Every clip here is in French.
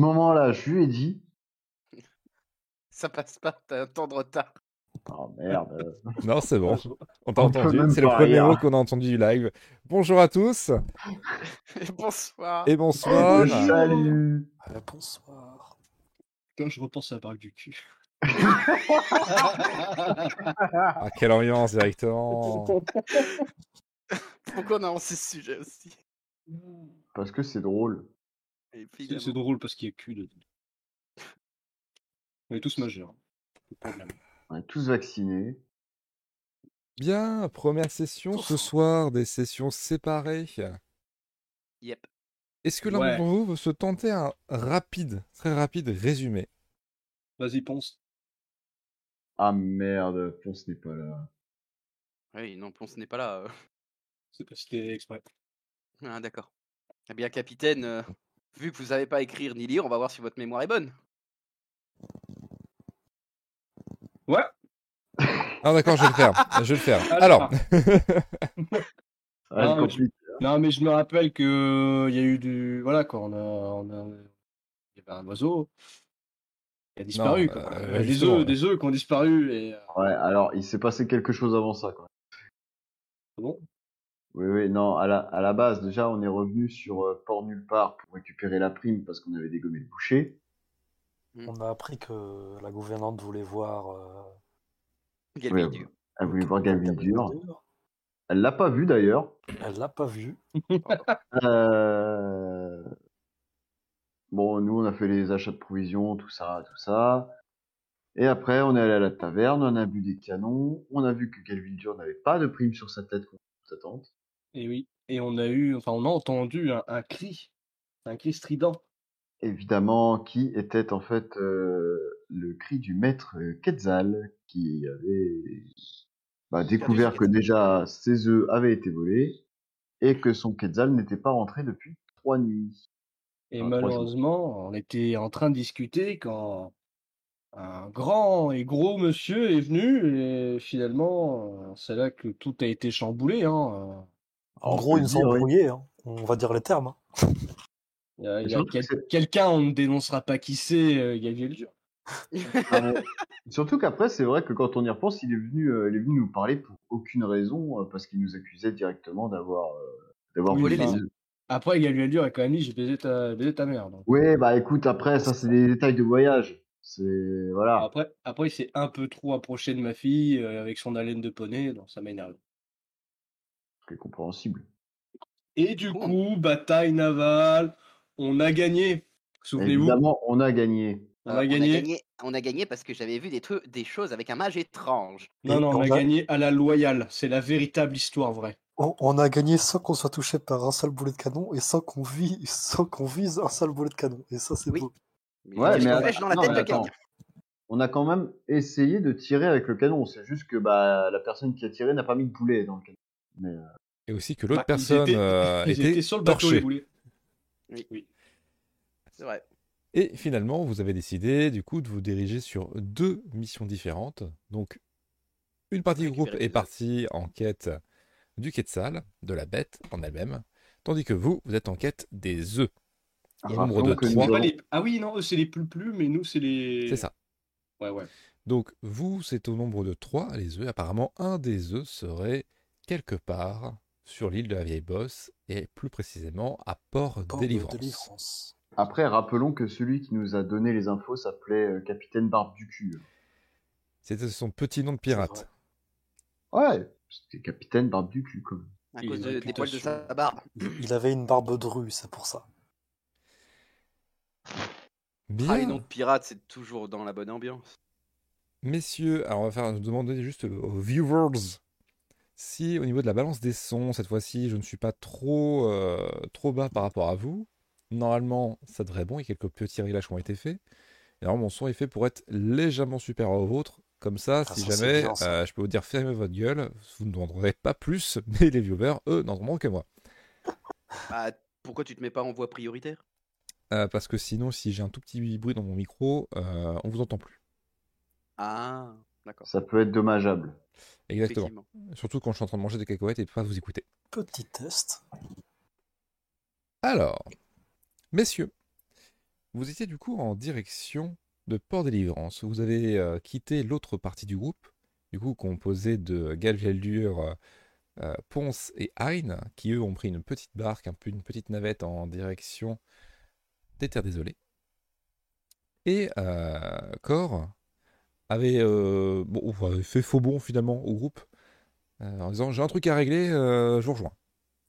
ce moment-là, je lui ai dit. Ça passe pas, t'as un temps de retard. Oh merde. Non, c'est bon. On t'a entendu. C'est le premier mot qu'on a entendu du live. Bonjour à tous Bonsoir. et bonsoir. Salut. Ah, bonsoir. Quand je repense à la baraque du cul. Ah, quelle ambiance directement. Pourquoi on a lancé ce sujet aussi? Parce que c'est drôle. C'est c'est drôle parce qu'il y a cul dedans. On est tous majeurs. De. On est tous vaccinés. Bien, première session ce soir, des sessions séparées. Yep. Est-ce que l'un Ouais. d'entre vous veut se tenter un rapide, très rapide résumé? Vas-y, pense. Ah merde, Ponce n'est pas là. Oui, non, Ponce n'est pas là. euh. C'est pas cité exprès. Ah, d'accord. Eh bien, capitaine, euh, vu que vous savez pas écrire ni lire, on va voir si votre mémoire est bonne. Ouais. Ah d'accord, je vais le faire. Je vais le faire. Alors. Ah, mais je-. Non, mais je me rappelle que il y a eu du. Voilà, quoi. On a. On a... Il y avait un oiseau qui a disparu. Non, quoi. euh, Il y a des œufs, ouais. des œufs qui ont disparu. Et... euh, Ouais, alors il s'est passé quelque chose avant ça, quoi. Bon? Oui, oui, non, à la, à la base, déjà, on est revenu sur euh, Port Nulle Part pour récupérer la prime parce qu'on avait dégommé le boucher. On a appris que la gouvernante voulait voir. euh, milieu. Elle voulait voir Gabriel Galvildur. Dur. Elle l'a pas vu d'ailleurs. Elle l'a pas vu. Euh... Bon, nous, on a fait les achats de provisions, tout ça, tout ça. Et après, on est allé à la taverne, on a bu des canons, on a vu que Galvildur n'avait pas de prime sur sa tête contre sa tante. Et oui. Et on a eu. Enfin, on a entendu un, un cri. Un cri strident. Évidemment, qui était en fait euh, le cri du maître euh, Quetzal, qui avait bah, découvert que déjà ses œufs avaient été volés et que son Quetzal n'était pas rentré depuis trois nuits. Et malheureusement, on était en train de discuter quand un grand et gros monsieur est venu et finalement, c'est là que tout a été chamboulé. Hein. En gros, ils nous ont embrouillés. hein. On va dire les termes. hein. Quel- quelqu'un, on ne dénoncera pas qui c'est, euh, Gabriel Dur. Ah, Surtout qu'après, c'est vrai que quand on y repense, il est venu, euh, il est venu nous parler pour aucune raison, euh, parce qu'il nous accusait directement d'avoir euh, d'avoir Oui, les œufs. Après, Gabriel Dur a quand même dit j'ai baisé ta, baisé ta mère. donc. Oui, bah écoute, après, ça c'est des détails de voyage. C'est voilà. Après, après, il s'est un peu trop approché de ma fille euh, avec son haleine de poney, donc ça m'énerve. Compréhensible. Et du coup, bataille navale, on a gagné. Souvenez-vous, Évidemment, on a gagné. on Euh, a gagné. On a gagné parce que j'avais vu des trucs, des choses avec un mage étrange. Non, Et non, on a on a- gagné à la loyale. C'est la véritable histoire vraie. On, on a gagné sans qu'on soit touché par un seul boulet de canon et sans qu'on vise, sans qu'on vise un seul boulet de canon. Et ça, c'est Oui. beau. Mais Ouais, qu'est-ce mais qu'on att- pêche dans la non, tête mais de attends. quelqu'un On a quand même essayé de tirer avec le canon. C'est juste que bah la personne qui a tiré n'a pas mis de boulet dans le canon. Mais euh, et aussi que l'autre Bah, ils personne étaient- euh, Ils était étaient sur le bateau, les. Oui. Oui. C'est vrai. Et finalement, vous avez décidé du coup de vous diriger sur deux missions différentes. Donc, une partie du groupe est partie en quête du Quetzal, de la bête en elle-même, tandis que vous, vous êtes en quête des œufs. Au nombre de trois. Les- Ah oui, non, eux, c'est les plus plus, mais nous, c'est les. C'est ça. Ouais, ouais. Donc, vous, c'est au nombre de trois, les œufs. Apparemment, un des œufs serait quelque part sur l'île de la Vieille Bosse, et plus précisément à Port, Port de Délivrance. délivrance. après, rappelons que celui qui nous a donné les infos s'appelait euh, Capitaine Barbe du cul. C'était son petit nom de pirate. Ouais, c'était Capitaine Barbe du cul quand même. À Il cause de- des poils de sa barbe. Il avait une barbe drue, c'est pour ça. Bien. Ah, les noms de pirates, c'est toujours dans la bonne ambiance. Messieurs, alors on va faire demander juste aux viewers si au niveau de la balance des sons, cette fois-ci, je ne suis pas trop, euh, trop bas par rapport à vous. Normalement, ça devrait être bon, il y a quelques petits réglages qui ont été faits. Et alors, mon son est fait pour être légèrement supérieur au vôtre. Comme ça, Ah, si ça, jamais, bien, ça. euh, je peux vous dire fermez votre gueule, vous ne demanderez pas plus, mais les viewers, eux, n'entendront que moi. Bah, pourquoi tu te mets pas en voie prioritaire? Euh, parce que sinon, si j'ai un tout petit bruit dans mon micro, euh, on vous entend plus. Ah. Ça peut être dommageable. Exactement. Surtout quand je suis en train de manger des cacahuètes et pas vous écouter. Petit test. Alors, messieurs, Vous étiez du coup en direction de Port-Délivrance. Vous avez euh, quitté l'autre partie du groupe, du coup composé de Galveldur, euh, euh, Ponce et Hein, qui eux ont pris une petite barque, un peu une petite navette en direction des Terres Désolées. Et euh, Cor avait, euh, bon, avait fait faux bon finalement au groupe euh, en disant j'ai un truc à régler, euh, je vous rejoins.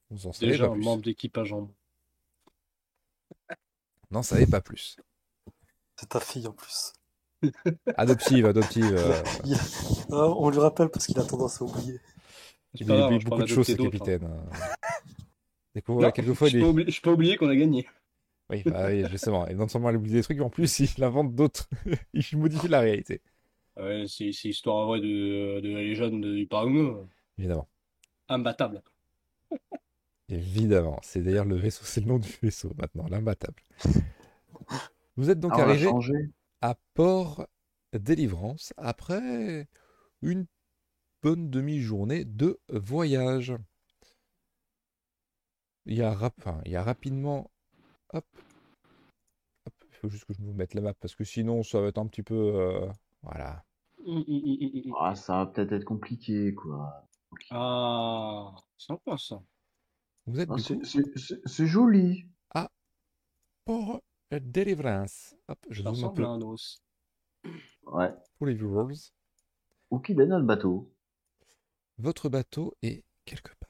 Vous en savez Déjà pas un plus. membre d'équipage en N'en savez pas plus. C'est ta fille en plus. Adoptive, adoptive. euh, Il- on lui rappelle parce qu'il a tendance à oublier. Il a grave, beaucoup de choses, ce hein. capitaine. fois, Non, quelquefois, je il peux oublier- je peux oublier qu'on a gagné. Oui, bah oui, justement. Et non seulement il oublie des trucs, mais en plus, il invente d'autres. il modifie la réalité, Ouais, c'est c'est histoire vraie de, de la légende du Paraguay. évidemment. Imbattable. Évidemment. C'est d'ailleurs le vaisseau, c'est le nom du vaisseau maintenant, l'imbattable. Vous êtes donc Ah, on l'a arrivé changé. à Port Délivrance après une bonne demi-journée de voyage. Il y a, rap- enfin, il y a rapidement. Hop. Hop. Il faut juste que je me mette la map parce que sinon ça va être un petit peu. euh, Voilà. Hum, hum, hum. Ah, ça va peut-être être compliqué, quoi. Ah, sympa ça. Vous êtes Ah, c'est- joli. Port Délivrance. Hop, je Ça zoome un ressemble peu à un os. Ouais. pour les viewers. Où qu'il est notre bateau? Votre bateau est quelque part.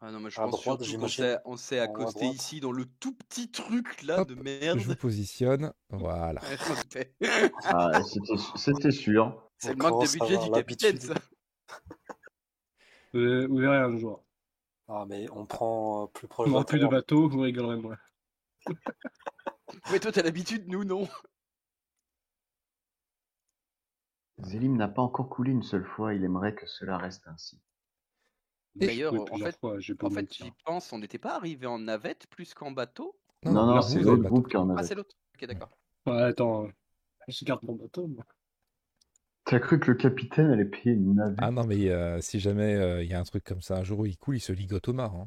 Ah non, mais je À pense droite, surtout qu'on on s'est accosté ici dans le tout petit truc là Hop, de Je vous merde. positionne. Voilà. Ah, c'était c'était sûr. C'est le On manque de budget du capitaine, ça. Vous, verrez un jour. Ah, mais on prend euh, plus On proche n'aura plus de bateau, vous rigolerez moins. Mais toi, t'as l'habitude, nous, non? Zélim n'a pas encore coulé une seule fois. Il aimerait que cela reste ainsi. D'ailleurs, en fait- fois, j'ai pas En me fait, mentir. j'y pense, on n'était pas arrivé en navette plus qu'en bateau? Non, non, c'est l'autre le bateau. groupe qui en Ah, avait. c'est l'autre. Ok, d'accord. Ouais, attends, je garde mon bateau. moi. T'as cru que le capitaine allait payer une navette? Ah non, mais euh, si jamais euh, il y a un truc comme ça un jour où il coule, il se ligote au mar. hein.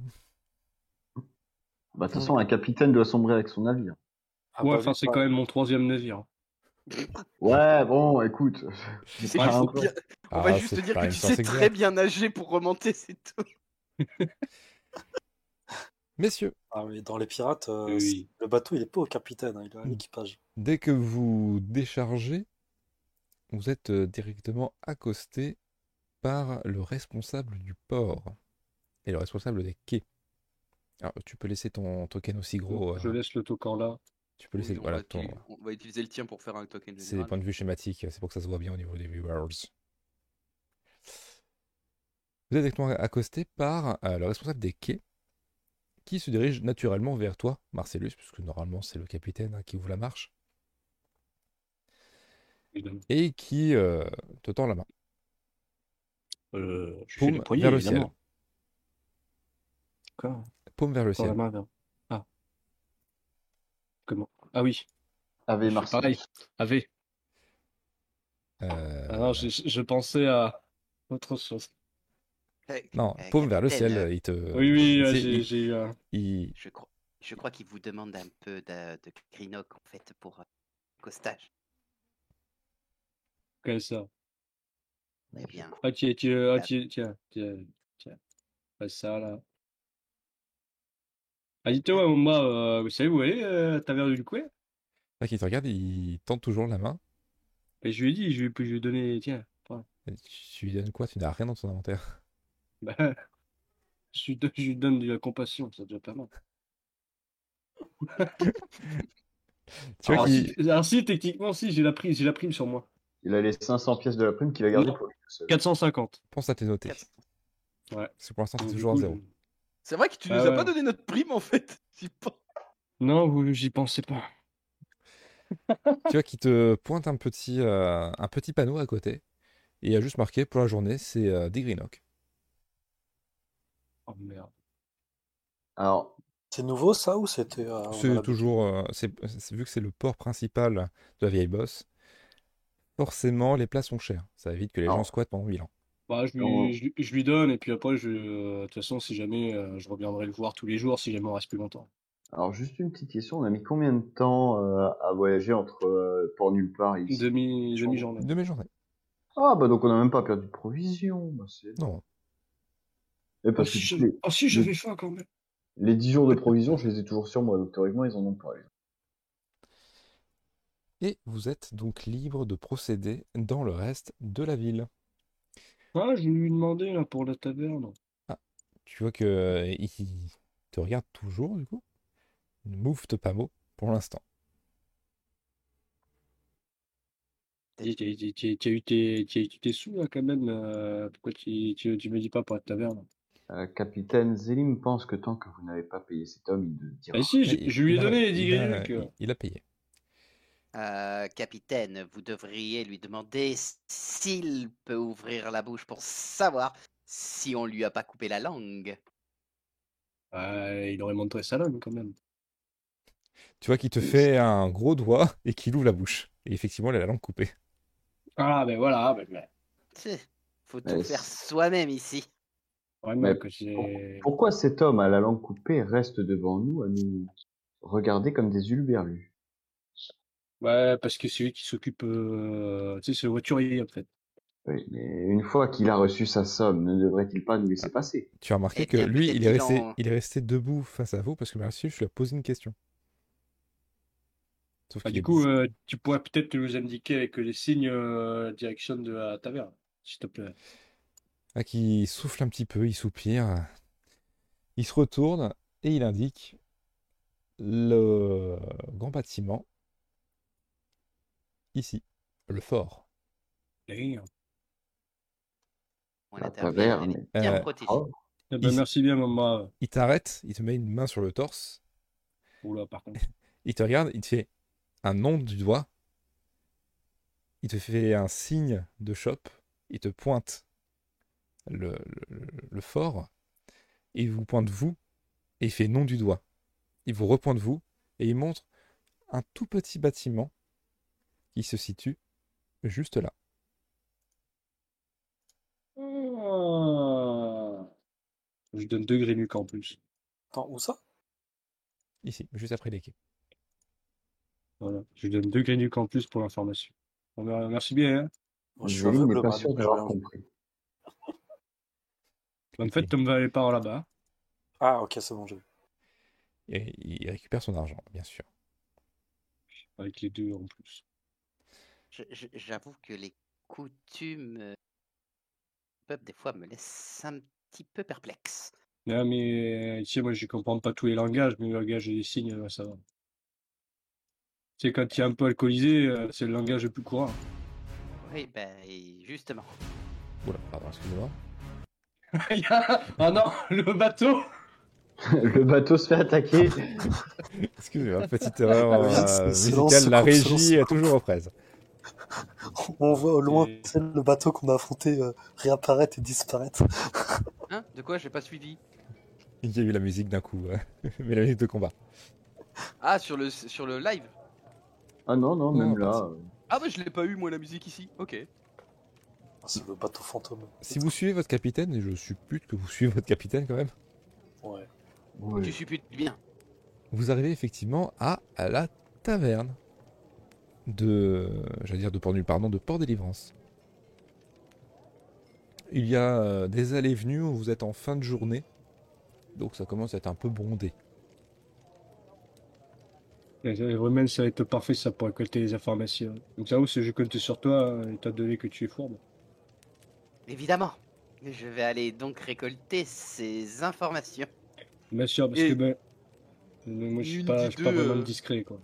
Bah, de toute façon, un capitaine doit sombrer avec son navire. Ah, ouais, bah, enfin, c'est pas- quand même mon troisième navire. Ouais, bon, écoute. Tu sais pas un bien- On Ah, va juste c'est te dire que tu sais très bien nager pour remonter, c'est tout. Messieurs, Ah, mais dans les pirates, euh, Oui. c'est- le bateau, il est pas au capitaine, hein, il est à Mm. l'équipage. dès que vous déchargez, vous êtes euh, directement accosté par le responsable du port et le responsable des quais. Alors, tu peux laisser ton token aussi gros. Je euh, laisse le token là. Tu peux laisser. Oui, on, voilà, va ton- utiliser, on va utiliser le tien pour faire un token C'est des points de vue schématiques, c'est pour que ça se voit bien au niveau des viewers. Vous êtes directement accosté par euh, le responsable des quais qui se dirige naturellement vers toi, Marcellus, puisque normalement c'est le capitaine hein, qui ouvre la marche, et qui euh, te tend la main. Euh, je Paume fais vers le évidemment. Quoi Paume vers le la ciel. main vers... Ah. Comment Ah oui, fais Marcel. pareil. AV. Euh, Ah non, je, je pensais à autre chose. Non, paume vers le ciel, euh, il te. Oui, oui, j'ai eu un... il- Je crois, je crois qu'il vous demande un peu de, de Greenock, en fait, pour euh, costage. Quel ça Eh bien, Ah, tiens, tiens, ah, tiens, tiens, tiens, tiens. Pas ça, là. Ah, dites-moi, moi, euh, vous savez où elle est, euh, taverne du Couet Là, qui te regarde, il tend toujours la main. Et je lui ai dit, je lui, je lui ai donné, tiens, prends. Tu lui donnes quoi? Tu n'as rien dans ton inventaire? Bah, je lui, donne, je lui donne de la compassion, c'est déjà pas mal. Tu vois Alors, si, alors si, techniquement, si, j'ai la prime, j'ai la prime sur moi. Il a les 500 pièces de la prime qu'il a gardées pour lui tout seul. 450. Pense à tes notés. Ouais. Parce que pour l'instant, c'est toujours à coup, zéro. C'est vrai que tu nous Ah as ouais. pas donné notre prime, en fait. Non, vous, j'y pensais pas. Tu vois qu'il te pointe un petit, euh, un petit panneau à côté. Et il y a juste marqué pour la journée, c'est euh, des Greenock. Oh merde. Alors, C'est nouveau ça ou c'était. euh, C'est toujours. euh, c'est, vu que c'est le port principal de la vieille bosse, forcément, les places sont chères. Ça évite que les Alors. gens squattent pendant 1000 ans. Bah, je, lui, je, lui- je lui donne, et puis après, je, euh, de toute façon, si jamais, euh, je reviendrai le voir tous les jours, si jamais on reste plus longtemps. Alors, juste une petite question. On a mis combien de temps euh, à voyager entre euh, Port Nulle part et ici? Demi, demi-journée. Demi-journée. Ah, bah donc on n'a même pas perdu de provisions. Bah, Non. Et parce que si, les, ah, si, j'avais faim quand même. les 10 jours de provisions, je les ai toujours sur moi. Donc théoriquement, ils en ont pas. Et vous êtes donc libre de procéder dans le reste de la ville. Ah, je vais lui demander là pour la taverne. Tu vois que euh, il te regarde toujours, du coup. Ne mouffe pas mot pour l'instant. Tu tu- tu- tu- tu as eu tes, sous là quand même. euh, pourquoi tu, tu, tu me dis pas pour la taverne? Euh, capitaine Zélim pense que tant que vous n'avez pas payé cet homme, il ne dira Ah si, je, lui ai il a- donné les 10 il a- grélucs. il- il a payé. Euh, capitaine, vous devriez lui demander s'il peut ouvrir la bouche pour savoir si on lui a pas coupé la langue. Ah, il aurait montré sa langue quand même. Tu vois qu'il te fait un gros doigt et qu'il ouvre la bouche. Et effectivement, il a la langue coupée. Ah, ben voilà, ben, ben, Faut tout faire soi-même ici. que. Pourquoi cet homme à la langue coupée reste devant nous à nous regarder comme des huluberlus Ouais, parce que c'est lui qui s'occupe. euh, Tu sais, c'est le voiturier en fait. Oui, mais une fois qu'il a reçu sa somme, ne devrait-il pas nous laisser passer? Tu as remarqué que lui, il est, qu'il resté, en- il est resté debout face à vous parce que merci, je lui ai posé une question. Sauf Bah, du coup, euh, tu pourrais peut-être nous indiquer avec les signes euh, la direction de la taverne, s'il te plaît. Ah, qui souffle un petit peu, il soupire. Il se retourne et il indique le grand bâtiment ici, le fort. Elle taverne. est bien Euh, protégée. Oh, Eh ben, Il- merci bien, maman. Il t'arrête, il te met une main sur le torse, Oula, par contre. il te regarde, il te fait un nom du doigt, il te fait un signe de chope, il te pointe le, le- le fort, et il vous pointe vous, et il fait nom du doigt. Il vous repointe vous, et il montre un tout petit bâtiment qui se situe juste là. Ah. Je donne deux grénuques en plus. Attends, où ça? Ici, juste après les quais. Voilà. Je lui donne deux grénuques en plus pour l'information. Bon, merci bien. Hein. Je suis n'est pas sûr d'avoir compris. En fait, Tom va aller par là-bas. Ah, ok, c'est bon, j'ai vu. Et il récupère son argent, bien sûr. Avec les deux en plus. J'avoue que les coutumes euh, du peuple, des fois, me laissent un petit peu perplexe. Non, mais tu sais, moi, je comprends pas tous les langages, mais le langage des signes, euh, ça va. Tu sais, quand tu es un peu alcoolisé, euh, c'est le langage le plus courant. Oui, ben, justement. Oula, pardon, y a- Ah non, le bateau le bateau se fait attaquer. Excusez-moi, petite erreur Ah euh, c'est- musicale. La régie est toujours aux fraises. On voit au loin Et- le bateau qu'on a affronté euh, réapparaître et disparaître. Hein? De quoi? J'ai pas suivi. Il y a eu la musique d'un coup, euh, mais la musique de combat. Ah, sur le, sur le live? Ah non, non, même Non, là. euh, Ah, bah, je l'ai pas eu, moi, la musique ici. Ok. Ah, C'est le bateau fantôme. Si vous suivez votre capitaine, et je suppute que vous suivez votre capitaine quand même, Ouais. ouais. Tu supputes bien. vous arrivez effectivement à, à la taverne de, j'allais dire de Port Nul, pardon, de Port Délivrance. Il y a euh, des allées et venues où vous êtes en fin de journée, donc ça commence à être un peu bondé. Vraiment, ça va être parfait, ça, pour récolter les informations. Donc, ça, si je compte sur toi, euh, étant donné que tu es fourbe. Évidemment. Je vais aller donc récolter ces informations. Bien sûr, parce Et- que ben, moi, je suis pas, je suis pas vraiment euh, discret, quoi.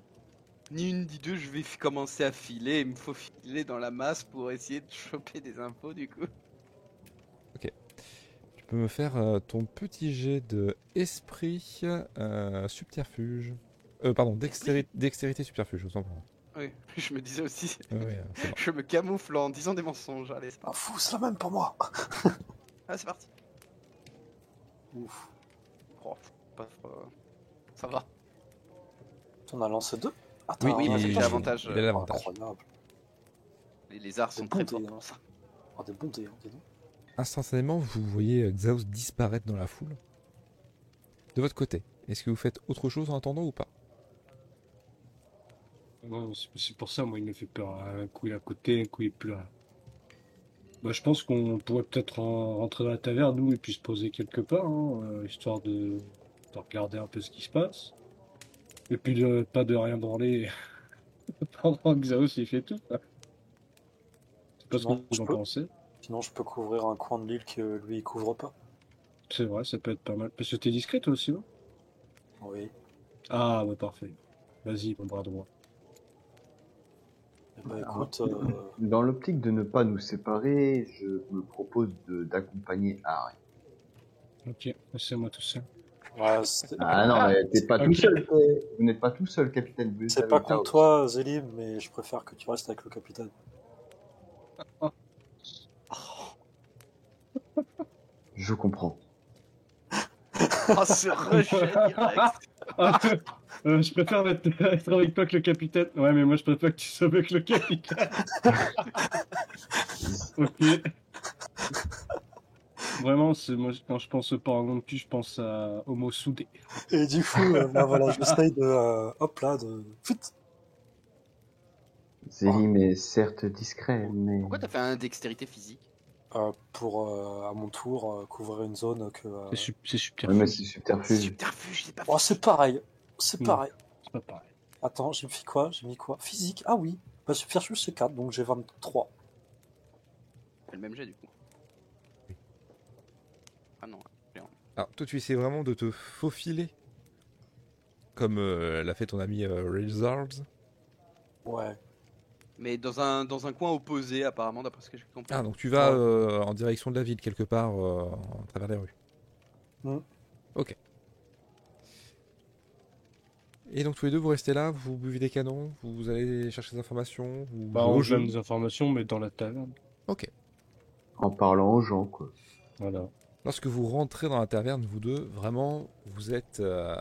Ni une ni deux, je vais commencer à filer et me faufiler dans la masse pour essayer de choper des infos du coup. Tu peux me faire euh, ton petit jet de esprit euh, subterfuge. Euh, pardon, dextéri- dextérité subterfuge, je vous en prie. Oui, je me disais aussi. Bon. Je me camoufle en disant des mensonges. Allez, c'est Ah, fou, c'est la même pour moi. Ah, c'est parti. Ouf. Oh, pas, euh, ça va. On a lancé deux? Attends, oui, a parce que j'ai jouer. avantage. Il a l'avantage. Incroyable. Les lézards sont très forts t'es-. Oh, hein, dis donc. Instantanément, vous voyez euh, Xaos disparaître dans la foule. De votre côté, Est-ce que vous faites autre chose en attendant ou pas? Non, c'est pour ça, moi, il me fait peur. Un coup, il est à côté, un coup, il est plus là. Bah, je pense qu'on pourrait peut-être en- rentrer dans la taverne, nous, et puis se poser quelque part, hein, euh, histoire de... de regarder un peu ce qui se passe. Et puis de... pas de rien branler pendant que Xaos il fait tout. quoi. C'est pas ce que vous en pensez. Sinon, je peux couvrir un coin de l'île que lui, il couvre pas. C'est vrai, ça peut être pas mal. Parce que t'es discret, toi aussi, non? Oui. Ah, ouais, parfait. Vas-y, mon bras droit. Eh ben, Alors, écoute, euh, Dans l'optique de ne pas nous séparer, je me propose de- d'accompagner Harry. Ok, laissez-moi tout ça. Ouais, c'est Ah non, mais t'es pas tout seul. Vous n'êtes pas tout seul, capitaine. C'est savez pas contre toi, Zélim, mais je préfère que tu restes avec le capitaine. Je comprends. Oh, ce rejet direct. Ah, euh, je préfère être, être avec toi que le capitaine. Ouais, mais moi je préfère que tu sois avec le capitaine. ok. Vraiment, moi quand je pense au parent de cul, je pense à Homo soudé. Et du coup, euh, bah, voilà, j'essaye de. euh, hop là, de. Zélim est certes discret, mais. Pourquoi t'as fait un dextérité physique euh, pour, euh, à mon tour, euh, couvrir une zone que. euh, C'est su- c'est super. Ouais, c'est subterfuge. Subterfuge, c'est pas Oh, c'est pareil. C'est pareil. C'est pas pareil. Attends, j'ai mis quoi? J'ai mis quoi? Physique Ah oui. Bah, subterfuge, c'est 4, donc j'ai 23. C'est le même jet du coup. Ah non. Alors, toi, tu essaies vraiment de te faufiler comme euh, l'a fait ton ami euh, Rizards. Ouais. Mais dans un, dans un coin opposé, apparemment, d'après ce que j'ai compris. Ah, donc tu vas Ouais. euh, en direction de la ville, quelque part, euh, à travers les rues. Ok. Et donc tous les deux, vous restez là, vous buvez des canons, vous allez chercher des informations, vous Bah, on jeu. des informations, mais dans la taverne. Ok. En parlant aux gens, quoi. Voilà. Lorsque vous rentrez dans la taverne, vous deux, vraiment, vous êtes, euh,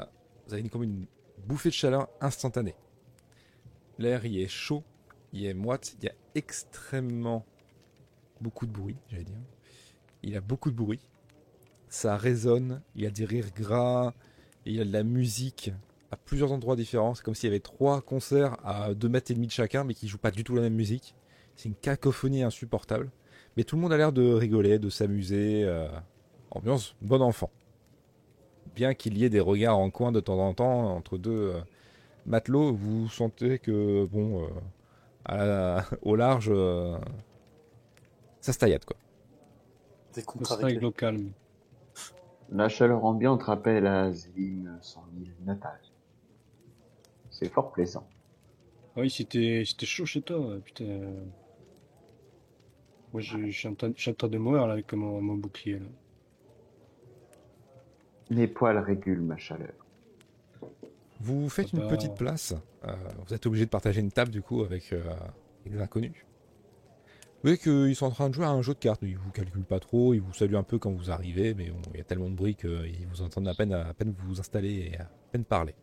vous avez comme une bouffée de chaleur instantanée. L'air y est chaud, il est moite, il y a extrêmement beaucoup de bruit, j'allais dire. Il y a beaucoup de bruit. Ça résonne, il y a des rires gras, il y a de la musique à plusieurs endroits différents. C'est comme s'il y avait trois concerts à 2 mètres et demi de chacun, mais qui jouent pas du tout la même musique. C'est une cacophonie insupportable. Mais tout le monde a l'air de rigoler, de s'amuser. euh, ambiance bon enfant. Bien qu'il y ait des regards en coin de temps en temps entre deux euh, matelots, vous sentez que, bon, euh, à la- au large, euh, ça se taillade, quoi. Des avec les... le calme. La chaleur ambiante rappelle à Zélim son île natale. C'est fort plaisant. Ah Oui, c'était c'était chaud chez toi, putain. Moi, je je suis en train je suis en train de mourir là avec mon, mon bouclier. Là. Mes poils régulent ma chaleur. Vous faites une petite place. euh, vous êtes obligé de partager une table, du coup, avec euh, les inconnus. Vous voyez qu'ils sont en train de jouer à un jeu de cartes. Ils vous calculent pas trop, ils vous saluent un peu quand vous arrivez, mais bon, il y a tellement de bruit qu'ils vous entendent à peine, à peine vous vous installer et à peine parler.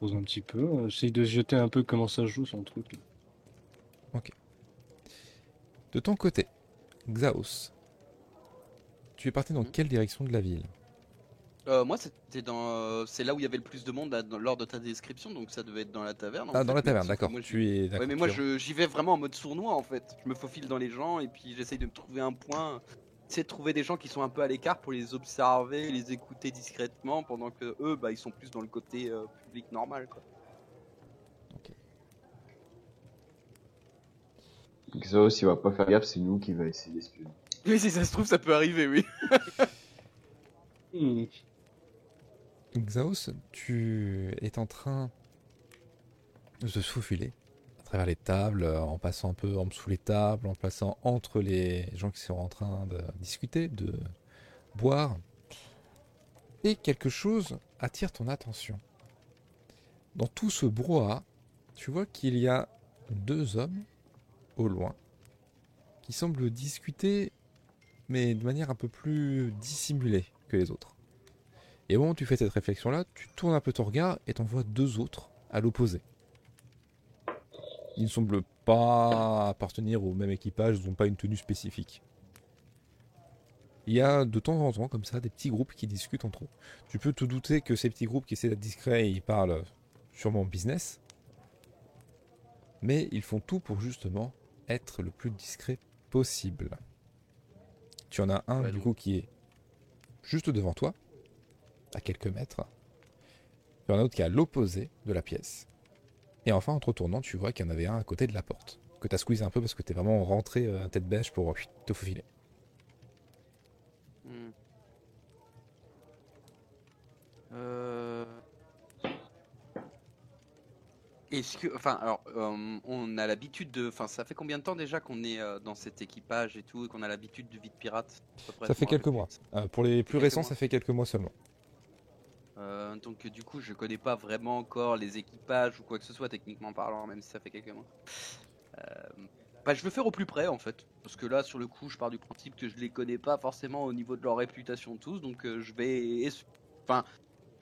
Pose un petit peu. euh, Essaye de se jeter un peu comment ça joue son truc. là. De ton côté, Xaos, tu es parti dans Mhm. quelle direction de la ville? Euh, moi, c'était dans, euh, c'est là où il y avait le plus de monde là, dans- lors de ta description, donc ça devait être dans la taverne. Ah, fait, dans la taverne, d'accord. Tu es. Ouais, mais moi, j'y vais vraiment en mode sournois en fait. Je me faufile dans les gens et puis j'essaye de me trouver un point. Essayer de trouver des gens qui sont un peu à l'écart pour les observer, les écouter discrètement, pendant que eux, bah, ils sont plus dans le côté euh, public normal. Quoi. Xos, il va pas faire gaffe, c'est nous qui va essayer d'espionner. Mais si ça se trouve, ça peut arriver, oui. Hmm. Xaos, tu es en train de se faufiler à travers les tables, en passant un peu en dessous les tables, en passant entre les gens qui sont en train de discuter, de boire. Et quelque chose attire ton attention. Dans tout ce brouhaha, tu vois qu'il y a deux hommes au loin qui semblent discuter, mais de manière un peu plus dissimulée que les autres. Et au moment où tu fais cette réflexion-là, tu tournes un peu ton regard et t'en vois deux autres à l'opposé. Ils ne semblent pas appartenir au même équipage, ils n'ont pas une tenue spécifique. il y a de temps en temps comme ça des petits groupes qui discutent entre eux. Tu peux te douter que ces petits groupes qui essaient d'être discrets, ils parlent sûrement business, mais ils font tout pour justement être le plus discret possible. Tu en as un Ouais, du coup qui est juste devant toi, à quelques mètres. Y en a un autre qui est à l'opposé de la pièce. Et enfin, en te retournant, tu vois qu'il y en avait un à côté de la porte, que tu as squeezé un peu parce que tu es vraiment rentré euh, tête bêche pour euh, te faufiler. Hmm. Euh... Est-ce que, enfin, alors, euh, on a l'habitude de, enfin, ça fait combien de temps déjà qu'on est euh, dans cet équipage et tout, et qu'on a l'habitude de vie de pirate à peu près, Ça fait me quelques mois. Euh, pour les plus récents, mois. ça fait quelques mois seulement. Euh, donc du coup, je connais pas vraiment encore les équipages ou quoi que ce soit techniquement parlant, même si ça fait quelques mois. Euh, bah, je veux faire au plus près en fait, parce que là, sur le coup, je pars du principe que je les connais pas forcément au niveau de leur réputation tous, donc euh, je vais, enfin,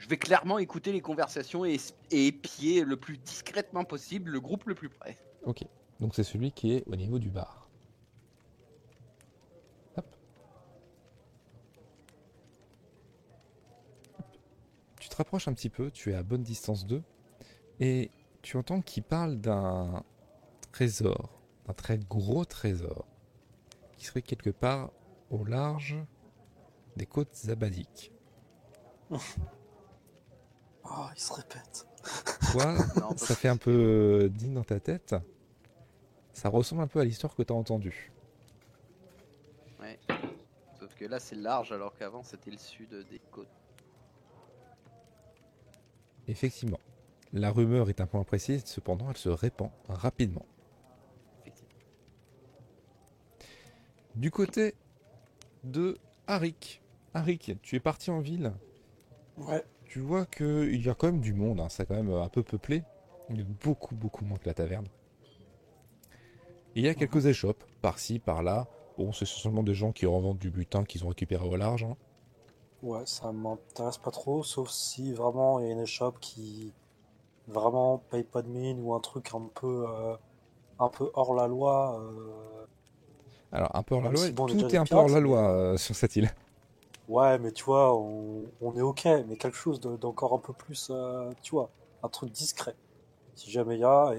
je vais clairement écouter les conversations et, et épier le plus discrètement possible le groupe le plus près. Ok. Donc c'est celui qui est au niveau du bar. Hop. Tu te rapproches un petit peu, tu es à bonne distance d'eux, et tu entends qu'ils parlent d'un trésor, d'un très gros trésor, qui serait quelque part au large des côtes zabadiques. Oh, il se répète. Toi, Non, ça fait un peu euh, digne dans ta tête. Ça ressemble un peu à l'histoire que tu as entendue. Ouais. Sauf que là, c'est large, alors qu'avant, c'était le sud des côtes. Effectivement. La rumeur est un peu imprécise, cependant elle se répand rapidement. Effectivement. Du côté de Harik. Harik, tu es parti en ville. Ouais. Tu vois qu'il y a quand même du monde, hein, c'est quand même un peu peuplé. Il y a beaucoup, beaucoup moins que la taverne. Et il y a quelques échoppes, par-ci, par-là. Bon, c'est seulement des gens qui revendent du butin qu'ils ont récupéré au large. hein. Ouais, ça m'intéresse pas trop, sauf si vraiment il y a une échoppe qui vraiment paye pas de mine ou un truc un peu, euh, un peu hors la loi. euh, Alors, un peu hors la loi, bon, tout est un peu hors la loi euh, sur cette île. Ouais, mais tu vois, on, est ok, mais quelque chose de- d'encore un peu plus, euh, tu vois, un truc discret. Si jamais il y a,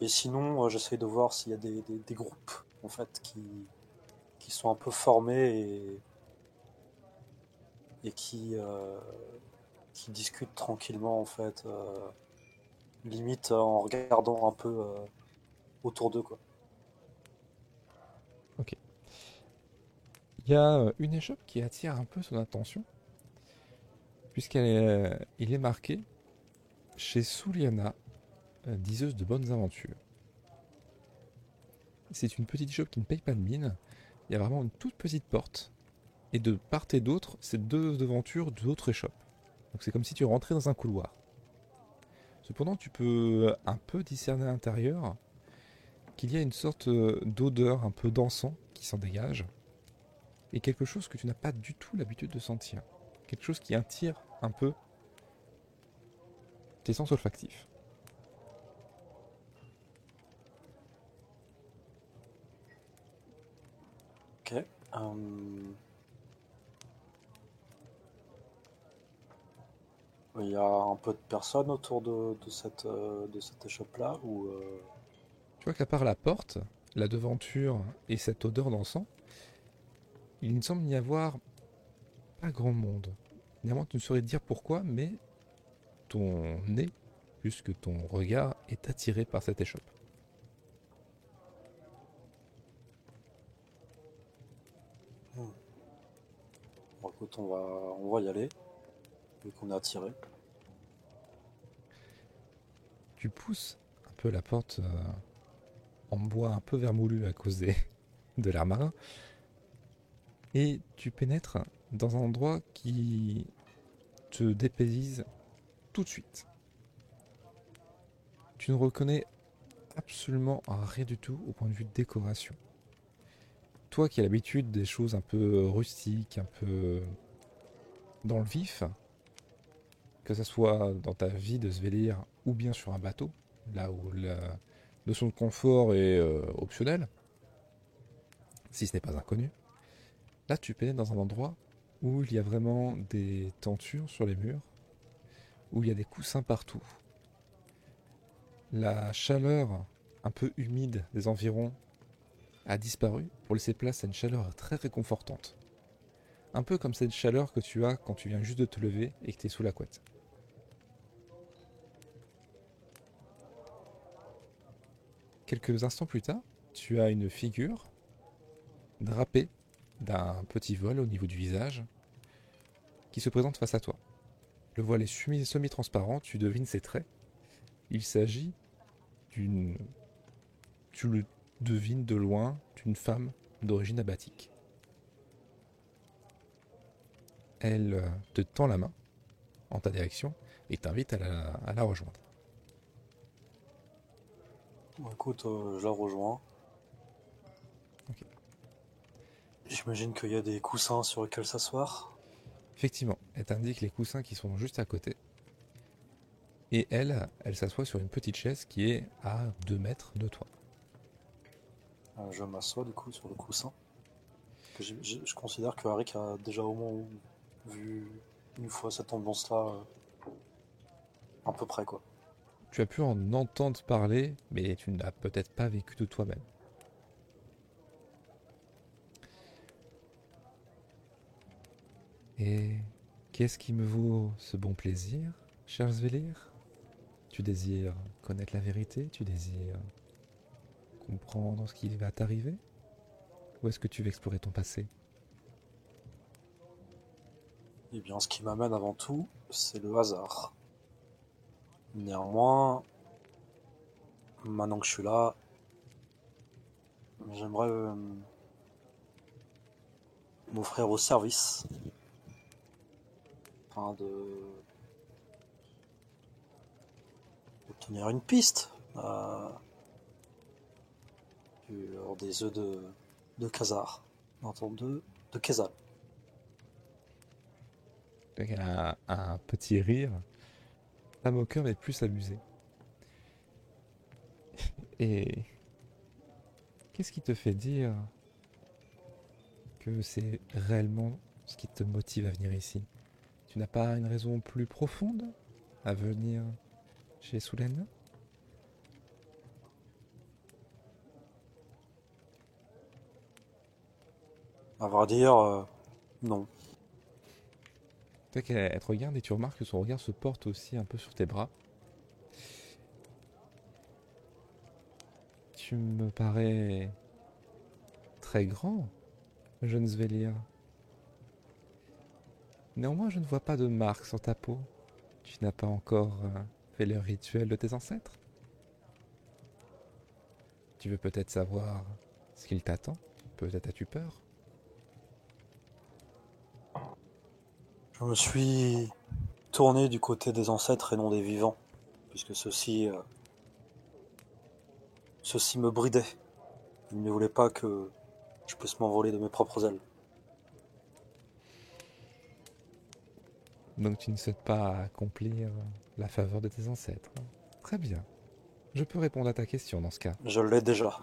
et, sinon, euh, j'essaye de voir s'il y a des, groupes, en fait, qui, qui sont un peu formés et, euh, qui discutent tranquillement, en fait, limite en regardant un peu autour d'eux, quoi. Il y a euh, une échoppe qui attire un peu son attention, puisqu'il est, il est marqué chez Souliana, euh, diseuse de bonnes aventures. C'est une petite échoppe qui ne paye pas de mine. Il y a vraiment une toute petite porte. Et de part et d'autre, c'est deux devantures d'autres échoppes. Donc c'est comme si tu rentrais dans un couloir. Cependant, tu peux un peu discerner à l'intérieur qu'il y a une sorte euh, d'odeur un peu d'encens qui s'en dégage et quelque chose que tu n'as pas du tout l'habitude de sentir. Quelque chose qui attire un peu tes sens olfactifs. Ok. euh, Il y a un peu de personnes autour de, de cette, euh, de cette échoppe-là ou euh, Tu vois qu'à part la porte, la devanture et cette odeur d'encens, il ne semble n'y avoir pas grand monde. Néanmoins, tu ne saurais te dire pourquoi, mais ton nez, plus que ton regard, est attiré par cette échoppe. bon, écoute, on va, on va y aller, vu qu'on est attiré. Tu pousses un peu la porte euh, en bois un peu vermoulu à cause des- de l'air marin. Et tu pénètres dans un endroit qui te dépaysise tout de suite. Tu ne reconnais absolument rien du tout au point de vue de décoration. Toi qui as l'habitude des choses un peu rustiques, un peu dans le vif, que ce soit dans ta vie de Svelir ou bien sur un bateau, là où la notion de confort est euh, optionnelle, si ce n'est pas inconnu, Là, tu pénètres dans un endroit où il y a vraiment des tentures sur les murs, où il y a des coussins partout. La chaleur un peu humide des environs a disparu pour laisser place à une chaleur très réconfortante. Un peu comme cette chaleur que tu as quand tu viens juste de te lever et que tu es sous la couette. Quelques instants plus tard, tu as une figure drapée d'un petit voile au niveau du visage qui se présente face à toi. Le voile est semi- semi-transparent, tu devines ses traits. Il s'agit d'une... Tu le devines de loin, d'une femme d'origine abatique. Elle te tend la main en ta direction et t'invite à la, rejoindre. Écoute, euh, je la rejoins. Ok. J'imagine qu'il y a des coussins sur lesquels s'asseoir. Effectivement, elle t'indique les coussins qui sont juste à côté. Et elle, elle s'assoit sur une petite chaise qui est à 2 mètres de toi. Euh, je m'assois du coup sur le coussin. Je considère que Harik a déjà au moins vu une fois cette ambiance-là. euh, à peu près quoi. Tu as pu en entendre parler, mais tu n'as peut-être pas vécu de toi-même. Et qu'est-ce qui me vaut ce bon plaisir, cher Svelir Tu désires connaître la vérité Tu désires comprendre ce qui va t'arriver? Ou est-ce que tu veux explorer ton passé? Eh bien, ce qui m'amène avant tout, c'est le hasard. Néanmoins, maintenant que je suis là, j'aimerais euh, m'offrir au service. De. obtenir une piste. euh, des œufs de, de Khazar. De, de elle a un petit rire, pas moqueur mais plus amusé. Et qu'est-ce qui te fait dire que c'est réellement ce qui te motive à venir ici? Tu n'as pas une raison plus profonde à venir chez Soulen À vrai dire, euh, non. Tu qu'elle elle te regarde et tu remarques que son regard se porte aussi un peu sur tes bras. Tu me parais très grand, jeune Svelir. Néanmoins, je ne vois pas de marque sur ta peau. Tu n'as pas encore euh, fait le rituel de tes ancêtres? Tu veux peut-être savoir ce qu'il t'attend? Peut-être as-tu peur? Je me suis tourné du côté des ancêtres et non des vivants, puisque euh, ceux-ci me bridaient. Ils ne voulaient pas que je puisse m'envoler de mes propres ailes. Donc tu ne souhaites pas accomplir la faveur de tes ancêtres. Très bien. Je peux répondre à ta question dans ce cas. Je l'ai déjà.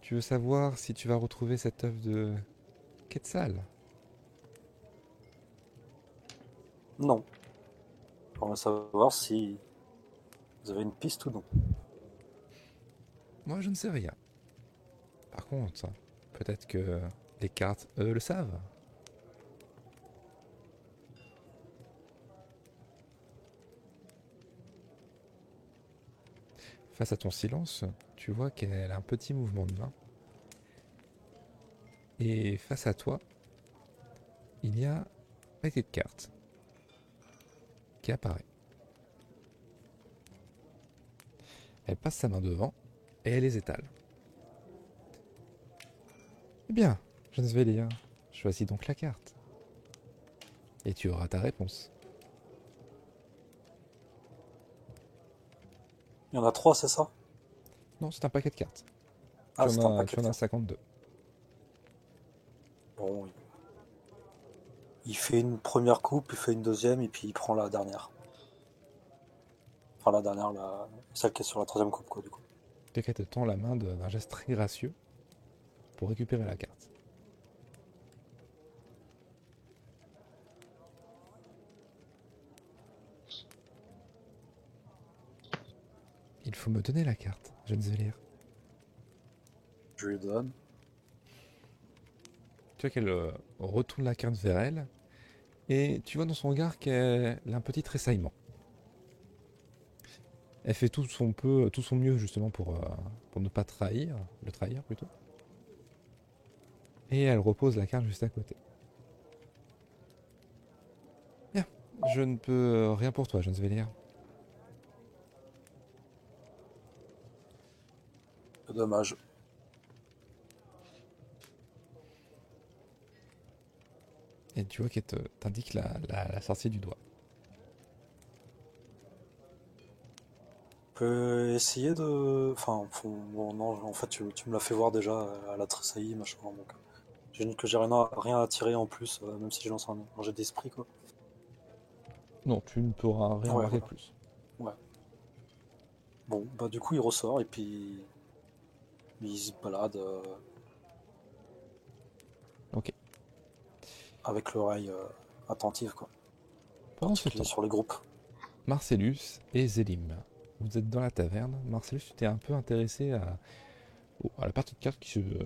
Tu veux savoir si tu vas retrouver cette œuvre de Quetzal? Non. Pour savoir si vous avez une piste ou non. Moi, je ne sais rien. Par contre, peut-être que les cartes, eux, le savent. Face à ton silence, tu vois qu'elle a un petit mouvement de main. Et face à toi, il y a un paquet cartes qui apparaît. Elle passe sa main devant et elle les étale. Eh bien, je ne vais lire. Choisis donc la carte. Et tu auras ta réponse. Il y en a trois, c'est ça? Non, c'est un paquet de cartes. Ah, tu en un as, tu en as 52. Bon, il- fait une première coupe, il fait une deuxième, et puis il prend la dernière. Enfin, la dernière, la... celle qui est sur la troisième coupe, quoi, du coup. Quelqu'un te tend la main d'un geste très gracieux pour récupérer la carte. Il faut me donner la carte, je ne sais lire. Je lui donne. Tu vois qu'elle euh, retourne la carte vers elle et tu vois dans son regard qu'elle a un petit tressaillement. Elle fait tout son peu, tout son mieux justement pour, euh, pour ne pas trahir, le trahir plutôt. Et elle repose la carte juste à côté. Bien, je ne peux euh, rien pour toi, je ne vais lire. Dommage. Et tu vois qu'elle te- t'indique la, la, la sortie du doigt. On peut essayer de. Enfin, faut- bon, non, en fait, tu, tu me l'as fait voir déjà, euh, elle a tressailli, machin. Donc, j'ai que j'ai rien à, rien à tirer en plus, euh, même si je lance un, un jet d'esprit, quoi. Non, tu ne pourras rien Ouais, voilà. plus. Bon, bah, du coup, il ressort et puis. Il se balade. euh, Ok. Avec l'oreille euh, attentive, quoi. Pendant ce temps, sur les groupes. Marcellus et Zélim, vous êtes dans la taverne. Marcellus, tu t'es un peu intéressé à, la partie de cartes qui, se, euh,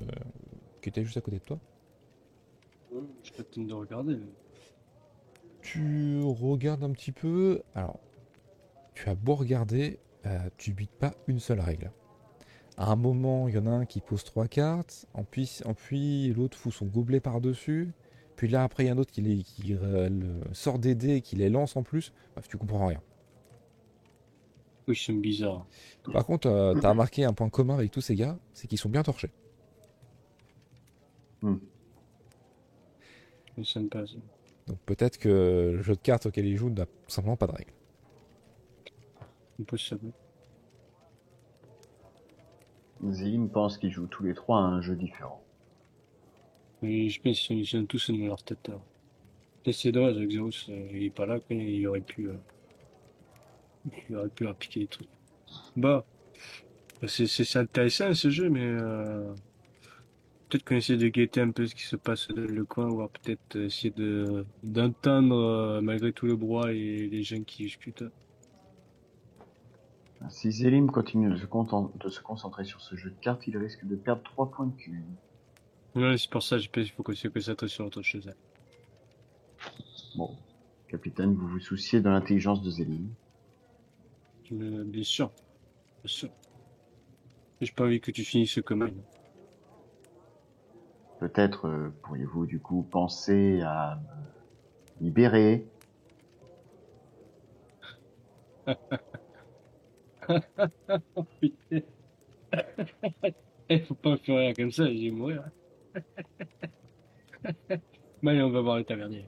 qui était juste à côté de toi. Je peux peut-être de regarder. Tu regardes un petit peu. Alors, tu as beau regarder, euh, tu bites pas une seule règle. À un moment, il y en a un qui pose trois cartes, en puis, en puis l'autre fout son gobelet par-dessus, puis là après il y a un autre qui, les, qui euh, le- sort des dés et qui les lance en plus. Bref, tu comprends rien. Oui, c'est bizarre. Par contre, euh, t'as remarqué un point commun avec tous ces gars, c'est qu'ils sont bien torchés. Mais ça me passe. Donc peut-être que le jeu de cartes auquel ils jouent n'a simplement pas de règles. Impossible. Zélim pense qu'ils jouent tous les trois à un jeu différent. Mais je pense qu'ils sont tous dans leur tête. Et C'est dommage, Xeros, euh, il est pas là, quoi, il aurait pu. euh, il aurait pu appliquer des trucs. Bah, c'est intéressant ce jeu, mais euh, peut-être qu'on essaie de guetter un peu ce qui se passe dans le coin, voire peut-être essayer de d'entendre euh, malgré tout le brouhaha et les gens qui discutent. Si Zélim continue de se, conten- de se concentrer sur ce jeu de cartes, il risque de perdre 3 points de QI. Ouais, c'est pour ça, je pense qu'il faut se concentre sur autre chose. Bon, capitaine, vous vous souciez de l'intelligence de Zélim. Euh, bien sûr, bien sûr. J'ai pas envie que tu finisses comme elle. Peut-être euh, pourriez-vous du coup penser à me libérer. Putain. Eh, faut pas me faire rire comme ça, je vais mourir. Mais allez, on va voir le tavernier.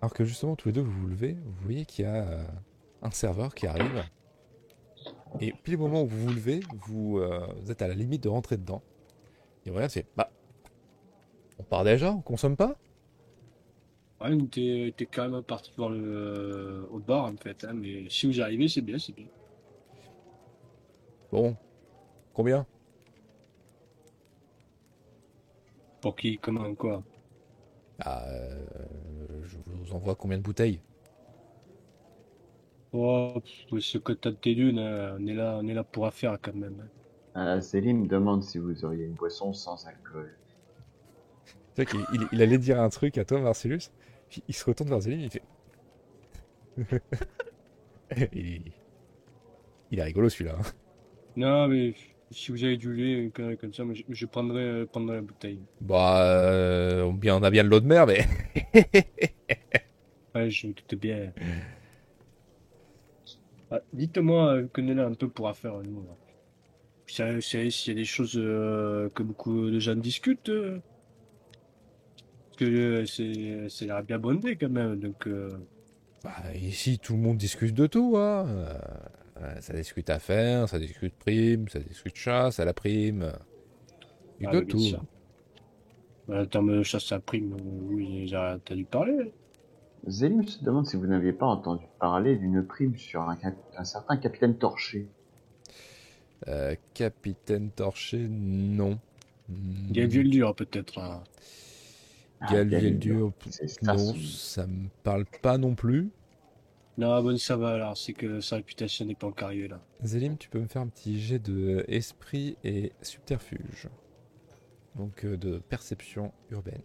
Alors que justement, tous les deux, vous vous levez, vous voyez qu'il y a euh, un serveur qui arrive. Et puis au moment où vous vous levez, vous, euh, vous êtes à la limite de rentrer dedans. Et voilà, c'est bah, on part déjà, on consomme pas? Ouais, mais t'es t'es quand même parti voir le, euh, au bar en fait, hein, mais si vous arrivez, c'est bien, c'est bien. Bon, combien? Pour qui, comment, quoi? Ah, euh, je vous envoie combien de bouteilles? Oh, ce que t'as de hein, on est là, on est là pour affaire quand même. Euh, Zélim demande si vous auriez une boisson sans alcool. Qu'il il, il allait dire un truc à toi, Marcellus, puis il se retourne vers Zélim, il fait. il, il est rigolo celui-là. hein. Non, mais si vous avez du lait, une connerie comme ça, je, je prendrai, euh, prendrai la bouteille. Bah, euh, on a bien de l'eau de mer, mais. Ouais, je me doute bien. Ah, Dites-moi, euh, connaissez un peu pour affaire, nous. Vous savez, s'il y a des choses euh, que beaucoup de gens discutent euh Parce que euh, c'est c'est l'air bien bondé quand même, donc... euh, Bah, ici, tout le monde discute de tout, hein. Ça discute affaires, ça discute prime, ça discute chasse à la prime. Du ah, de tout. Bah, de chasse à prime, oui, j'ai entendu parler. Zélim se demande si vous n'aviez pas entendu parler d'une prime sur un, cap- un certain capitaine torché. Euh, Capitaine Torché, non. Hmm, Galvieldur peut-être. hein. Ah, Galvieldur, C'est ça, non, ça me parle pas non plus. Non, bonne ça va alors, c'est que sa réputation n'est pas encore arrivée là. Zélim, tu peux me faire un petit jet de esprit et subterfuge. Donc euh, de perception urbaine.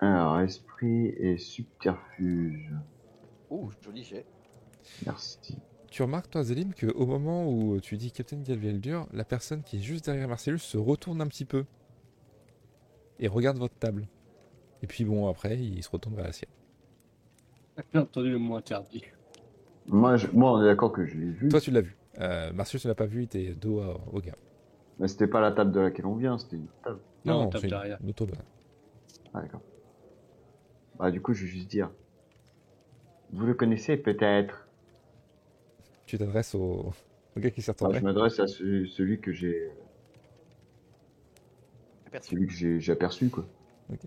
Alors, esprit et subterfuge. Oh, joli jet. Merci. Tu remarques, toi, Zélim, qu'au moment où tu dis Captain Galvieldur, la personne qui est juste derrière Marcellus se retourne un petit peu et regarde votre table. Et puis bon, après, il se retourne vers la sienne. J'ai entendu le mot interdit. Moi, je- moi on est d'accord que je l'ai vu. Toi, tu l'as vu. Euh, Marcellus ne l'a pas vu, il était dos à- au gars. Mais c'était pas la table de laquelle on vient, c'était une table. Non, tape une- derrière. une Ah, d'accord. Bah, du coup, je vais juste dire. Vous le connaissez peut-être? Tu t'adresses au... au gars qui s'est Enfin, retourné. Je m'adresse à ce- celui que j'ai Aperçu. celui que j'ai j'ai aperçu, quoi. Tu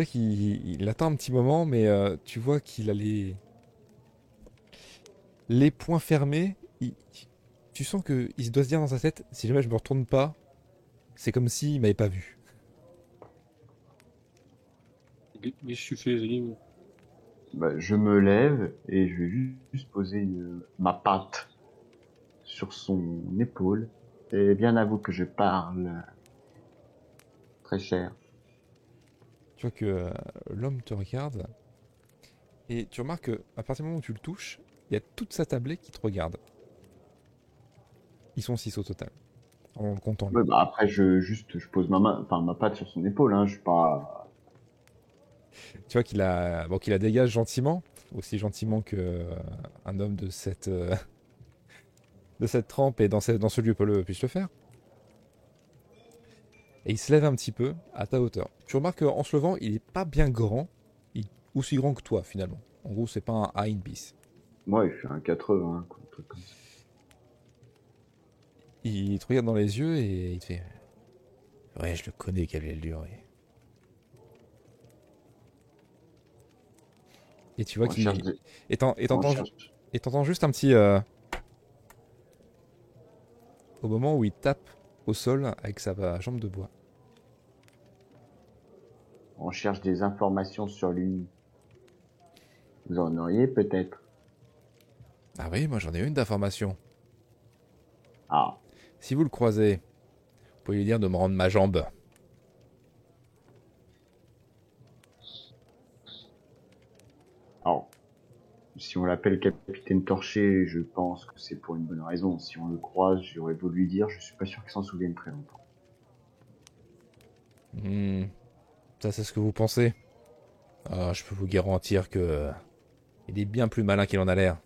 sais qu'il il attend un petit moment, mais euh, tu vois qu'il a les... les poings fermés. Il- Tu sens qu'il se doit se dire dans sa tête, si jamais je me retourne pas, c'est comme s'il m'avait pas vu. Mais je suis fait. Bah, je me lève et je vais juste poser une- ma patte sur son épaule. Et bien à vous que je parle. Très cher. Tu vois que euh, l'homme te regarde et tu remarques que à partir du moment où tu le touches, il y a toute sa tablée qui te regarde. Ils sont six au total. En comptant. Ouais, bah, après, je juste je pose ma main, enfin ma patte sur son épaule. Hein. Je suis pas. Tu vois qu'il a, bon, qu'il la dégage gentiment, aussi gentiment que euh, un homme de cette, euh, de cette trempe et dans ce, dans ce lieu peut le, puisse le faire. Et il se lève un petit peu à ta hauteur. Tu remarques qu'en se levant, il est pas bien grand, il est aussi grand que toi finalement. En gros, c'est pas un Hein bis. Moi, il fait un 80, quoi, un truc comme ça. Il te regarde dans les yeux et il te fait Ouais, je le connais, Galvieldur. Et... et tu vois qu'il. des- t'entends Et t'entends juste un petit. euh, Au moment où il tape au sol avec sa jambe de bois. On cherche des informations sur lui. Vous en auriez peut-être. Ah oui, moi j'en ai une d'information. Ah, Si vous le croisez, vous pouvez lui dire de me rendre ma jambe. alors. Si on l'appelle Capitaine Torché, je pense que c'est pour une bonne raison. Si on le croise, j'aurais beau lui dire, je suis pas sûr qu'il s'en souvienne très longtemps. Hmm, Ça, c'est ce que vous pensez Ah, Je peux vous garantir que. euh, Il est bien plus malin qu'il en a l'air.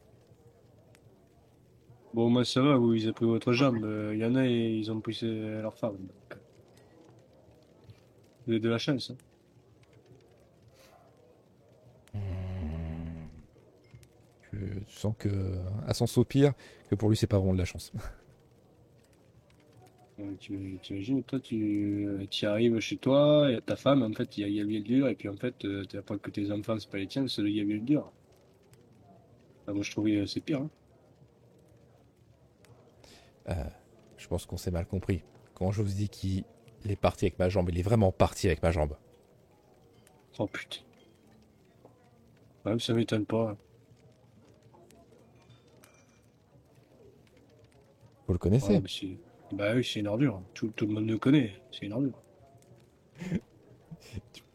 Bon, moi ça va, vous, ils ont pris votre jambe. Il y en a, et ils ont poussé leur femme. donc. Vous avez de la chance. Hein. Tu, tu sens que. À son soupir, que pour lui, c'est pas vraiment de la chance. Euh, tu- T'imagines, toi, tu y arrives chez toi, et ta femme, en fait, il y a Galvieldur, et puis en fait, euh, tu apprends que tes enfants, c'est pas les tiens, c'est le Galvieldur. Ah, moi, je trouvais euh, c'est pire. Hein. Euh, je pense qu'on s'est mal compris. Quand je vous dis qu'il est parti avec ma jambe, il est vraiment parti avec ma jambe. Oh putain. Ouais, ça m'étonne pas. hein. Vous le connaissez? Ouais, bah, oui, c'est une ordure. Tout, le monde le connaît. C'est une ordure.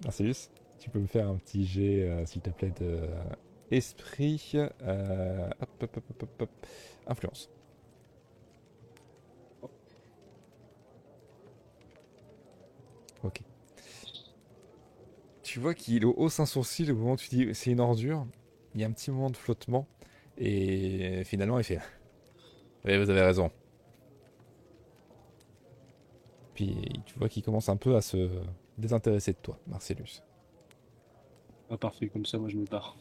Marcellus, tu peux me faire un petit jet, euh, s'il te plaît, de euh, esprit. euh, hop, hop, hop, influence. Ok. Tu vois qu'il hausse un sourcil au moment où tu dis c'est une ordure. Il y a un petit moment de flottement. Et finalement, il fait Oui, vous avez raison. Puis tu vois qu'il commence un peu à se désintéresser de toi, Marcellus. Ah, parfait, comme ça, moi, je me barre.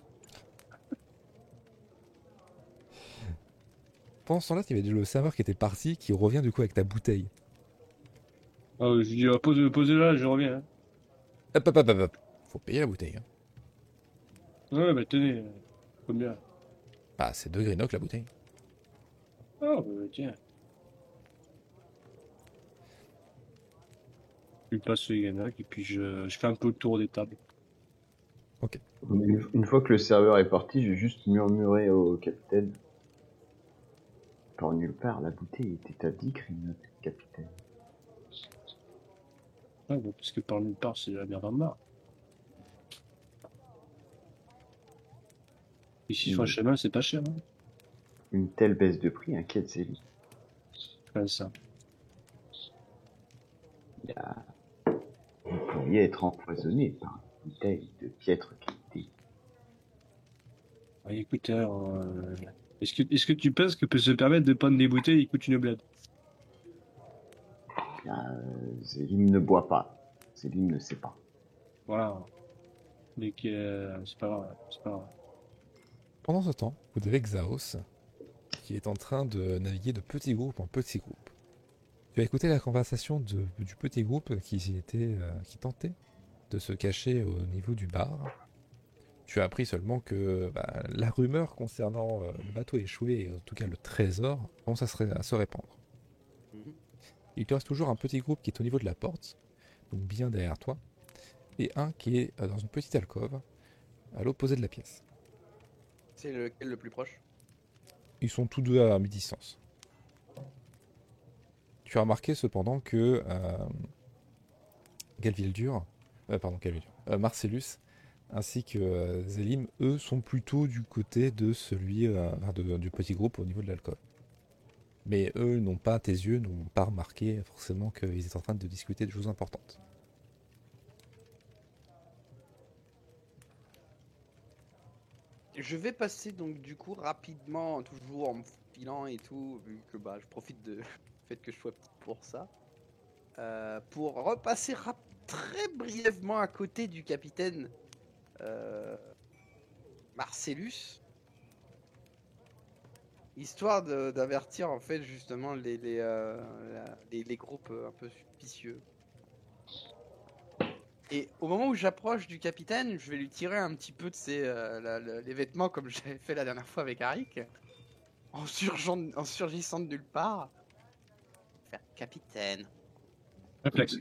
Pendant ce temps-là, il y avait le serveur qui était parti, qui revient du coup avec ta bouteille. Ah, je lui dis, ah, pose, posez là, je reviens. hein. Hop, hop, hop, hop, hop. Faut payer la bouteille. Hein. Ouais, bah tenez, euh, combien? Bah, c'est deux greenock la bouteille. Ah, bah, tiens. Passe les Yannick et puis je, je fais un peu le tour des tables. Une, une fois que le serveur est parti, j'ai juste murmuré au capitaine. Par nulle part, la bouteille était à 10 crimes, capitaine. Ouais, bon, parce que par nulle part, c'est la merde en barre. Ici, sur le Mm. chemin, c'est pas cher. Hein. Une telle baisse de prix inquiète Zélie. Enfin, ça. Il y a... Vous pourriez être empoisonné par une bouteille de piètre qualité. Ah, écoute, alors, euh, est-ce que, est-ce que tu penses que peut se permettre de prendre des bouteilles qui coûtent une bled Bien, euh, Zélim ne boit pas. Zélim ne sait pas. Voilà. Mais euh, c'est pas grave, c'est pas grave. Pendant ce temps, vous avez Xaos qui est en train de naviguer de petit groupe en petit groupe. Tu as écouté la conversation de- du petit groupe qui, était, euh, qui tentait de se cacher au niveau du bar. Tu as appris seulement que bah, la rumeur concernant euh, le bateau échoué, et en tout cas le trésor, commence à se, à se répandre. Mhm. Il te reste toujours un petit groupe qui est au niveau de la porte, donc bien derrière toi, et un qui est euh, dans une petite alcôve à l'opposé de la pièce. C'est lequel le plus proche? Ils sont tous deux à mi-distance. Tu as remarqué cependant que euh, Galvildur, euh, pardon, Galvildur, euh, Marcellus ainsi que Zélim, eux, sont plutôt du côté de celui de- du petit groupe au niveau de l'alcool. Mais eux n'ont pas, tes yeux n'ont pas remarqué forcément qu'ils étaient en train de discuter de choses importantes. Je vais passer donc du coup rapidement, toujours en me filant et tout, vu que bah, je profite de- fait que je sois petit pour ça, euh, pour repasser très brièvement à côté du capitaine euh, Marcellus, histoire d'avertir en fait justement euh, les- groupes un peu suspicieux. Et au moment où j'approche du capitaine, je vais lui tirer un petit peu de ses, vêtements comme j'avais fait la dernière fois avec Arik, en, en surgissant de nulle part. Faire capitaine. Réflexe.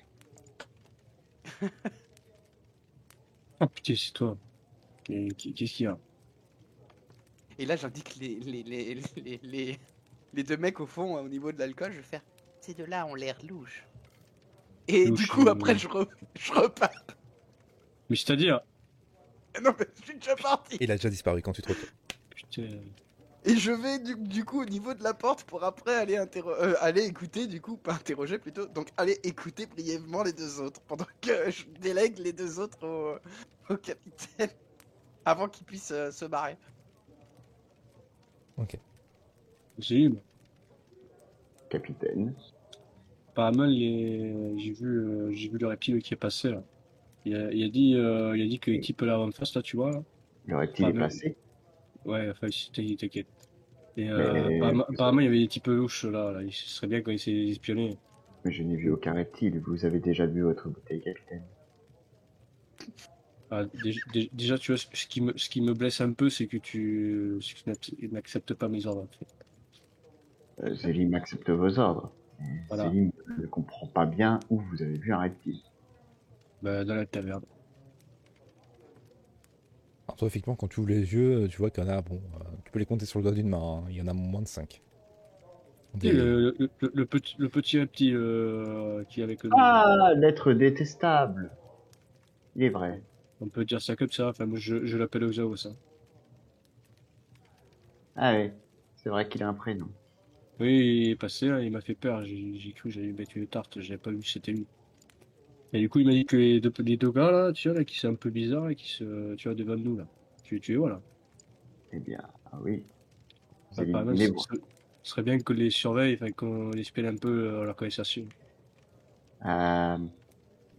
oh putain, c'est toi. Qu'est-ce qu'il y a? Et là, j'indique les, les, les, les, les, les deux mecs au fond, au niveau de l'alcool, je vais faire Ces deux-là ont l'air louches. Et du coup, euh, après, je, re- je repars. Mais c'est-à-dire? Non, mais je suis déjà parti. Il a déjà disparu quand tu te retournes. Putain. Et je vais du, du coup au niveau de la porte pour après aller, interro- euh, aller écouter, du coup, pas interroger plutôt, donc aller écouter brièvement les deux autres pendant que je délègue les deux autres au, au capitaine avant qu'il puisse euh, se barrer. C'est libre. Capitaine. Pas mal, les... j'ai vu, euh, j'ai vu le reptile qui est passé là. Il a, il a dit, euh, il a dit que l'équipe là en face là, tu vois là. Le reptile est passé. Ouais, enfin, c'était- t'inquiète. Et euh, apparemment, il y avait des types louches là, là. Il serait bien qu'on essaie de les espionner. Mais je n'ai vu aucun reptile. Vous avez déjà vu votre bouteille, capitaine. Ah, dé- dé- déjà, tu vois, ce qui me, ce qui me blesse un peu, c'est que tu, n'acceptes pas mes ordres. en fait. Euh, Zélim accepte vos ordres. Voilà. Zélim ne comprend pas bien où vous avez vu un reptile. Bah, dans la taverne. Effectivement, quand tu ouvres les yeux, tu vois qu'il y en a, bon, euh, tu peux les compter sur le doigt d'une main, hein. il y en a moins de 5. Et Le, le, le- le petit, le petit reptile euh, qui est avec nous. Ah, l'être détestable. Il est vrai. On peut dire ça comme ça. Enfin, moi, je, je l'appelle Oxaos. Hein. Ah ouais, c'est vrai qu'il a un prénom. Oui, il est passé là, il m'a fait peur. J'ai cru que j'allais mettre une tarte. J'avais pas vu que c'était lui. Et du coup, il m'a dit que les deux, les deux gars là, tu vois, là, qui sont un peu bizarres et qui se, tu vois, devant nous là. Tu, tu les vois là. Eh bien, ah oui. Exemple, il est ce bon. serait- ce serait bien que les surveille, enfin, qu'on les espionnent un peu euh, leur conversation. Euh,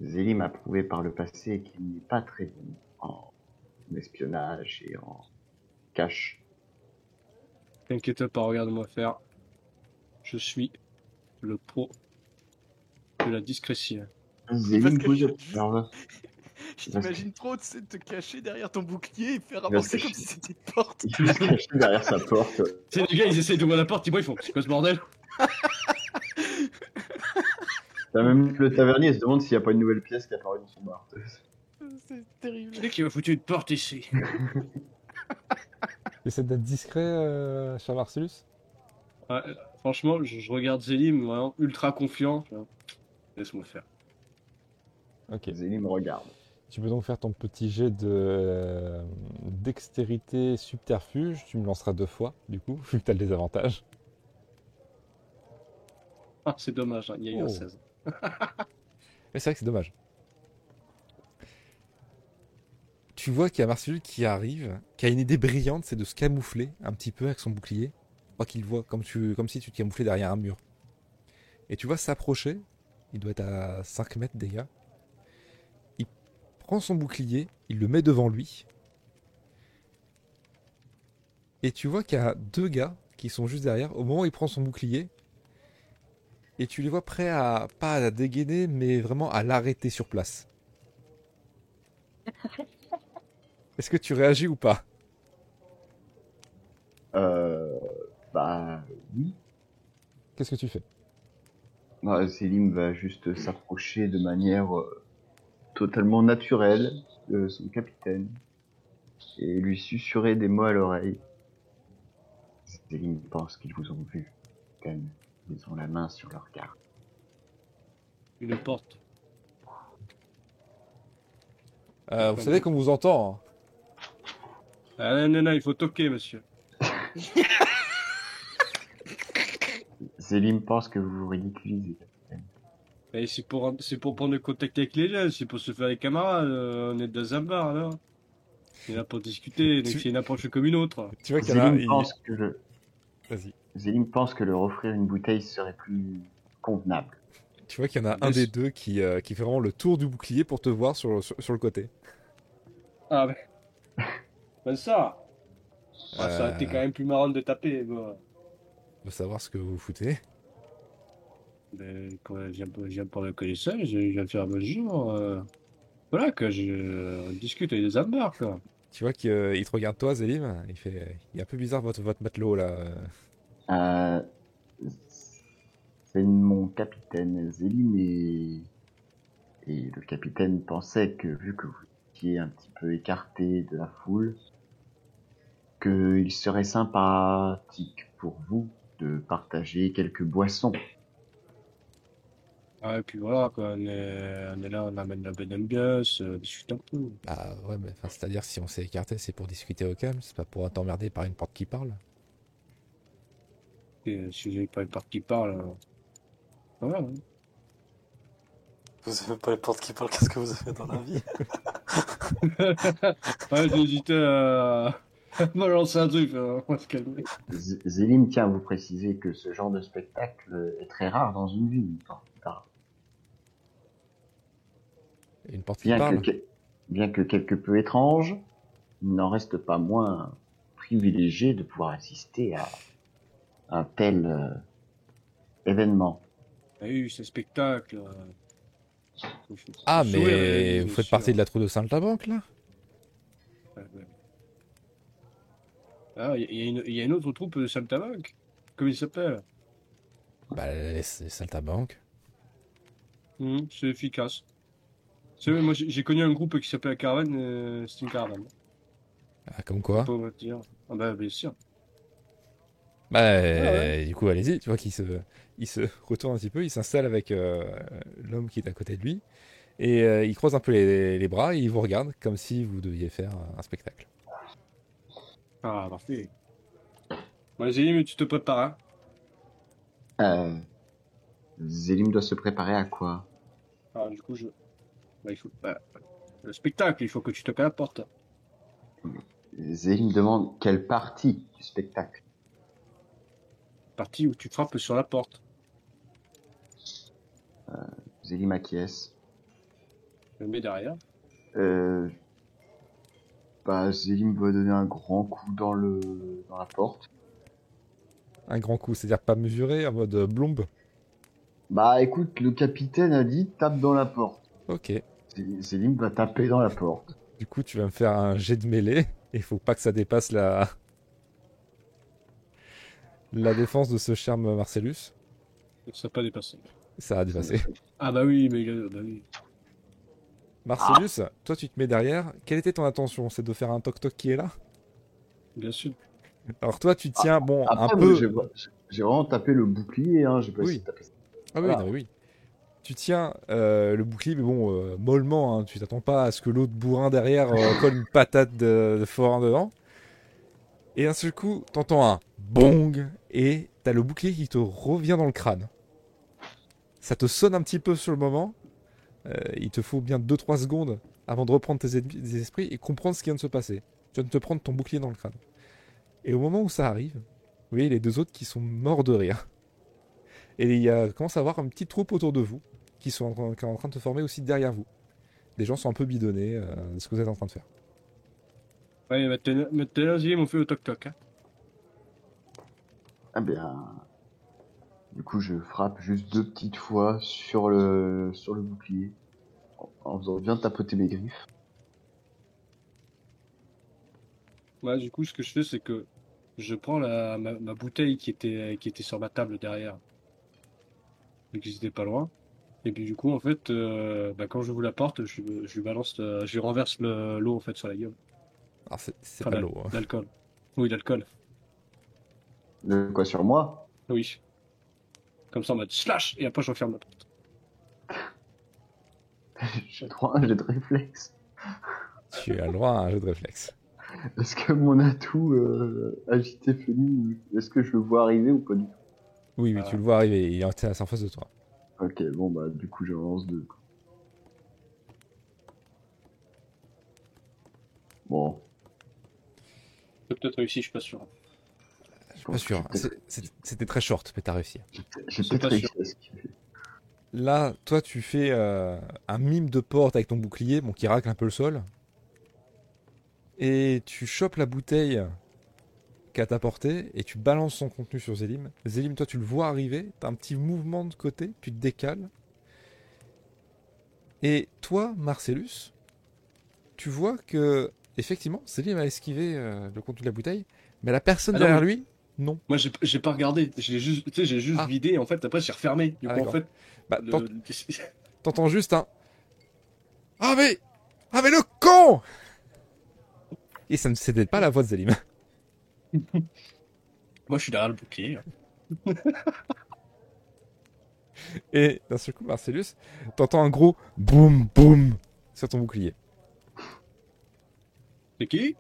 Zélim a prouvé par le passé qu'il n'est pas très bon en espionnage et en cache. T'inquiète pas, regarde-moi faire. Je suis le pro de la discrétion. Que vous je-. Je t'imagine trop, tu sais, te cacher derrière ton bouclier et faire avancer comme si c'était une porte. Il se cache derrière sa porte. Tu sais, les gars, ils essayent d'ouvrir la porte, ils voient, ils font C'est quoi ce bordel? T'as même le tavernier se demande s'il n'y a pas une nouvelle pièce qui apparaît dans son bar. C'est terrible. Sais qui m'a foutu une porte ici Essaie d'être discret, euh, cher Marcellus. Ouais, Franchement, je, je regarde Zélim, vraiment ultra confiant. Laisse-moi faire. Ok. Zélie me regarde. Tu peux donc faire ton petit jet de euh, dextérité subterfuge. Tu me lanceras deux fois, du coup, vu que tu as le désavantage. Ah, c'est dommage, hein, il y a eu un Oh. 16. Mais c'est vrai que c'est dommage. Tu vois qu'il y a Marcellus qui arrive, qui a une idée brillante, c'est de se camoufler un petit peu avec son bouclier. Crois qu'il voit comme, tu, comme si tu te camouflais derrière un mur. Et tu vois s'approcher, il doit être à 5 mètres des gars. Prend son bouclier, il le met devant lui. Et tu vois qu'il y a deux gars qui sont juste derrière. Au moment où il prend son bouclier, et tu les vois prêts à, pas à la dégainer, mais vraiment à l'arrêter sur place. Est-ce que tu réagis ou pas? Euh, bah oui. Qu'est-ce que tu fais? Bah, va juste s'approcher de manière euh, totalement naturelle de son capitaine et lui susurrer des mots à l'oreille. Selim pense qu'ils vous ont vu. Capitaine. Ils ont la main sur leur garde. Une porte. Euh, Vous savez qu'on vous entend. hein. Ah non, non, non, il faut toquer, monsieur. Selim pense que vous vous ridiculisez. Et c'est pour, c'est pour prendre le contact avec les jeunes, c'est pour se faire les camarades. euh, on est dans un bar, là. On est là pour discuter, donc Tu- c'est une approche comme une autre. Tu vois qu'il y en a un. Zélim il- pense que le Vas-y. Zélim pense que leur offrir une bouteille serait plus convenable. Tu vois qu'il y en a un des deux qui, euh, qui fait vraiment le tour du bouclier pour te voir sur, sur, sur le côté. Ah, mais. Ben ça ah, Ça a Euh. été quand même plus marrant de taper, moi. De savoir ce que vous foutez. Ben, quand je viens, je viens pour le connaissance, je je viens faire bonjour. Euh... Voilà, que je on discute avec des ambards, quoi. Tu vois qu'il euh, il te regarde toi, Zélim. Il fait. Il est un peu bizarre votre, votre matelot là. Euh, c'est mon capitaine Zélim et, et le capitaine pensait que vu que vous étiez un petit peu écarté de la foule, qu'il serait sympathique pour vous de partager quelques boissons. Ah, et puis voilà, quoi. On est, on est là, on amène la bonne ambiance, euh, on discute un peu. Bah ouais, mais enfin, c'est-à-dire si on s'est écarté, c'est pour discuter au calme, c'est pas pour t'emmerder par une porte qui parle. Et euh, si vous n'avez pas une part qui parle. euh, Voilà. hein. Vous avez pas les portes qui parlent, qu'est-ce que vous avez dans la vie? Ouais, j'ai hésité à me lancer un truc, on va se calmer. Z- Zélim tient à vous préciser que ce genre de spectacle est très rare dans une ville. Enfin, rare. Une porte qui Bien parle. que, que- bien que quelque peu étrange, il n'en reste pas moins privilégié de pouvoir assister à un tel euh, événement. Ah oui, spectacle. euh. Ah, sourire, mais vous faites sûr. partie de la troupe de Sainte-la-Banque là? Ouais. Ah, il y, a- il y a une- il y a une autre troupe de Saltabank. Comment il s'appelle? Bah, les- c'est Sainte-la-Banque. Hum, C'est efficace. C'est vrai, moi j'ai connu un groupe qui s'appelait la Caravane, euh, c'était une caravane. Ah, comme quoi me dire. Ah bah bien sûr. Bah, ouais. du coup, allez-y. Tu vois qu'il se, il se retourne un petit peu, il s'installe avec euh, l'homme qui est à côté de lui. Et euh, il croise un peu les, les bras et il vous regarde comme si vous deviez faire un spectacle. Ah parfait. Vas-y, mais tu te prépares. Hein? Euh, Zélim doit se préparer à quoi? Ah, du coup, je. Bah, il faut. Bah, le spectacle, il faut que tu toques à la porte. Zélim demande quelle partie du spectacle. Partie où tu frappes sur la porte. Zélim acquiesce. Je le mets derrière. Euh, bah, Zélim doit donner un grand coup dans le dans la porte. Un grand coup, c'est-à-dire pas mesuré, en mode euh, blombe. Bah écoute, le capitaine a dit tape dans la porte. Ok. Zélim va taper dans la porte. Du coup, tu vas me faire un jet de mêlée. Il faut pas que ça dépasse la la défense de ce charme Marcellus. Ça n'a pas dépassé. Ça a dépassé. Ah bah oui, mais euh, bah oui. Marcellus, toi tu te mets derrière. Quelle était ton intention? C'est de faire un toc-toc qui est là? Bien sûr. Alors toi tu tiens, bon, Après, un peu... j'ai vraiment tapé le bouclier, hein. J'ai pas Oui. essayé de taper ça. Ah oui, Voilà. non, oui. Tu tiens euh, le bouclier, mais bon, euh, mollement, hein, tu t'attends pas à ce que l'autre bourrin derrière euh, colle une patate de, de forain dedans. Et d'un seul coup, t'entends un bong, et t'as le bouclier qui te revient dans le crâne. Ça te sonne un petit peu sur le moment. Il te faut bien 2-3 secondes avant de reprendre tes, esprits et comprendre ce qui vient de se passer. Tu viens de te prendre ton bouclier dans le crâne. Et au moment où ça arrive, vous voyez les deux autres qui sont morts de rire. Et il commence à avoir une petite troupe autour de vous qui sont en train, qui est en train de se former aussi derrière vous. Des gens sont un peu bidonnés euh, de ce que vous êtes en train de faire. Ouais, maintenant, maintenant, ils m'ont fait au toc-toc. Hein. Ah bien. Du coup, je frappe juste deux petites fois sur le, sur le bouclier. En- En faisant bien tapoter mes griffes. Ouais, du coup, ce que je fais, c'est que je prends la, ma, ma bouteille qui était, qui était sur ma table derrière. Donc, ils étaient pas loin. Et puis, du coup, en fait, euh, bah, quand je vous la porte, je, je lui balance, le- je lui renverse le- l'eau, en fait, sur la gueule. Alors c'est c'est Enfin, pas l'eau. hein. L'alcool. Oui, l'alcool. Le, quoi, sur moi? Oui. Comme ça, en mode slash, et après, je referme la porte. J'ai droit à un jet de réflexe. Tu as le droit à un jeu de réflexe. Est-ce que mon atout euh, agité féline, est-ce que je le vois arriver ou pas du tout? Oui, oui, Ah. tu le vois arriver. Il est assez en face de toi. Ok, bon bah du coup je lance deux. quoi. Bon, peut-être réussi, je suis pas sûr. Je suis pas sûr. C'était très short, mais t'as réussi. C'est peut-être pas sûr. Là, toi, tu fais euh, un mime de porte avec ton bouclier, bon, qui racle un peu le sol. Et tu chopes la bouteille qu'à ta portée et tu balances son contenu sur Zélim. Zélim, toi, tu le vois arriver, t'as un petit mouvement de côté, tu te décales. Et toi, Marcellus, tu vois que, effectivement, Zélim a esquivé euh, le contenu de la bouteille, mais la personne Ah derrière lui, non. Moi, j'ai j'ai pas regardé. J'ai juste, j'ai juste Ah. vidé, et en fait, après, j'ai refermé. Du Ah, coup, en fait, Bah, le- t'ent- le- T'entends juste un. Ah mais Ah mais le con Et ça ne c'était pas la voix de Zélim. moi, je suis derrière le bouclier. Et d'un seul coup, Marcellus, t'entends un gros boum boum sur ton bouclier. C'est qui?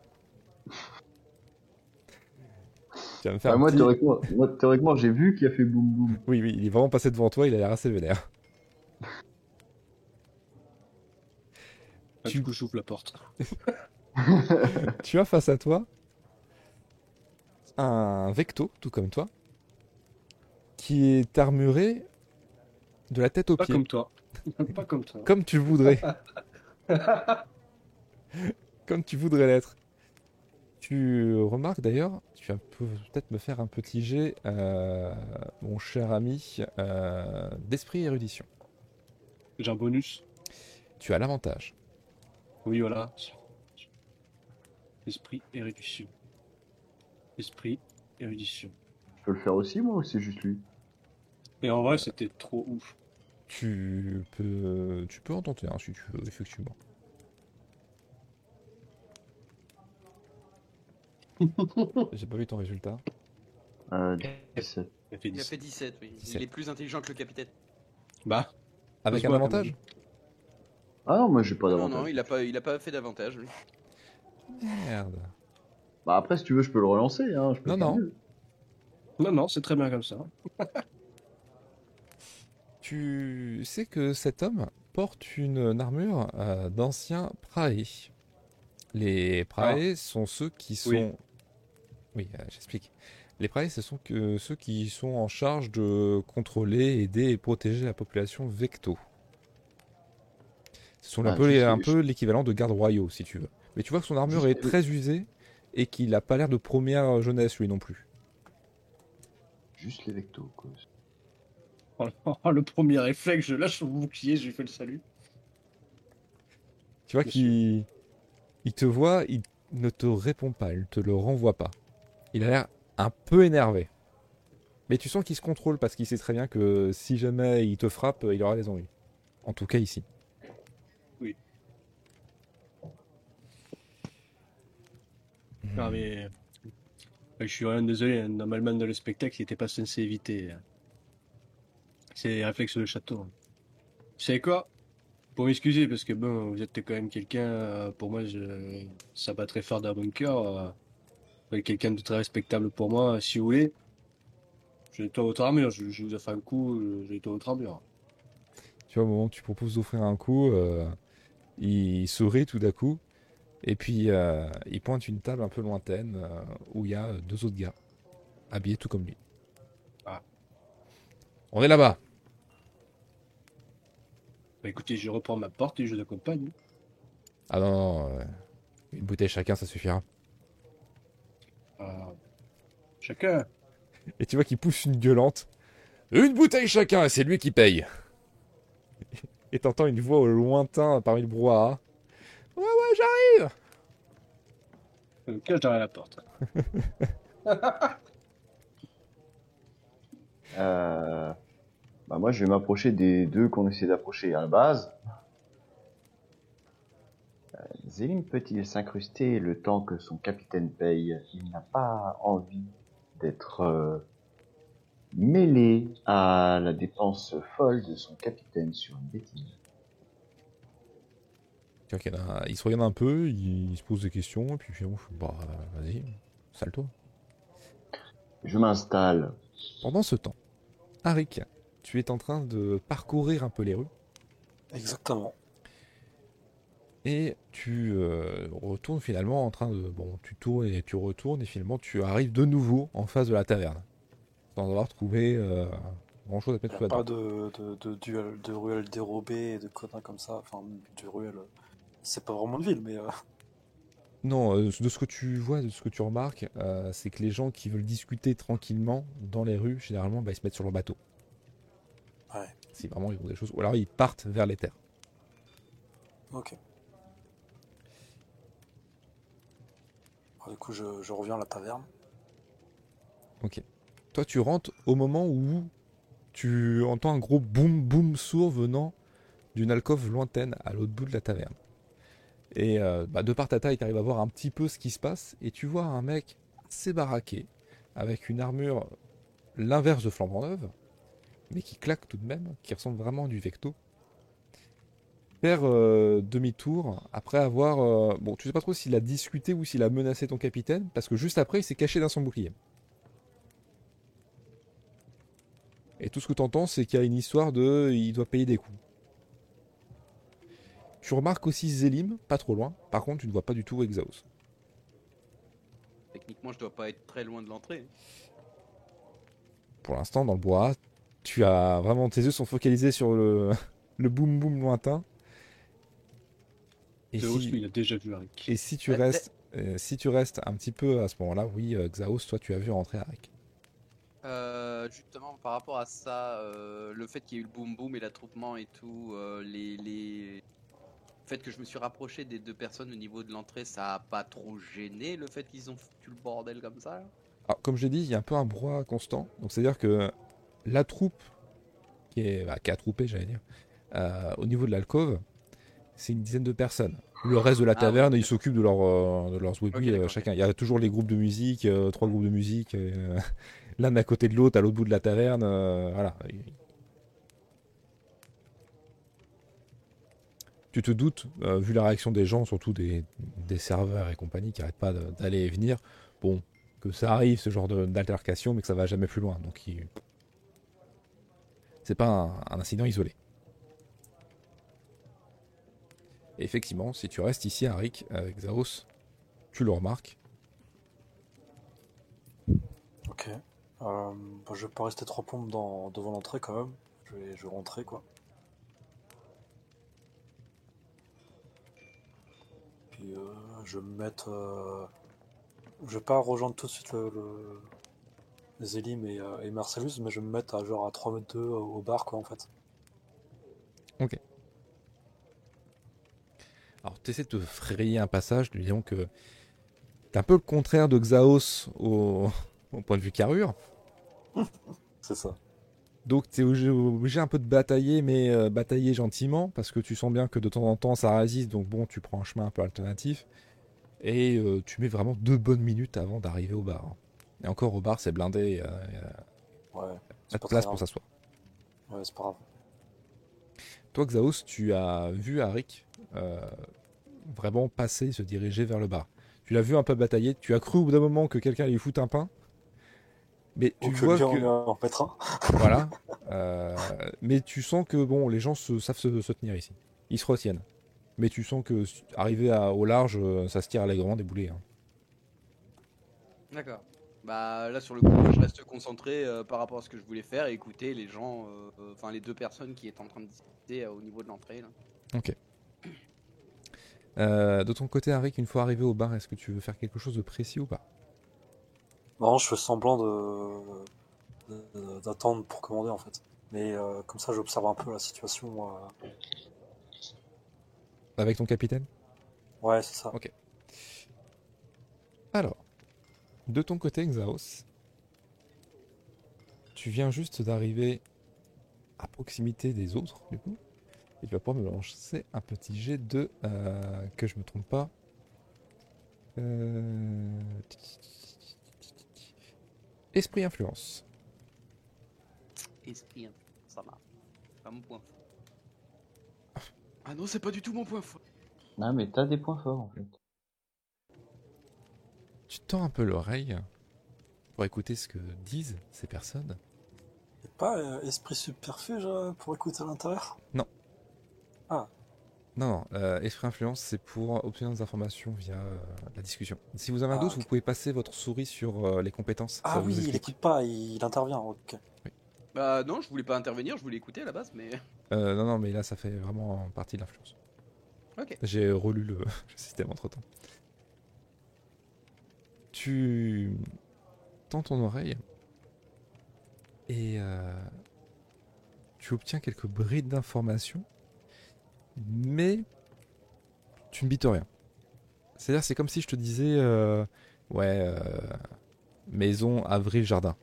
Tu vas me faire Ah, un moi, petit- théoriquement, moi théoriquement j'ai vu qu'il a fait boum boum. Oui, oui, il est vraiment passé devant toi, il a l'air assez vénère. Ah, Tu- Du coup, j'ouvre la porte. tu as face à toi un Vecto, tout comme toi, qui est armuré de la tête aux Pas pieds, comme toi. pas comme toi. comme tu voudrais. comme tu voudrais l'être. Tu remarques d'ailleurs, tu vas peu- peut-être me faire un petit jet, euh, mon cher ami, euh, d'esprit érudition. J'ai un bonus. Tu as l'avantage. Oui, voilà. Esprit, érudition. Esprit, érudition. Je peux le faire aussi moi ou c'est juste lui? Et en vrai, c'était trop ouf. Tu peux, tu peux en tenter un si tu veux, effectivement. J'ai pas vu ton résultat. euh, 17. Il a fait Il a 10. fait 17, oui. 17. Il est plus intelligent que le capitaine. Bah, Avec un avantage. Ah non, moi j'ai pas Non, d'avantage. non, il a pas, il a pas fait d'avantage. lui. Merde. Bah après si tu veux je peux le relancer hein. Je peux Non, non. mieux. Non, non, c'est très bien comme ça. Tu sais que cet homme porte une armure euh, d'anciens praés. Les praés sont ceux qui sont. Oui. Oui, euh, j'explique. Les praés, ce sont que ceux qui sont en charge de contrôler, aider et protéger la population vecto. Ce sont un Ah, peu, je un je- peu l'équivalent de gardes royaux, si tu veux. Mais tu vois que son armure Je est très usée et qu'il n'a pas l'air de première jeunesse, lui non plus. Juste les quoi. Oh, le premier réflexe, je lâche son bouclier, je lui fais le salut. Tu vois qu'il il te voit, il ne te répond pas, il te le renvoie pas. Il a l'air un peu énervé. Mais tu sens qu'il se contrôle parce qu'il sait très bien que si jamais il te frappe, il aura des ennuis. En tout cas ici. Ah, mais. Je suis vraiment désolé, hein, normalement dans le spectacle, il était pas censé éviter. hein. C'est les réflexes de château. Vous savez quoi? Pour m'excuser, parce que bon, vous êtes quand même quelqu'un, euh, pour moi, je... ça bat très fort mon cœur. euh, vous êtes quelqu'un de très respectable pour moi, si vous voulez. Je nettoie votre armure, je, je vous ai fait un coup, je je nettoie votre armure. Tu vois, au moment où tu proposes d'offrir un coup, euh, il sourit tout d'un coup. Et puis, euh, il pointe une table un peu lointaine euh, où il y a deux autres gars, habillés tout comme lui. Ah. On est là-bas. Bah écoutez, je reprends ma porte et je l'accompagne. Ah non, non, euh, une bouteille chacun, ça suffira. Ah, chacun. Et tu vois qu'il pousse une gueulante. Une bouteille chacun, et c'est lui qui paye. Et t'entends une voix au lointain parmi le brouhaha. Ouais, ouais, j'arrive Je me cache derrière la porte. Euh, bah moi, je vais m'approcher des deux qu'on essaie d'approcher à la base. Euh, Zélim peut-il s'incruster le temps que son capitaine paye? Il n'a pas envie d'être euh, mêlé à la dépense folle de son capitaine sur une bêtise. Y a- il se regarde un peu, il, il se pose des questions, et puis finalement, je fais, bah, vas-y, sale-toi. Je m'installe. Pendant ce temps, Arik, tu es en train de parcourir un peu les rues, Exactement. et tu euh, retournes finalement en train de... Bon, tu tournes et tu retournes, et finalement, tu arrives de nouveau en face de la taverne. Sans avoir trouvé euh, grand-chose à Il mettre sous la pas de, de, de duel, de ruelle dérobée et de conneries comme ça. Enfin, du ruelle. C'est pas vraiment une ville, mais. euh, Non, euh, de ce que tu vois, de ce que tu remarques, euh, c'est que les gens qui veulent discuter tranquillement dans les rues, généralement, bah, ils se mettent sur leur bateau. Ouais. Si vraiment ils ont des choses. Ou alors ils partent vers les terres. Ok. Alors, du coup, je, je reviens à la taverne. Toi, tu rentres au moment où tu entends un gros boum boum sourd venant d'une alcôve lointaine à l'autre bout de la taverne. Et euh, bah, de par ta taille, tu arrives à voir un petit peu ce qui se passe et tu vois un mec assez avec une armure l'inverse de flambant neuve, mais qui claque tout de même, qui ressemble vraiment à du Vecto. Faire euh, demi-tour après avoir. euh, bon, tu sais pas trop s'il a discuté ou s'il a menacé ton capitaine, parce que juste après, il s'est caché dans son bouclier. Et tout ce que tu entends, c'est qu'il y a une histoire de. Il doit payer des coups. Tu remarques aussi Zélim, pas trop loin. Par contre, tu ne vois pas du tout Exaos. Techniquement, je dois pas être très loin de l'entrée. Pour l'instant, dans le bois, tu as vraiment. Tes yeux sont focalisés sur le, le boum boum lointain. Et si, lui, il a déjà vu Arik. et si tu restes. euh, si tu restes un petit peu à ce moment-là, oui, euh, Xaos, toi tu as vu rentrer Arik. Euh, justement, par rapport à ça, euh, le fait qu'il y ait eu le boom boom et l'attroupement et tout, euh, les, les... le fait que je me suis rapproché des deux personnes au niveau de l'entrée, ça a pas trop gêné le fait qu'ils ont foutu le bordel comme ça Alors, comme j'ai dit, il y a un peu un brouhaha constant. Donc, c'est-à-dire que la troupe qui est, bah, qui est attroupée, j'allais dire, euh, au niveau de l'alcôve, c'est une dizaine de personnes. Le reste de la Ah, taverne, ouais. ils s'occupent de, leur, euh, de leurs webis, d'accord, chacun. Il y a toujours les groupes de musique, euh, trois groupes de musique, euh, l'un à côté de l'autre, à l'autre bout de la taverne. euh, voilà. Tu te doutes, euh, vu la réaction des gens, surtout des, serveurs et compagnie qui n'arrêtent pas d'aller et venir, bon, que ça arrive ce genre d'altercation, mais que ça va jamais plus loin. Donc, c'est pas un, incident isolé. Effectivement, si tu restes ici, Arik, avec Zaos, tu le remarques. Ok. Euh, je vais pas rester trois pompes devant l'entrée quand même. Je vais rentrer quoi. Puis euh, je vais me mettre. euh, Je vais pas rejoindre tout de suite le, le... Zélim et, euh, et Marcellus, mais je vais me mettre à genre à 3 mètres 2 au bar quoi en fait. Alors, tu essaies de te frayer un passage, disons que t'es un peu le contraire de Xaos au, au point de vue carrure. C'est ça. Donc tu es obligé, un peu de batailler, mais euh, batailler gentiment, parce que tu sens bien que de temps en temps ça résiste, donc bon, tu prends un chemin un peu alternatif. Et euh, tu mets vraiment deux bonnes minutes avant d'arriver au bar. Et encore au bar, c'est blindé, euh, a Ouais. pas C'est de place pour s'asseoir. Ouais, c'est pas grave. Toi, Xaos, tu as vu Arik euh, vraiment passer, se diriger vers le bar. Tu l'as vu un peu batailler, tu as cru au bout d'un moment que quelqu'un lui fout un pain? Mais tu vois on que... en. Voilà. Euh, mais tu sens que bon, les gens se- savent se, se tenir ici. Ils se retiennent. Mais tu sens que arrivé à- au large, euh, ça se tire allègrement des boulets. hein. D'accord. Bah là sur le coup, je reste concentré euh, par rapport à ce que je voulais faire et écouter les gens, euh, enfin les deux personnes qui étaient en train de discuter euh, au niveau de l'entrée. là. Euh, de ton côté, Arik, une fois arrivé au bar, est-ce que tu veux faire quelque chose de précis ou pas? Non, je fais semblant de d'attendre pour commander en fait. Mais euh, comme ça, j'observe un peu la situation. euh. Avec ton capitaine? Ouais, c'est ça. Ok. Alors, de ton côté, Xaos, tu viens juste d'arriver à proximité des autres, du coup. Et tu vas pouvoir me lancer un petit jet de. euh, que je me trompe pas. Euh, Esprit influence. Esprit, hein, ça marche. C'est Pas mon point fort. Ah non, c'est pas du tout mon point fort. Non, mais t'as des points forts en fait. Tu tends un peu l'oreille pour écouter ce que disent ces personnes. Et pas euh, esprit subterfuge euh, pour écouter à l'intérieur? Non, non, euh, esprit influence, c'est pour obtenir des informations via euh, la discussion. Si vous avez un Ah, doute, vous pouvez passer votre souris sur euh, les compétences. Ah ça vous oui, il explique. écoute pas, il, intervient. Ok. Bah non, je voulais pas intervenir, je voulais écouter à la base, mais. Euh, non, non, mais là, ça fait vraiment partie de l'influence. Ok. J'ai relu le, le système entre temps. Tu tends ton oreille et euh, tu obtiens quelques brides d'informations, mais tu ne bites rien. C'est-à-dire, c'est comme si je te disais, euh, ouais, euh, maison, avril, jardin.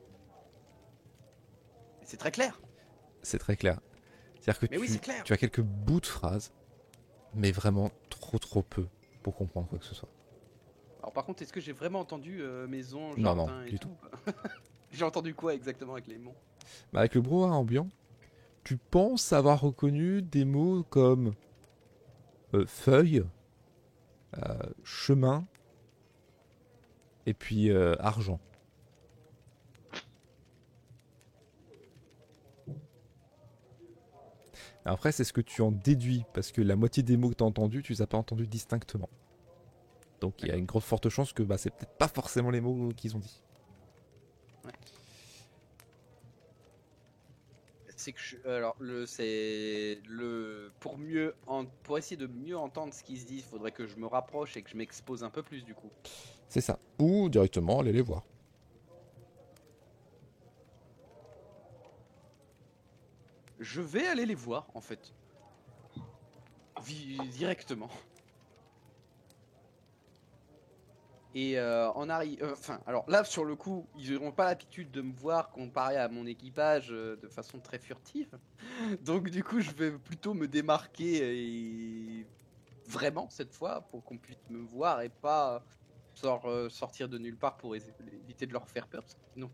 C'est très clair. C'est très clair. C'est-à-dire que Mais oui, tu, c'est clair. tu as quelques bouts de phrases, mais vraiment trop trop peu pour comprendre quoi que ce soit. Alors par contre, est-ce que j'ai vraiment entendu euh, maison, Non, jardin non, et du tout, J'ai entendu quoi exactement avec les mots? Bah, avec le brouhaha ambiant, tu penses avoir reconnu des mots comme euh, feuille, euh, chemin, et puis euh, argent? Après, c'est ce que tu en déduis, parce que la moitié des mots que tu as entendus, tu les as pas entendus distinctement. Donc il y a une grosse forte chance que bah, c'est peut-être pas forcément les mots qu'ils ont dit. C'est que je, alors le c'est le pour mieux en, pour essayer de mieux entendre ce qui se il faudrait que je me rapproche et que je m'expose un peu plus du coup. C'est ça. Ou directement aller les voir. Je vais aller les voir en fait. Vi- directement. Et euh, en arrive, enfin, alors là sur le coup, ils n'auront pas l'habitude de me voir comparé à mon équipage euh, de façon très furtive. Donc du coup, je vais plutôt me démarquer vraiment cette fois pour qu'on puisse me voir et pas euh, sortir de nulle part pour éviter de leur faire peur. Parce que sinon,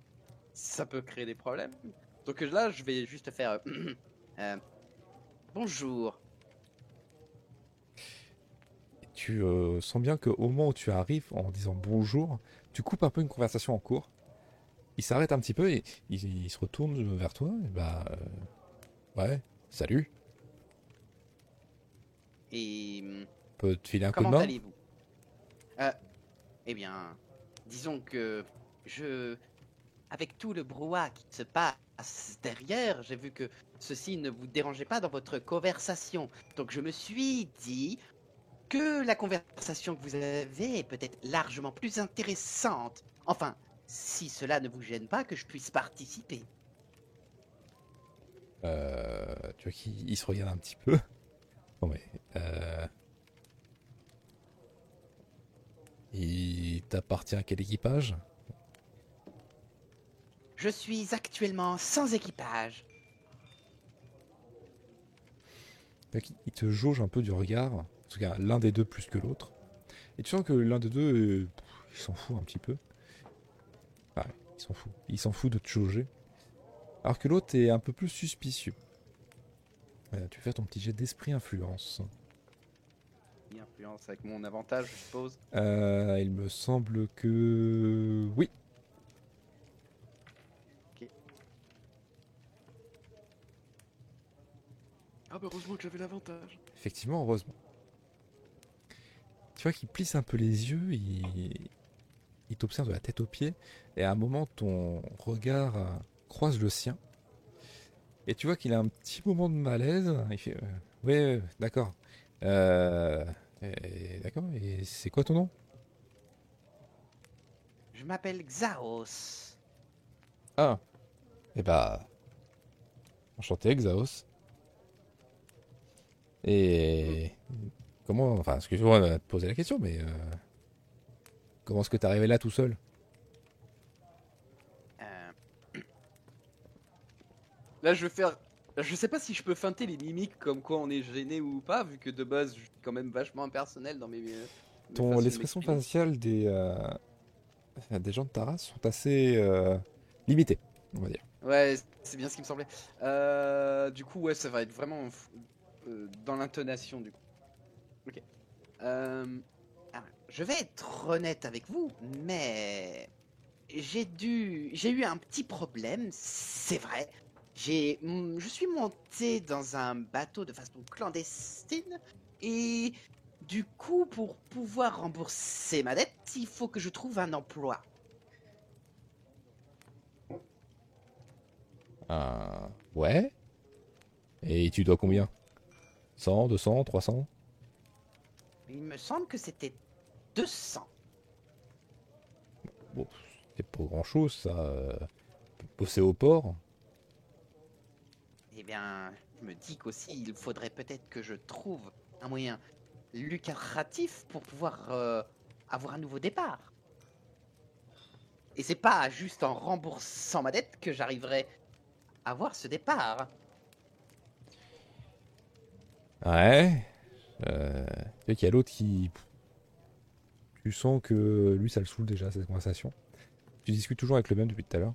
ça peut créer des problèmes. Donc là, je vais juste faire euh, euh, bonjour. Tu euh, sens bien qu'au moment où tu arrives en disant bonjour, tu coupes un peu une conversation en cours. Il s'arrête un petit peu et il, il se retourne vers toi. Et bah, euh, ouais, salut. Et Peut te filer un coup de comment main allez-vous? Euh, Eh bien, disons que je, avec tout le brouhaha qui se passe derrière, j'ai vu que ceci ne vous dérangeait pas dans votre conversation. Donc je me suis dit que la conversation que vous avez est peut-être largement plus intéressante. Enfin, si cela ne vous gêne pas, que je puisse participer. Euh, tu vois qu'il il se regarde un petit peu. Bon, mais. Euh, Il t'appartient à quel équipage? Je suis actuellement sans équipage. Il te jauge un peu du regard, en tout cas l'un des deux plus que l'autre. Et tu sens que l'un des deux, euh, il s'en fout un petit peu. Ouais, il s'en fout. Il s'en fout de te jauger. Alors que l'autre est un peu plus suspicieux. Ouais, tu fais ton petit jet d'esprit influence. Influence avec mon avantage, je suppose. Euh, il me semble que... Oui, Ah bah heureusement que j'avais l'avantage. effectivement, heureusement. Tu vois qu'il plisse un peu les yeux, il, il t'observe de la tête aux pieds, et à un moment, ton regard euh, croise le sien. Et tu vois qu'il a un petit moment de malaise. Il fait euh, Ouais, ouais, d'accord. Euh, et- d'accord, et c'est quoi ton nom? Je m'appelle Xaos. Ah Eh bah. Enchanté, Xaos. Et. Comment. Enfin, excuse-moi de te poser la question, mais. euh, Comment est-ce que t'es arrivé là tout seul? Euh, Là, je vais faire. Je sais pas si je peux feinter les mimiques comme quoi on est gêné ou pas, vu que de base, je suis quand même vachement impersonnel dans mes. mes Ton l'expression faciale des. euh, des gens de ta race sont assez. euh, limitées, on va dire. Ouais, c'est bien ce qui me semblait. Euh, du coup, ouais, ça va être vraiment euh, dans l'intonation, du coup. Ok. Euh, je vais être honnête avec vous, mais j'ai dû, j'ai eu un petit problème, c'est vrai. J'ai, je suis monté dans un bateau de façon clandestine et du coup, pour pouvoir rembourser ma dette, il faut que je trouve un emploi. Euh, ouais. Et tu dois combien? 100, 200, 300 Il me semble que c'était 200. Bon, c'est pas grand chose ça. euh, Bosser au port. Eh bien, je me dis qu'aussi, il faudrait peut-être que je trouve un moyen lucratif pour pouvoir euh, avoir un nouveau départ. Et c'est pas juste en remboursant ma dette que j'arriverai à avoir ce départ. Ouais. Euh, sais qu'il y a l'autre qui. Tu sens que lui, ça le saoule déjà, cette conversation. Tu discutes toujours avec le même depuis tout à l'heure.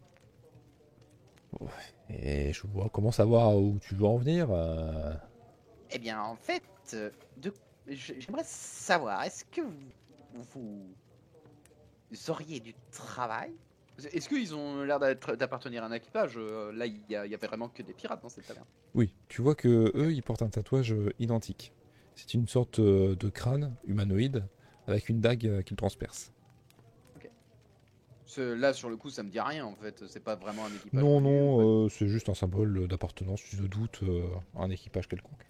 Et je vois, comment savoir où tu veux en venir. euh, Eh bien, en fait, euh, de- j'aimerais savoir, est-ce que vous, vous auriez du travail? Est-ce qu'ils ont l'air d'appartenir à un équipage? Euh, Là, il y, y avait vraiment que des pirates dans cette taverne. Oui, tu vois que eux, ils portent un tatouage euh, identique. C'est une sorte euh, de crâne humanoïde avec une dague euh, qui le transperce. Ce- Là, sur le coup, ça me dit rien en fait. C'est pas vraiment un équipage. Non, non, euh, c'est juste un symbole d'appartenance, tu te doutes, euh, à un équipage quelconque.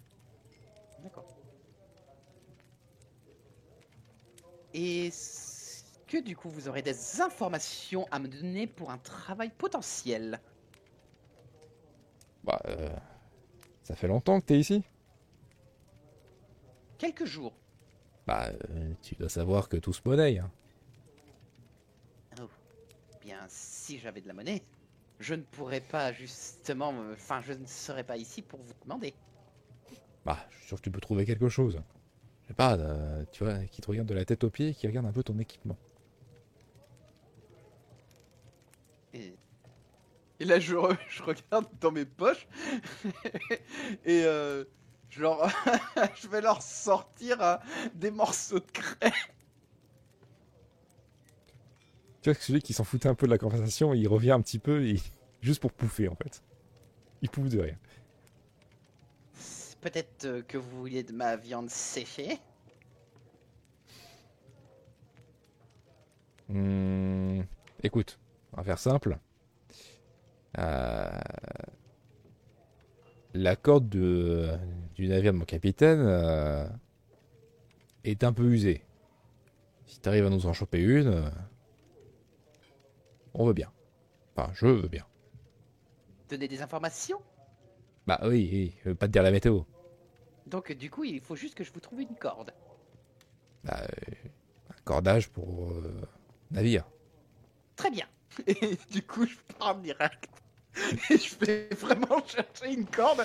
D'accord. Et est-ce que du coup vous aurez des informations à me donner pour un travail potentiel? Bah, euh, ça fait longtemps que t'es ici Quelques jours. Bah, euh, tu dois savoir que tout se monnaie. hein. Bien, si j'avais de la monnaie, je ne pourrais pas justement. me- Enfin, je ne serais pas ici pour vous demander. Bah, je suis sûr que tu peux trouver quelque chose. Je sais pas, euh, tu vois, qui te regarde de la tête aux pieds, qui regarde un peu ton équipement. Et- Et là, je, re- je regarde dans mes poches et euh, je, leur... je vais leur sortir euh, des morceaux de craie. Tu vois que celui qui s'en foutait un peu de la conversation, il revient un petit peu, et... juste pour pouffer en fait. Il pouffe de rien. Peut-être euh, que vous vouliez de ma viande séchée Hmm, écoute, on va faire simple. Euh, La corde de... du navire de mon capitaine euh, est un peu usée. Si t'arrives à nous en choper une, euh, on veut bien. Enfin, je veux bien. Donner des informations Bah oui, oui, je veux pas te dire la météo. Donc, du coup, il faut juste que je vous trouve une corde. Bah, euh, cordage pour euh, navire. Très bien. Et du coup, je pars direct. Et je vais vraiment chercher une corde.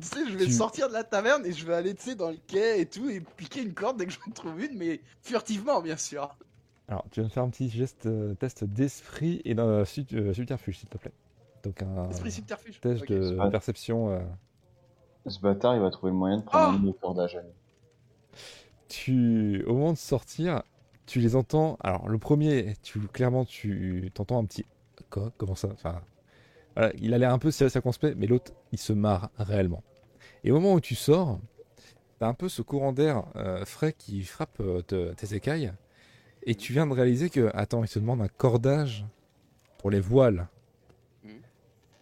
Tu sais, je vais Tu- sortir de la taverne et je vais aller, tu sais, dans le quai et tout et piquer une corde dès que j'en trouve une, mais furtivement, bien sûr. Alors, tu vas me faire un petit geste, euh, test d'esprit et d'un sub- euh, subterfuge, s'il te plaît. Donc, un Esprit subterfuge. test de perception. euh, Ce bâtard, il va trouver le moyen de prendre Oh un de nos cordages à nous. tu, au moment de sortir, tu les entends. Alors, le premier, tu, clairement, tu t'entends un petit. Quoi Comment ça Enfin, voilà, il a l'air un peu circonspect, mais l'autre, il se marre réellement. Et au moment où tu sors, t'as un peu ce courant d'air euh, frais qui frappe euh, te- tes écailles, et tu viens de réaliser que, attends, il se demande un cordage pour les voiles. Mhm.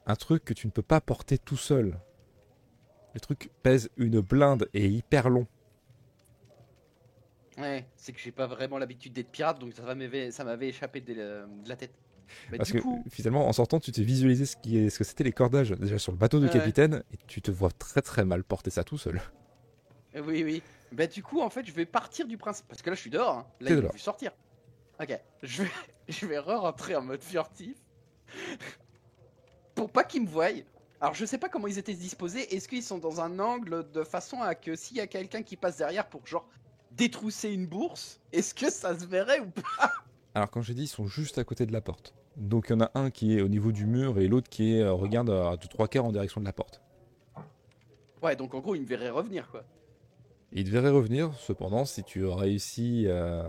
Un truc que tu ne peux pas porter tout seul. Le truc pèse une blinde et est hyper long. Ouais, c'est que j'ai pas vraiment l'habitude d'être pirate, donc ça va m'avait- ça m'avait échappé de de la tête. Mais Parce du que coup, finalement, en sortant, tu t'es visualisé ce, qui est, ce que c'était les cordages déjà sur le bateau de Ouais. capitaine, et tu te vois très très mal porter ça tout seul. euh, oui, oui. Bah du coup, en fait, je vais partir du principe, parce que là, je suis dehors. hein. Là, il vu sortir. Ok, je vais, je vais re-rentrer en mode furtif pour pas qu'ils me voient. Alors, je sais pas comment ils étaient disposés. Est-ce qu'ils sont dans un angle de façon à que s'il y a quelqu'un qui passe derrière pour genre détrousser une bourse, est-ce que ça se verrait ou pas? Alors, quand j'ai dit, ils sont juste à côté de la porte. Donc, il y en a un qui est au niveau du mur et l'autre qui est, euh, regarde à de trois quarts en direction de la porte. Ouais, donc en gros, ils me verraient revenir quoi. Il devrait revenir, cependant, si tu réussis euh,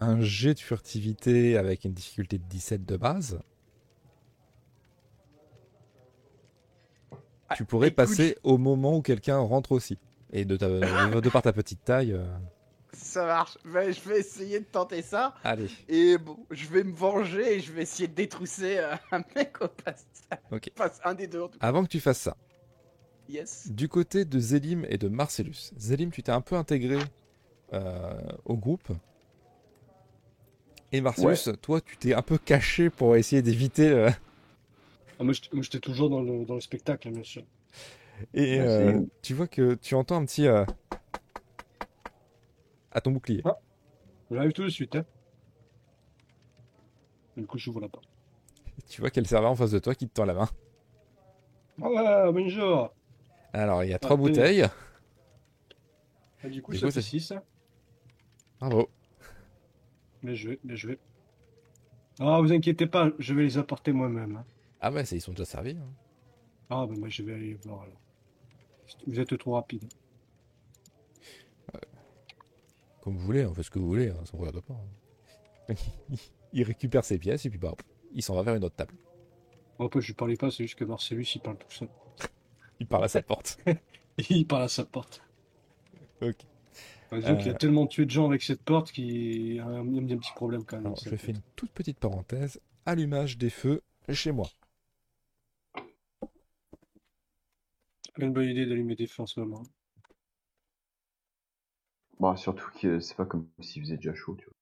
un jet de furtivité avec une difficulté de 17 de base, tu pourrais écoute, passer au moment où quelqu'un rentre aussi. Et de, ta, de, de par ta petite taille. euh, Ça marche. Bah, je vais essayer de tenter ça. Allez. Et bon, je vais me venger et je vais essayer de détrousser euh, un mec au passage. Ok. Enfin, un des deux en tout cas. Avant que tu fasses ça, Yes. du côté de Zélim et de Marcellus, Zélim, tu t'es un peu intégré euh, au groupe. Et Marcellus, toi, tu t'es un peu caché pour essayer d'éviter. euh, Ah, moi, j'étais toujours dans le, dans le spectacle, hein, bien sûr. Et euh, tu vois que tu entends un petit. euh, à ton bouclier. J'arrive tout de suite, hein. Du coup, j'ouvre la porte. Tu vois qu'elle servait en face de toi qui te tend la main. Ah, bonjour Alors, il y a trois Ah, bouteilles. Ah, Du coup, Du ça coup, fait c'est- 6. Bravo. Bien joué, bien joué. Ah, vous inquiétez pas, je vais les apporter moi-même. hein. Ah, c'est- ils sont déjà servis. hein. Ah, ben moi, je vais aller voir alors. Vous êtes trop rapide. Comme vous voulez, on fait ce que vous voulez, hein, ça me regarde pas. hein. il récupère ses pièces et puis bah, il s'en va vers une autre table. En fait, je parlais pas, c'est juste que Marcellus, il parle tout seul. Il parle à sa porte. il parle à sa porte. Ok. Enfin, disons qu'il Euh. a tellement tué de gens avec cette porte qu'il y a un, il y a un petit problème quand même. Alors, avec je cette fais une toute petite parenthèse. Allumage des feux chez moi. Pas une bonne idée d'allumer des feux en ce moment. Bon, surtout que c'est pas comme s'il faisait déjà chaud, tu vois.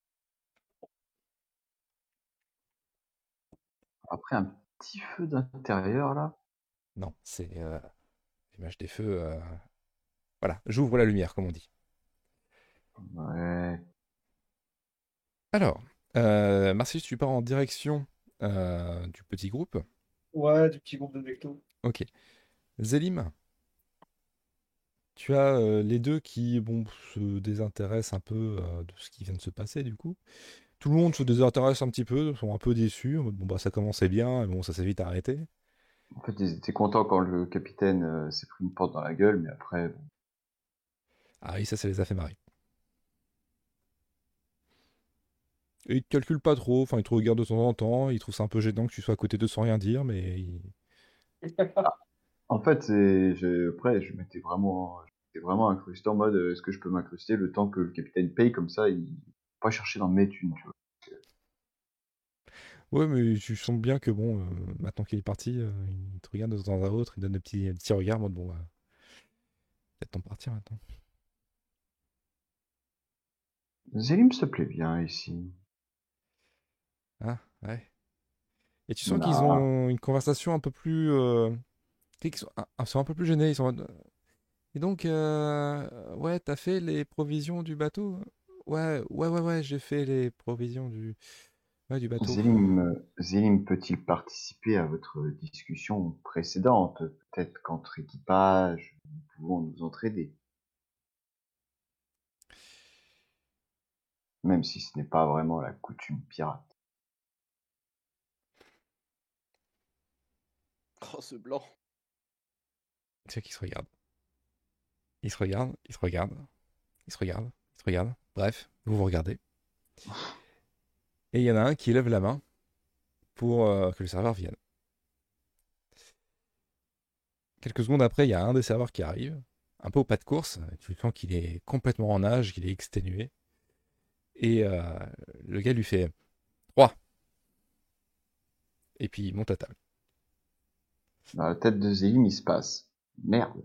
Après, un petit feu d'intérieur, là. Non, c'est euh, allumage des feux. euh, Voilà, j'ouvre la lumière, comme on dit. Ouais. Alors, euh, Marcellus, tu pars en direction euh, du petit groupe? Ouais, du petit groupe de Necto. Ok. Zélim, tu as euh, les deux qui bon, se désintéressent un peu euh, de ce qui vient de se passer du coup. Tout le monde se désintéresse un petit peu, sont un peu déçus. en mode, Bon bah ça commençait bien, mais bon ça s'est vite arrêté. En fait, ils étaient contents quand le capitaine euh, s'est pris une porte dans la gueule, mais après, bon, Ah oui, ça, ça les a fait marrer. Et ils te calculent pas trop, enfin ils te regardent de temps en temps, ils trouvent ça un peu gênant que tu sois à côté d'eux sans rien dire, mais ils- En fait, après, je m'étais vraiment, vraiment incrusté en mode, euh, est-ce que je peux m'incruster le temps que le capitaine paye comme ça, il pas chercher dans mes thunes, tu vois. Ouais, mais tu sens bien que bon, euh, maintenant qu'il est parti, euh, il te regarde de temps à autre, il donne des petits, des petits regards, en mode bon, bah, peut-être temps de partir maintenant. Zélim se plaît bien ici. Ah, ouais. Et tu sens qu'ils ont une conversation un peu plus. euh, sont, ils sont un peu plus gênés. Ils sont mode, Et donc, euh, ouais, t'as fait les provisions du bateau? ouais, ouais, ouais, ouais, j'ai fait les provisions du, ouais, du bateau. Zélim, euh, Zélim peut-il participer à votre discussion précédente? Peut-être qu'entre équipages, nous pouvons nous entraider. Même si ce n'est pas vraiment la coutume pirate. Oh, ce blanc. Tu sais qu'il se regarde. Il se regarde, il se regarde, il se regarde, il se regarde. Bref, vous vous regardez. Et il y en a un qui lève la main pour euh, que le serveur vienne. Quelques secondes après, il y a un des serveurs qui arrive, un peu au pas de course. Tu sens qu'il est complètement en âge, qu'il est exténué. Et euh, le gars lui fait 3. Et puis il monte à table. Dans la tête de Zélim, il se passe. Merde.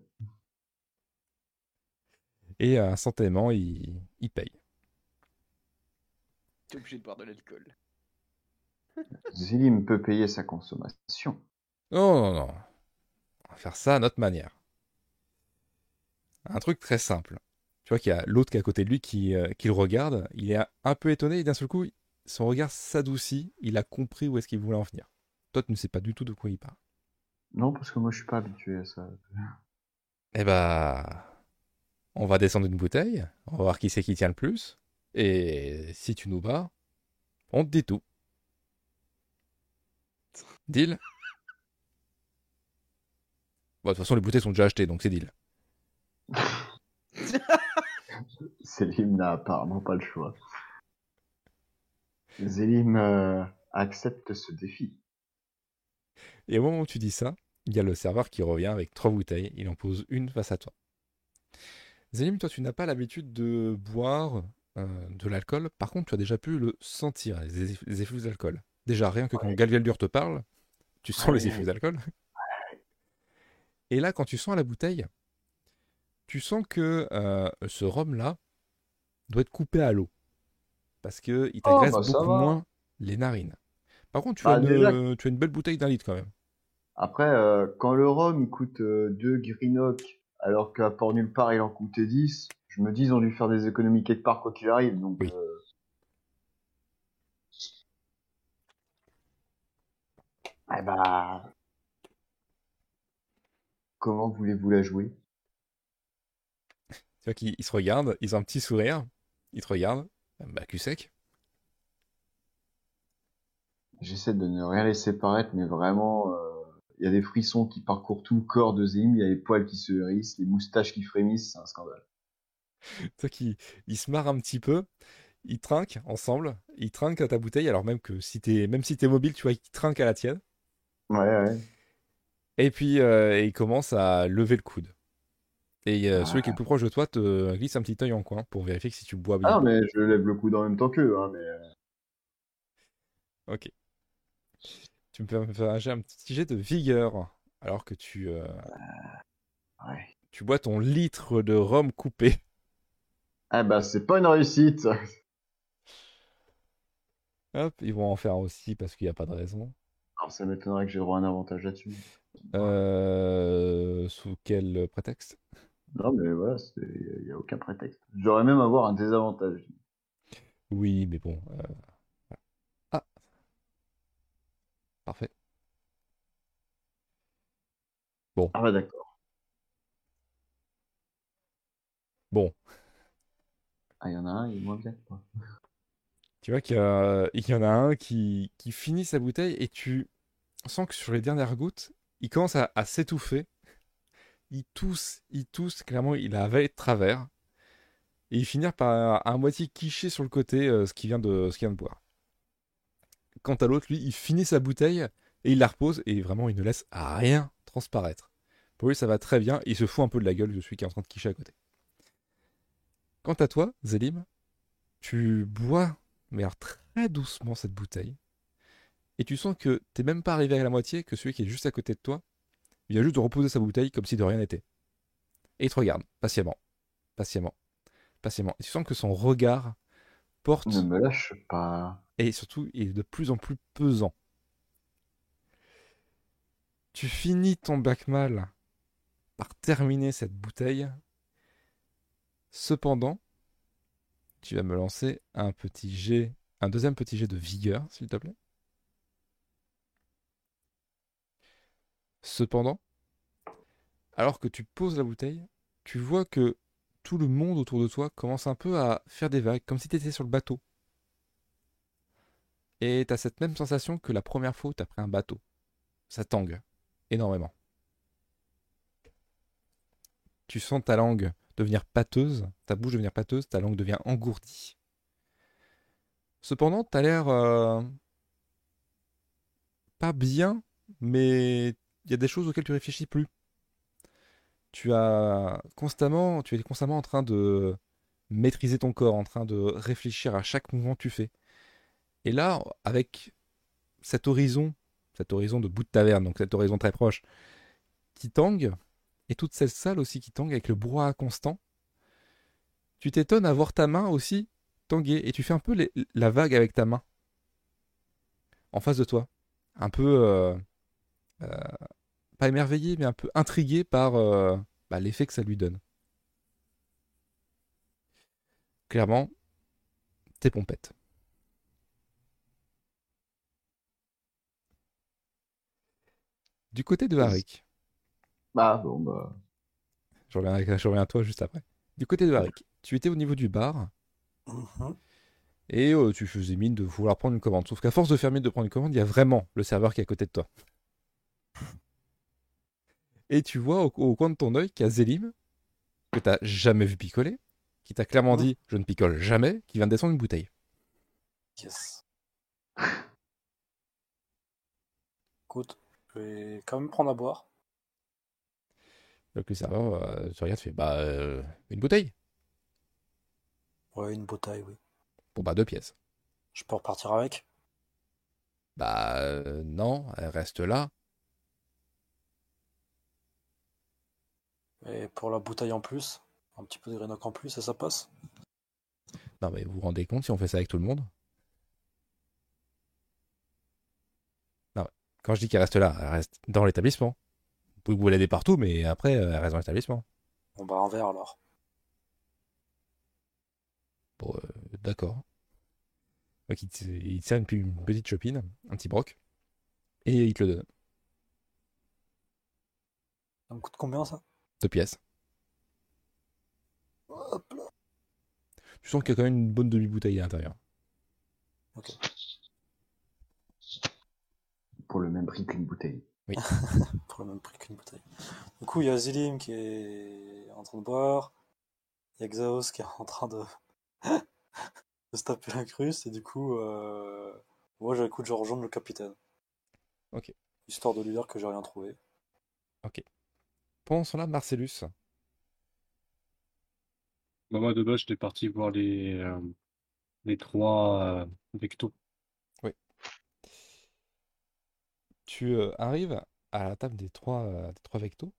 Et instantanément, il, il paye. T'es obligé de boire de l'alcool. Zélim peut payer sa consommation. Non, non, non. On va faire ça à notre manière. Un truc très simple. Tu vois qu'il y a l'autre qui est à côté de lui qui, euh, qui le regarde. Il est un peu étonné et d'un seul coup, son regard s'adoucit. Il a compris où est-ce qu'il voulait en venir. Toi, tu ne sais pas du tout de quoi il parle. Non, parce que moi, je suis pas habitué à ça. Eh bah, on va descendre une bouteille, on va voir qui c'est qui tient le plus, et si tu nous bats, on te dit tout. Deal? Bon, de toute façon, les bouteilles sont déjà achetées, donc c'est deal. Zélim n'a apparemment pas le choix. Zélim euh, accepte ce défi. Et au moment où tu dis ça, il y a le serveur qui revient avec trois bouteilles, il en pose une face à toi. Zélim, toi, tu n'as pas l'habitude de boire euh, de l'alcool. Par contre, tu as déjà pu le sentir, les, eff- les effluves d'alcool. Déjà, rien que quand Ouais. Galgaldur te parle, tu sens Ouais. les effluves d'alcool. Et là, quand tu sens la bouteille, tu sens que euh, ce rhum-là doit être coupé à l'eau. Parce qu'il Oh, t'agresse bah, beaucoup moins les narines. Par contre, tu, Bah, as une, déjà- tu as une belle bouteille d'un litre quand même. Après, euh, quand le rhum il coûte 2 Greenock, alors qu'à Port Nulle Part il en coûtait 10, je me dis ils ont dû faire des économies quelque part quoi qu'il arrive. Donc, Oui. euh, Eh bah... Comment voulez-vous la jouer? Tu vois qu'ils ils se regardent, ils ont un petit sourire, ils te regardent, bah cul sec. J'essaie de ne rien laisser paraître, mais vraiment, euh, il y a des frissons qui parcourent tout le corps de Zim, il y a les poils qui se hérissent, les moustaches qui frémissent, c'est un scandale. Tu vois qu'ils ils se marrent un petit peu, ils trinquent ensemble, ils trinquent à ta bouteille, alors même que si t'es même si t'es mobile, tu vois, ils trinquent à la tienne. Ouais, ouais. Et puis euh, ils commencent à lever le coude. Et euh, celui qui est le plus proche de toi te glisse un petit œil en coin pour vérifier que si tu bois bien. Ah mais je lève le coude en même temps qu'eux, hein, mais... euh, Ok. Tu me fais un petit jet de vigueur alors que tu, euh, Ouais. tu bois ton litre de rhum coupé. Ah bah, c'est pas une réussite Hop, ils vont en faire aussi parce qu'il n'y a pas de raison. Alors, ça m'étonnerait que j'ai droit à un avantage là-dessus. Euh, sous quel prétexte? Non, mais voilà, il n'y a aucun prétexte. J'aurais même avoir un désavantage. Oui, mais bon. euh, Ah. Parfait. Ah bah d'accord. Bon, Ah, il y en a un, il est moins bien que moi. tu vois qu'il y, a- il y en a un qui, qui finit sa bouteille et tu sens que sur les dernières gouttes, il commence à, à s'étouffer. Il tousse, il tousse, clairement, il a avalé de travers. Et il finit par à, moitié quicher sur le côté euh, ce qu'il vient de, ce qu'il vient de boire. Quant à l'autre, lui, il finit sa bouteille et il la repose et vraiment, il ne laisse rien transparaître. Pour lui, ça va très bien. Il se fout un peu de la gueule de celui qui est en train de quicher à côté. Quant à toi, Zélim, tu bois, mais alors très doucement, cette bouteille. Et tu sens que t'es même pas arrivé à la moitié, que celui qui est juste à côté de toi, vient juste de reposer sa bouteille comme si de rien n'était. Et il te regarde, patiemment, patiemment, patiemment. Et tu sens que son regard porte, Ne me lâche pas. Et surtout, il est de plus en plus pesant. Tu finis ton bac mal par terminer cette bouteille. Cependant, tu vas me lancer un petit jet, un deuxième petit jet de vigueur, s'il te plaît. Cependant, alors que tu poses la bouteille, tu vois que tout le monde autour de toi commence un peu à faire des vagues, comme si tu étais sur le bateau. Et tu as cette même sensation que la première fois où tu as pris un bateau. Ça tangue énormément. Tu sens ta langue devenir pâteuse, ta bouche devenir pâteuse, ta langue devient engourdie. Cependant, tu as l'air euh, pas bien, mais il y a des choses auxquelles tu réfléchis plus. Tu as constamment, tu es constamment en train de maîtriser ton corps, en train de réfléchir à chaque mouvement que tu fais. Et là, avec cet horizon, cet horizon de bout de taverne, donc cet horizon très proche, qui tangue, et toute cette salle aussi qui tangue avec le brouhaha constant, tu t'étonnes à voir ta main aussi tanguer, et tu fais un peu la vague avec ta main, en face de toi. Un peu, euh, euh, pas émerveillé, mais un peu intrigué par euh, bah, l'effet que ça lui donne. Clairement, t'es pompette. Du côté de Harik. Bah bon bah. Je reviens, je reviens à toi juste après. Du côté de Harik, tu étais au niveau du bar. Mhm. Et euh, tu faisais mine de vouloir prendre une commande. Sauf qu'à force de faire mine de prendre une commande, il y a vraiment le serveur qui est à côté de toi. Et tu vois au, au coin de ton œil qu'il y a Zélim, que t'as jamais vu picoler, qui t'a clairement Mhm. dit je ne picole jamais, qui vient de descendre une bouteille. Yes. Écoute, je vais quand même prendre à boire. Donc le serveur euh, te regarde, fait bah euh, une bouteille Ouais, une bouteille, oui. Bon bah deux pièces. Je peux repartir avec? Bah euh, non, elle reste là. Et pour la bouteille en plus, un petit peu de Greenock en plus, et ça passe? Non mais vous vous rendez compte si on fait ça avec tout le monde Non, mais quand je dis qu'elle reste là, elle reste dans l'établissement. Vous pouvez vous balader partout, mais après, euh, elle reste dans l'établissement. Bon bah un verre alors. Bon, euh, d'accord. Donc il te, il te sert une, p- une petite chopine, un petit broc, et il te le donne. Ça me coûte combien ça? Deux pièces. Hop là. Tu sens qu'il y a quand même une bonne demi-bouteille à l'intérieur. Ok. Pour le même prix qu'une bouteille. Pour le même prix qu'une bouteille. Du coup, il y a Zilim qui est en train de boire. Il y a Xaos qui est en train de, de se taper l'incruste. Et du coup, euh... moi, coup de rejoindre le capitaine. Ok. Histoire de lui dire que j'ai rien trouvé. Pendant ce temps-là, Marcellus, Bah, moi, de base, j'étais parti voir les, euh, les trois euh, vectos. Tu euh, arrives à la table des trois, euh, des trois vectos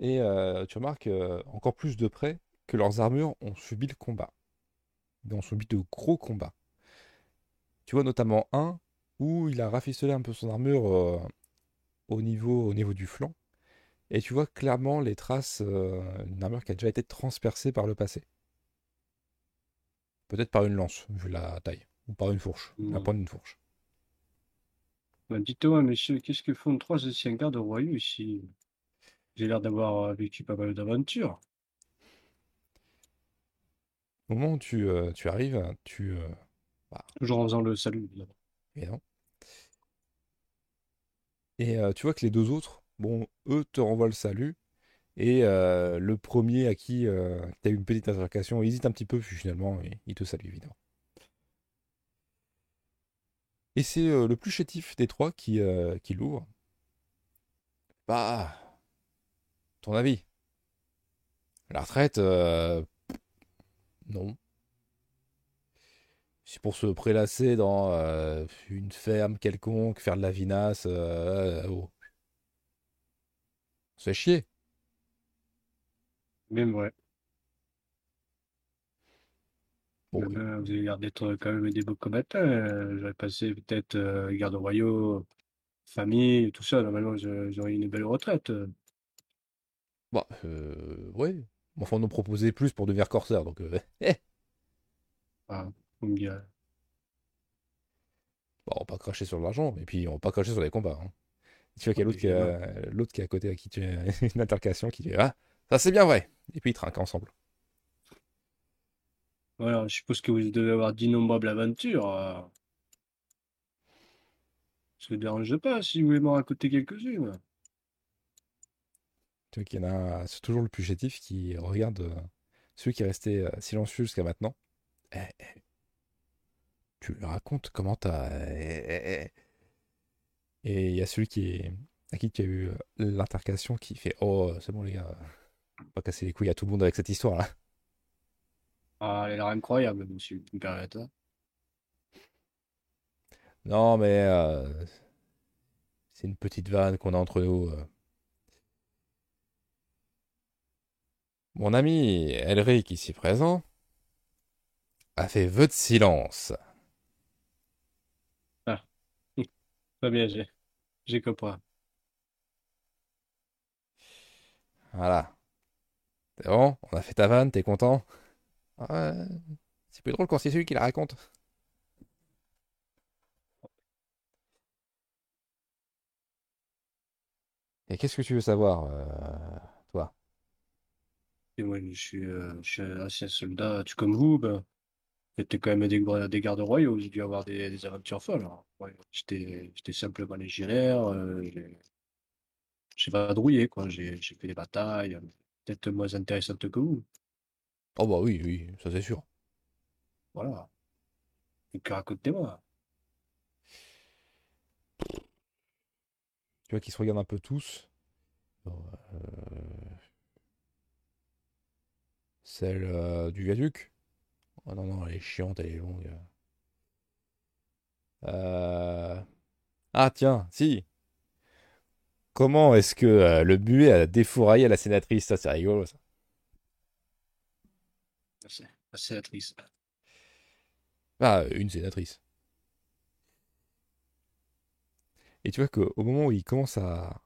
et euh, tu remarques encore plus de près que leurs armures ont subi le combat. Ils ont subi de gros combats. Tu vois notamment un où il a rafistolet un peu son armure au, niveau, au niveau du flanc et tu vois clairement les traces d'une armure qui a déjà été transpercée par le passé. Peut-être par une lance, vu la taille, ou par une fourche, la Ouais. pointe d'une fourche. Bah, dites-moi, messieurs, qu'est-ce que font trois anciens gardes royaux ici? J'ai l'air d'avoir vécu pas mal d'aventures. Au moment où tu, euh, tu arrives, tu, euh, Toujours en faisant le salut, évidemment. Et non. Et euh, tu vois que les deux autres, bon, eux te renvoient le salut. Et euh, le premier à qui tu as eu une petite altercation hésite un petit peu, puis finalement, il, il te salue évidemment. Et c'est euh, le plus chétif des trois qui, euh, qui l'ouvre. Bah, ton avis? La retraite, euh, non. C'est pour se prélasser dans une ferme quelconque, faire de la vinasse. Oh. C'est chier. Même vrai. Bon, Euh, vous avez l'air d'être quand même des beaux combattants. Euh, J'aurais passé peut-être euh, garde royaux, famille, tout ça. Normalement, je- j'aurais une belle retraite. bah, euh, ouais. Enfin, on nous proposait plus pour devenir corsaire, donc. euh, eh. Ah, vous me direz. Bon, on va pas cracher sur l'argent, et puis on va pas cracher sur les combats. hein. Tu vois qu'il y a l'autre qui, a- l'autre qui est à côté à qui tu as une altercation qui dit Ah, ça c'est bien vrai. Et puis ils trinquent ensemble. Voilà, je suppose que vous devez avoir d'innombrables aventures. euh. Ça ne dérange pas si vous voulez m'en raconter quelques-unes? Tu vois qu'il y en a, c'est toujours le plus chétif qui regarde euh, celui qui est resté euh, silencieux jusqu'à maintenant. Eh, eh, tu lui racontes comment t'as. eh, eh, eh. Et il y a celui qui à qui tu as eu l'intercation qui fait Oh, c'est bon les gars, pas casser les couilles à tout le monde avec cette histoire là. Ah, elle a l'air incroyable, monsieur. Permettez. Non, mais euh, c'est une petite vanne qu'on a entre nous. euh. Mon ami Elric, ici présent, a fait vœu de silence. Très bien, j'ai, j'ai compris. Voilà. C'est bon, on a fait ta vanne, t'es content? C'est plus drôle quand c'est celui qui la raconte. Et qu'est-ce que tu veux savoir, euh, toi? Euh, je suis un ancien soldat, tu comme vous, ben, j'étais quand même des, des gardes royaux, j'ai dû avoir des, aventures folles. hein. J'étais, simplement légionnaire, euh, j'ai, vadrouillé, quoi, j'ai, fait des batailles, peut-être moins intéressantes que vous. Oh bah oui, oui, ça c'est sûr. Voilà. Donc racontez-moi. Tu vois qu'ils se regardent un peu tous. Euh, Celle euh, du viaduc. Oh non, non, elle est chiante, elle est longue. Euh, Ah tiens, si. Comment est-ce que le buet a défouraillé la sénatrice? Ça, c'est rigolo, ça. Triste. Ah, une sénatrice. Et tu vois qu'au moment où il commence à,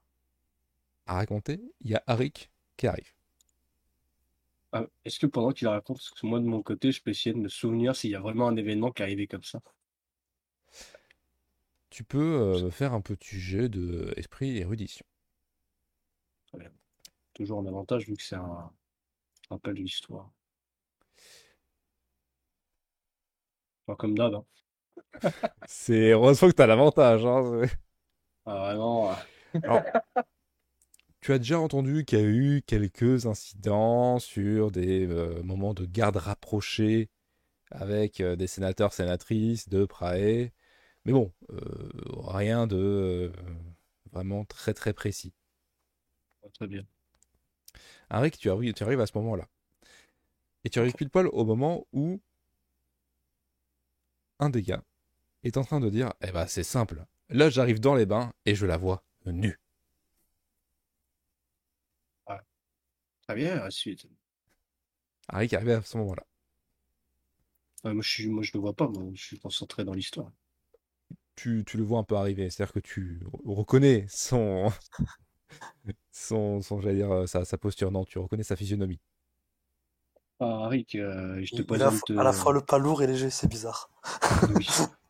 à raconter, il y a Arik qui arrive. Ah, est-ce que pendant qu'il raconte, parce que moi de mon côté, je peux essayer de me souvenir s'il y a vraiment un événement qui est arrivé comme ça? Tu peux euh, faire un petit jet de esprit érudition. Très bien. Toujours en avantage vu que c'est un rappel de l'histoire. Comme d'hab. hein. C'est heureusement que tu as l'avantage. hein, Ah, vraiment. Tu as déjà entendu qu'il y a eu quelques incidents sur des euh, moments de garde rapprochés avec euh, des sénateurs, sénatrices de Prae. Mais bon, euh, rien de vraiment très très précis. Très bien. Arik, tu arrives, tu arrives à ce moment-là. Et tu arrives pile poil au moment où un des gars est en train de dire Eh ben, c'est simple. Là, j'arrive dans les bains et je la vois nue. Très bien, la suite. Arik est arrivé à ce moment-là. Ouais, moi, je suis, moi, je le vois pas, moi, je suis concentré dans l'histoire. Tu, tu le vois un peu arriver. C'est-à-dire que tu reconnais son. son, son j'allais dire, euh, sa, sa posture. Non, tu reconnais sa physionomie. Ah, Rick, euh, je te Il il a présente. à la euh, fois le pas lourd et léger, c'est bizarre. oui.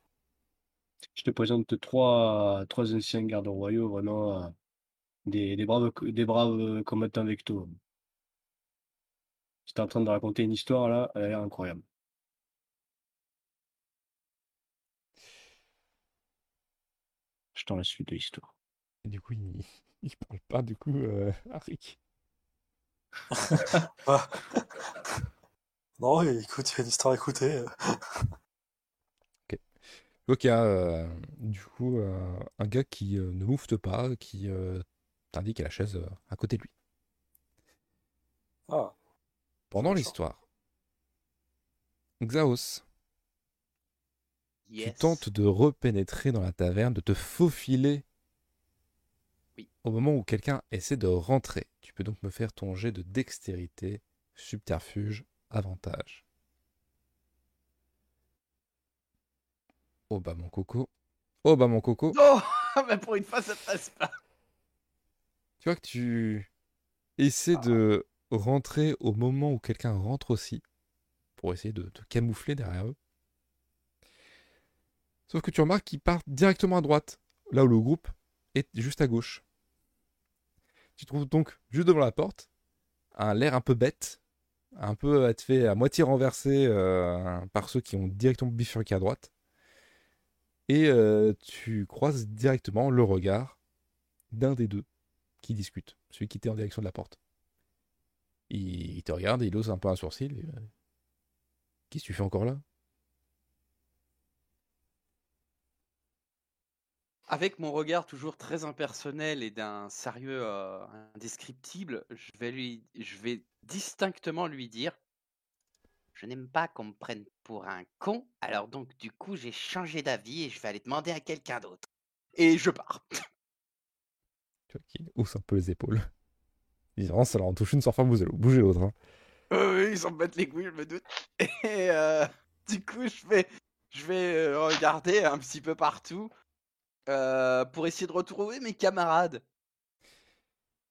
Je te présente trois, trois anciens gardes royaux, vraiment euh, des, des braves, des braves combattants vecto. J'étais en train de raconter une histoire là, elle a l'air incroyable. Je t'en la suite de l'histoire. Et du coup, il, il parle pas, du coup, euh, Arik. Non, écoute, il y a une histoire à écouter. euh. Donc il y a euh, du coup euh, un gars qui euh, ne moufte pas, qui euh, t'indique à la chaise euh, à côté de lui. Ah, Pendant l'histoire, Xaos, tu tentes de repénétrer dans la taverne, de te faufiler. Au moment où quelqu'un essaie de rentrer. Tu peux donc me faire ton jet de dextérité, subterfuge, avantage. Oh bah mon coco. Oh bah mon coco. Oh, mais pour une fois, ça passe pas. Tu vois que tu essaies de rentrer au moment où quelqu'un rentre aussi, pour essayer de te camoufler derrière eux. Sauf que tu remarques qu'il part directement à droite, là où le groupe est juste à gauche. Tu trouves donc juste devant la porte un l'air un peu bête, un peu être fait à moitié renversé euh, par ceux qui ont directement bifurqué à droite. Et euh, tu croises directement le regard d'un des deux qui discute, celui qui était en direction de la porte. Il, te regarde, il ose un peu un sourcil. et, euh, Qu'est-ce que tu fais encore là? Avec mon regard toujours très impersonnel et d'un sérieux euh, indescriptible, je vais, lui, je vais distinctement lui dire Je n'aime pas qu'on me prenne pour un con, alors donc du coup j'ai changé d'avis et je vais aller demander à quelqu'un d'autre. et je pars. Tu vois qu'il hausse un peu les épaules. Évidemment, ça leur en touche une sans faire bouger bouger l'autre. hein. Euh, ils s'en battent les couilles, je me doute. Et euh, du coup, je vais, je vais euh, regarder un petit peu partout euh, pour essayer de retrouver mes camarades.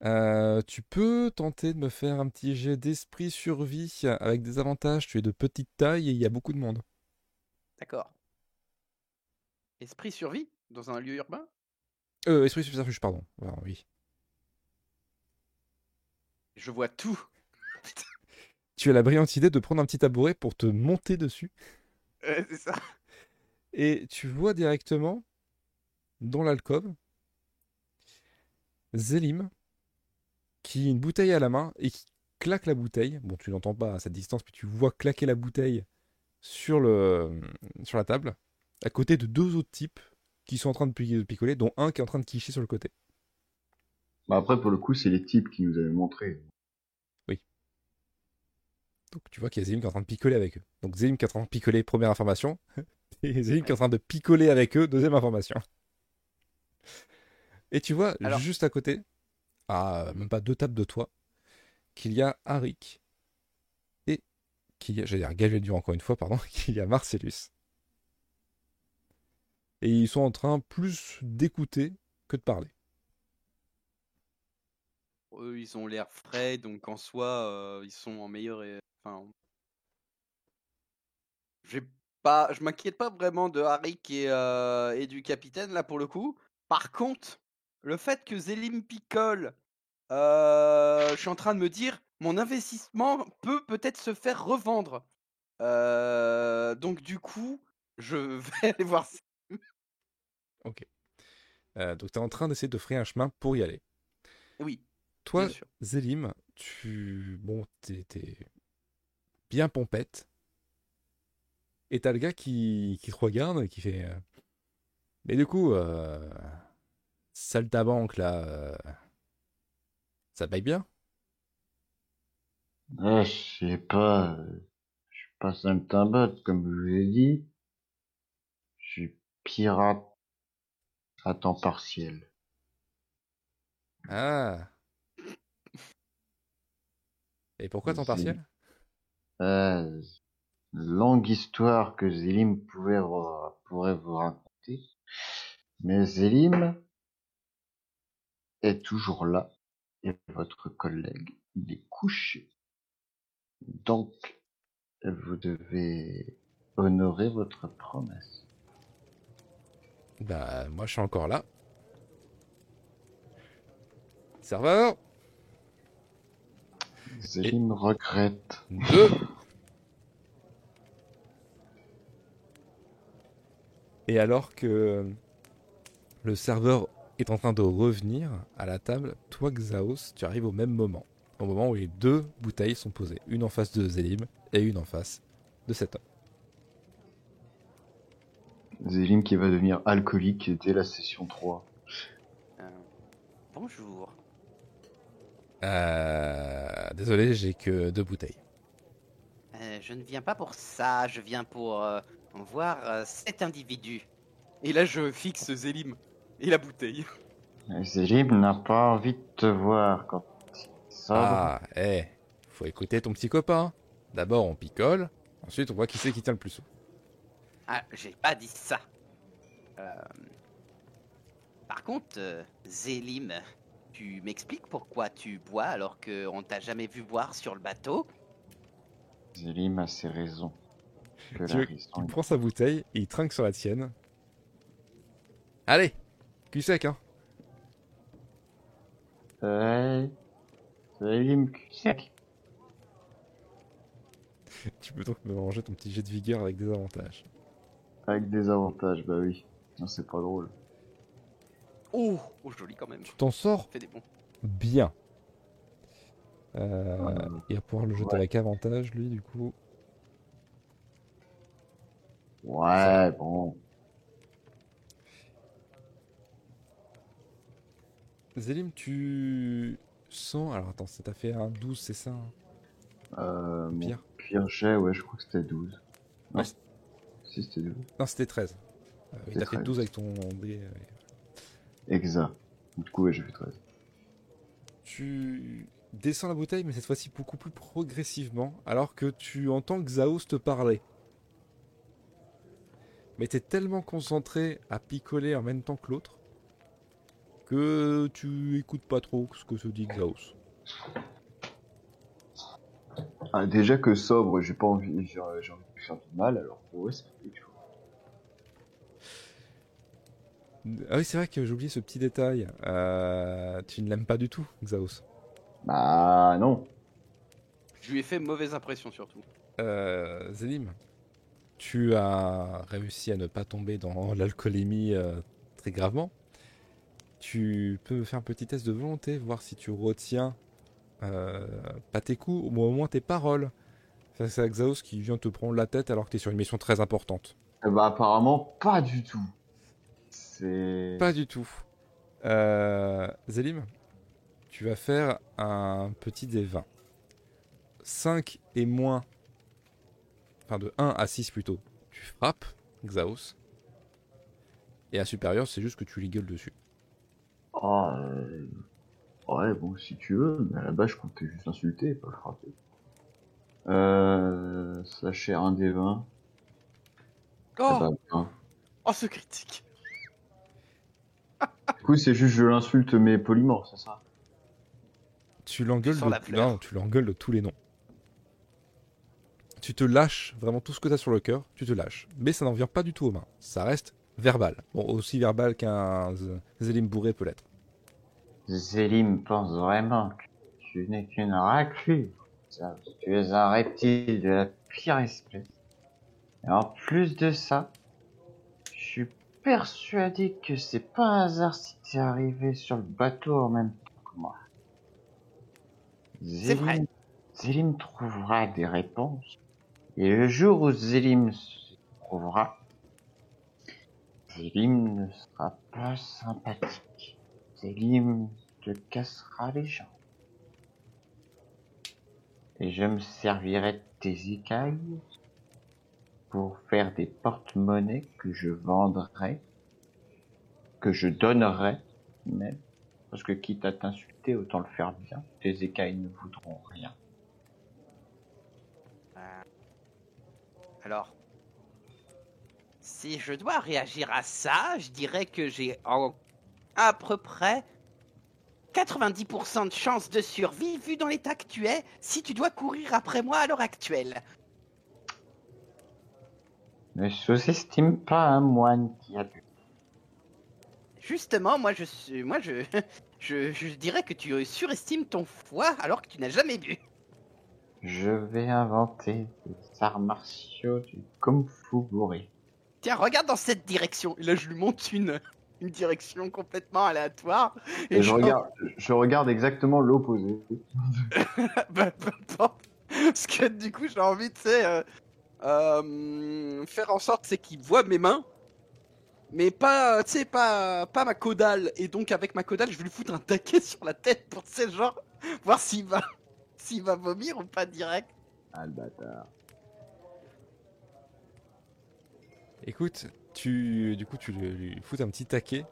Euh, tu peux tenter de me faire un petit jet d'esprit survie avec des avantages. Tu es de petite taille et il y a beaucoup de monde. D'accord. Esprit survie dans un lieu urbain? Euh, esprit subterfuge, pardon. Oui. Je vois tout. Tu as la brillante idée de prendre un petit tabouret pour te monter dessus. Ouais, c'est ça. Et tu vois directement, dans l'alcôve, Zélim, qui a une bouteille à la main et qui claque la bouteille. Bon, tu n'entends pas à cette distance, mais tu vois claquer la bouteille sur, le, sur la table, à côté de deux autres types qui sont en train de pi- de picoler, dont un qui est en train de quicher sur le côté. Bah après, pour le coup, c'est les types qui nous avaient montré. Donc tu vois qu'il y a Zélim qui est en train de picoler avec eux. Donc Zélim qui est en train de picoler, première information. Et Zélim qui est en train de picoler avec eux, deuxième information. Et tu vois, Alors- juste à côté, à même pas deux tables de toi, qu'il y a Arik et qu'il y a, j'allais dire Galvédur encore une fois, pardon, qu'il y a Marcellus. Et ils sont en train plus d'écouter que de parler. Eux, ils ont l'air frais, donc en soi, euh, ils sont en meilleur. Enfin, j'ai pas, je m'inquiète pas vraiment de Harik et, euh, et du capitaine là pour le coup. Par contre, le fait que Zélim picole, euh, je suis en train de me dire, mon investissement peut peut-être se faire revendre. Euh, donc du coup, je vais aller voir. ça. Euh, donc tu es en train d'essayer de frayer un chemin pour y aller. Oui, Toi. Zélim, tu. Bon, t'es bien pompette. Et t'as le gars qui, qui te regarde et qui fait. Mais du coup, euh... Saltabanque, là. euh, Ça paye bien? Ah, je sais pas. Je suis pas saltimbanque, comme je vous l'ai dit. Je suis pirate à temps partiel. Ah Et pourquoi temps partiel? Euh, longue histoire que Zélim pourrait vous raconter. Mais Zélim est toujours là et votre collègue, il est couché. Donc, vous devez honorer votre promesse. Bah, moi je suis encore là. Serveur Zélim regrette. Deux. Et alors que le serveur est en train de revenir à la table, toi Xaos, tu arrives au même moment. Au moment où les deux bouteilles sont posées. Une en face de Zélim et une en face de cet homme. Zélim qui va devenir alcoolique dès la session 3. Euh, bonjour. Euh, désolé, j'ai que deux bouteilles. Euh, je ne viens pas pour ça, je viens pour euh, voir euh, cet individu. Et là, je fixe Zélim et la bouteille. Zélim n'a pas envie de te voir quand sobre. Ah, eh, faut écouter ton petit copain. D'abord on picole, ensuite on voit qui c'est qui tient le plus sous. Ah, j'ai pas dit ça. Euh, Par contre, euh, Zélim, tu m'expliques pourquoi tu bois alors qu'on t'a jamais vu boire sur le bateau? Zélim a ses raisons. Tu veux- Il prend sa bouteille et il trinque sur la tienne. Allez, cul sec, hein. Ouais. Salim sec. Tu peux donc me ranger ton petit jet de vigueur avec des avantages. Avec des avantages, bah oui. Non, c'est pas drôle. Oh, oh, joli quand même. Tu t'en sors Fais des bons. bien. Euh, Ouais. Il va pouvoir le jeter Ouais. avec avantage, lui, du coup. Ouais, bon. Zélim, tu sens. Alors attends, ça t'a fait un 12, c'est ça hein? Euh, Pire. pire jet, ouais, je crois que c'était 12. Non, Ouais. si c'était 12. Non, c'était 13. Euh, il t'a fait 13. 12 avec ton dé. euh, Exact. Du coup, ouais, j'ai fait 13. Tu descends la bouteille, mais cette fois-ci beaucoup plus progressivement, alors que tu entends Xaos te parler. Mais t'es tellement concentré à picoler en même temps que l'autre que tu écoutes pas trop ce que se dit Xaos. Ah, déjà que sobre, j'ai pas envie, j'ai envie de faire du mal, alors fait quelque chose. Ah oui, c'est vrai que j'ai oublié ce petit détail. Euh, tu ne l'aimes pas du tout, Xaos. Bah non. Je lui ai fait mauvaise impression surtout. Euh, Zélim, tu as réussi à ne pas tomber dans l'alcoolémie euh, très gravement. Tu peux me faire un petit test de volonté, voir si tu retiens euh, pas tes coups, ou au moins tes paroles. Ça, C'est Xaos qui vient te prendre la tête alors que tu es sur une mission très importante. Eh Bah apparemment pas du tout. C'est... Pas du tout. Euh, Zélim, tu vas faire un petit des 20. 5 et moins. Enfin, de 1 à 6 plutôt. Tu frappes, Xaos. Et à supérieur, c'est juste que tu lui gueules dessus. Oh, euh... Ouais, bon, si tu veux, mais à la base, je comptais juste insulter et pas le frapper. Euh... Sachez un des 20. Oh, bah, hein. oh ce critique. Du coup, c'est juste je l'insulte mais poliment, c'est ça? Tu l'engueules de... non, tu l'engueules de tous les noms. Tu te lâches vraiment tout ce que tu as sur le cœur, tu te lâches. Mais ça n'en vient pas du tout aux mains. Ça reste verbal. Bon, aussi verbal qu'un Zélim bourré peut l'être. Zélim pense vraiment que tu n'es qu'une raclure. Tu es un reptile de la pire espèce. Et en plus de ça, je suis persuadé que c'est pas un hasard si t'es arrivé sur le bateau en même temps que moi. C'est vrai. Zélim, Zélim trouvera des réponses. Et le jour où Zélim se trouvera, Zélim ne sera pas sympathique. Zélim te cassera les jambes. Et je me servirai de tes écailles pour faire des porte-monnaies que je vendrai, que je donnerai même. Parce que quitte à t'insulter, autant le faire bien. Tes écailles ne voudront rien. Alors, si je dois réagir à ça, je dirais que j'ai en à peu près 90% de chances de survie vu dans l'état que tu es si tu dois courir après moi à l'heure actuelle. Ne sous-estime pas un moine qui a bu. Justement, moi je suis, moi je, je, je dirais que tu surestimes ton foie alors que tu n'as jamais bu. Je vais inventer des arts martiaux du kung fu bourré. Tiens, regarde dans cette direction. Et là, je lui montre une, une direction complètement aléatoire. Et je regarde, je regarde exactement l'opposé. bah, peu importe. Parce que du coup, j'ai envie, tu sais, euh, euh, faire en sorte, c'est qu'il voit mes mains. Mais pas, tu sais, pas, pas ma caudale. Et donc, avec ma caudale, je vais lui foutre un taquet sur la tête pour, tu sais, genre, voir s'il va, s'il va vomir ou pas direct. Ah, le bâtard. Écoute, tu, du coup, tu lui lui fous un petit taquet.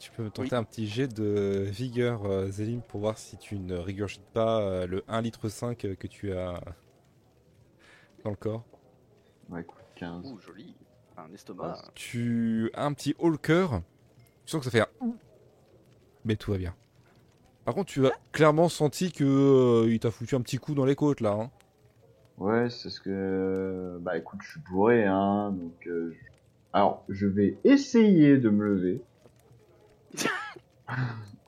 Tu peux me tenter un petit jet de vigueur, euh, Zélim, pour voir si tu ne régurgites pas euh, le 1 litre 5 que tu as dans le corps. Ouais, écoute, 15. Ouh, joli. Un estomac. Tu as un petit haut le cœur. Tu sens que ça fait un ouh. Mais tout va bien. Par contre, tu as clairement senti que euh, il t'a foutu un petit coup dans les côtes là. hein. Ouais, c'est ce que. Bah écoute, je suis bourré, hein, donc euh, je Alors, je vais essayer de me lever.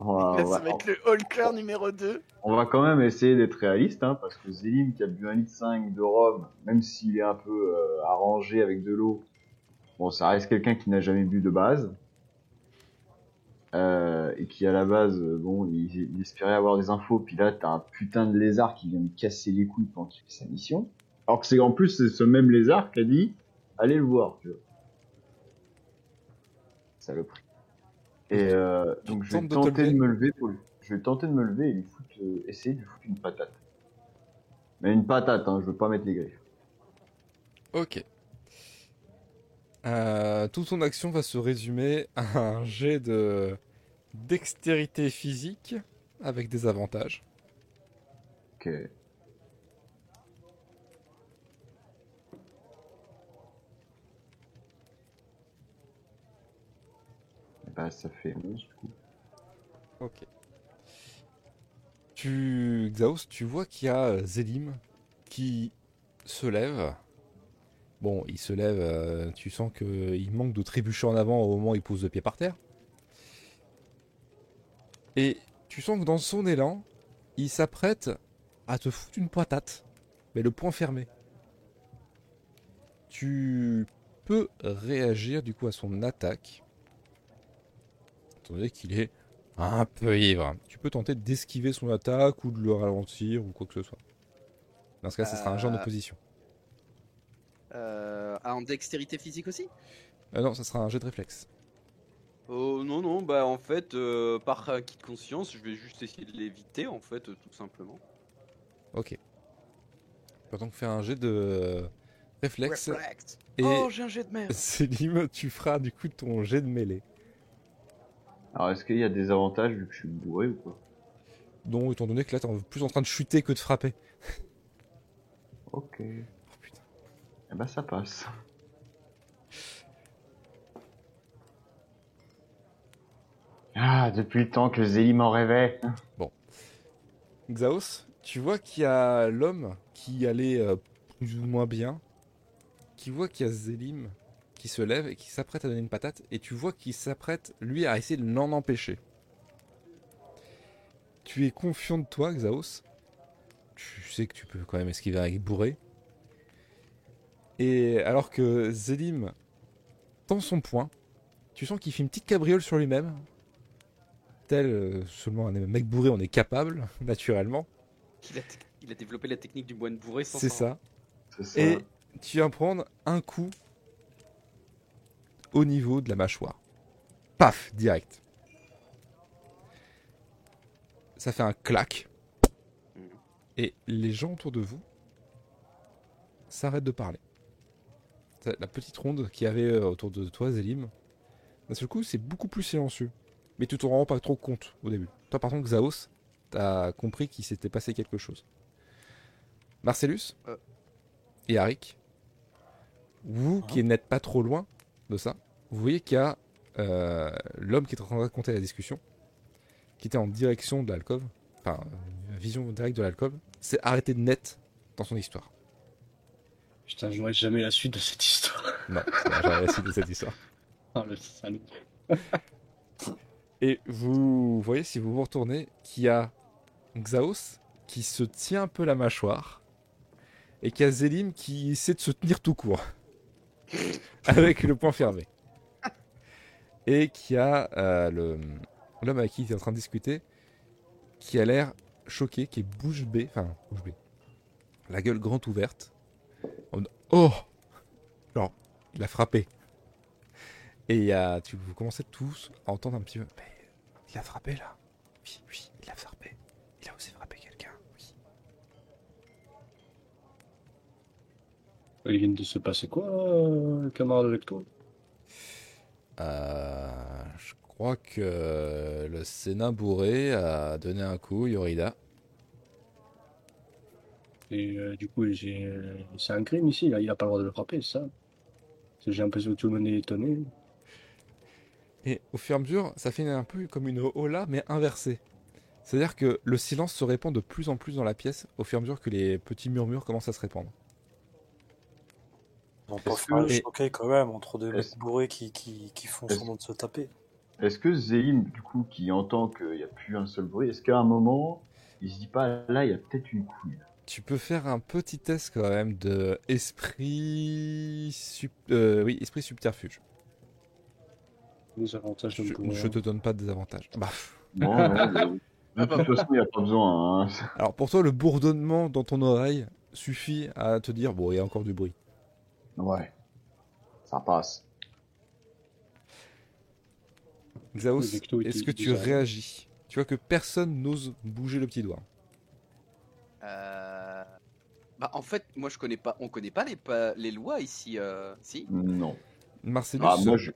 on, va, Là, on va- ça va être le Hulker numéro 2. on va quand même essayer d'être réaliste, hein, parce que Zélim qui a bu un litre 5 de rhum, même s'il est un peu euh, arrangé avec de l'eau, bon, ça reste quelqu'un qui n'a jamais bu de base. Euh, et qui à la base, euh, bon, il, il espérait avoir des infos, puis là t'as un putain de lézard qui vient me casser les couilles pendant qu'il fait sa mission. Alors que c'est en plus c'est ce même lézard qui a dit, allez le voir, tu vois. Saloperie. Et euh, donc je vais de tenter de me lever pour lui. Je vais tenter de me lever et lui foutre, euh, essayer de lui foutre une patate. Mais une patate, hein, je veux pas mettre les griffes. Ok. Euh, toute ton action va se résumer à un jet de dextérité physique avec des avantages. Ok. Bah ça fait 11 du coup. Ok. Tu, Xaos, tu vois qu'il y a Zélim qui se lève. Bon, il se lève, euh, tu sens qu'il manque de trébucher en avant au moment où il pose le pied par terre. Et tu sens que dans son élan, il s'apprête à te foutre une patate, mais le poing fermé. Tu peux réagir du coup à son attaque, étant donné qu'il est un peu ivre. Tu peux tenter d'esquiver son attaque ou de le ralentir ou quoi que ce soit. Dans ce cas, ce sera un genre Euh, d'opposition. Euh, ah, en dextérité physique aussi Euh, non, ça sera un jet de réflexe. Oh non, non, bah en fait, euh, par acquis de conscience, je vais juste essayer de l'éviter, en fait, euh, tout simplement. Ok. Tu vas donc faire un jet de euh, réflexe. Et Oh, j'ai un jet de merde Célim, tu feras du coup ton jet de mêlée. Alors est-ce qu'il y a des avantages vu que je suis bourré ou quoi? Donc, étant donné que là, t'es plus en train de chuter que de frapper. Ok. Eh bah ça passe. Ah, depuis le temps que Zélim en rêvait. Xaos, tu vois qu'il y a l'homme qui allait euh, plus ou moins bien, qui voit qu'il y a Zélim qui se lève et qui s'apprête à donner une patate, et tu vois qu'il s'apprête, lui, à essayer de l'en empêcher. Tu es confiant de toi, Xaos. Tu sais que tu peux quand même esquiver avec bourré. Et alors que Zélim tend son poing, tu sens qu'il fait une petite cabriole sur lui-même. Tel euh, seulement un mec bourré, on est capable, naturellement. il a, te- il a développé la technique du moine bourré sans C'est ça. C'est ça. Et tu vas prendre un coup au niveau de la mâchoire. Paf, direct. Ça fait un clac. Mhm. Et les gens autour de vous s'arrêtent de parler. La petite ronde qu'il y avait euh, autour de toi, Zélim, d'un seul coup, c'est beaucoup plus silencieux. Mais tu t'en rends pas trop compte au début. Toi, par contre, Xaos, t'as compris qu'il s'était passé quelque chose. Marcellus Euh. et Arik, vous qui n'êtes pas trop loin de ça, vous voyez qu'il y a euh, l'homme qui est en train de raconter la discussion, qui était en direction de l'alcôve, enfin, vision directe de l'alcôve, s'est arrêté net dans son histoire. Putain, j'aurais jamais la suite de cette histoire. Non, jamais la suite de cette histoire. Ah, le salaud. Et vous voyez, si vous vous retournez, qu'il y a Xaos qui se tient un peu la mâchoire et qu'il y a Zélim qui essaie de se tenir tout court avec le poing fermé. Et qu'il y a euh, le- l'homme avec qui il est en train de discuter qui a l'air choqué, qui est bouche bée, enfin bouche bée, la gueule grande ouverte. En oh Genre, il a frappé. Et il y a, tu, vous commencez tous à entendre un petit peu. Mais il a frappé là. Oui, oui, il a frappé. Il a osé frapper quelqu'un. Oui. Il vient de se passer quoi, euh, camarade avec toi? Euh, je crois que le Sénat bourré a donné un coup, Yorida. Et euh, du coup, j'ai... c'est un crime ici, là. il a pas le droit de le frapper, c'est ça J'ai l'impression que tout le monde est étonné. Et au fur et à mesure, ça fait un peu comme une hola, mais inversée. C'est-à-dire que le silence se répand de plus en plus dans la pièce au fur et à mesure que les petits murmures commencent à se répandre. Ils vont pas Est-ce faire que- le choquer quand même entre deux mecs bourrés qui, qui, qui font semblant de se taper. Est-ce que Zélim, du coup, qui entend qu'il n'y a plus un seul bruit, est-ce qu'à un moment, il se dit pas, là, il y a peut-être une couille Tu peux faire un petit test quand même de esprit, sub- euh, oui, esprit subterfuge. Les avantages de Je, pouvoir. je te donne pas de désavantage. Bah. Bon, non, de toute façon, il n'y a pas besoin. Hein. Alors pour toi, le bourdonnement dans ton oreille suffit à te dire bon, il y a encore du bruit. Ouais, ça passe. Xaos, est-ce que tu réagis? Tu vois que personne n'ose bouger le petit doigt. Euh... Bah en fait, moi je connais pas, on connaît pas les, pa- les lois ici, euh... si? Non. Marcellus, Ah, moi, je.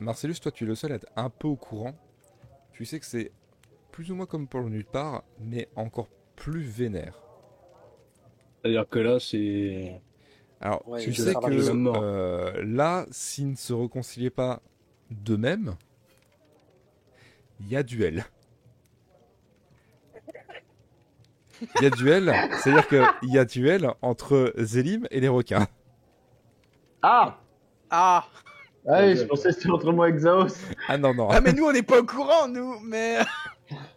Marcellus, toi tu es le seul à être un peu au courant. Tu sais que c'est plus ou moins comme pour le nulle part, mais encore plus vénère. C'est-à-dire que là, c'est. Alors, Ouais, tu sais que euh, là, s'ils ne se réconciliaient pas d'eux-mêmes, il y a duel. Il y a duel, c'est-à-dire qu'il y a duel entre Zélim et les requins. Ah Ah Ah oui, je pensais que c'était entre moi et Xaos. Ah non, non. Ah mais nous on n'est pas au courant nous, mais...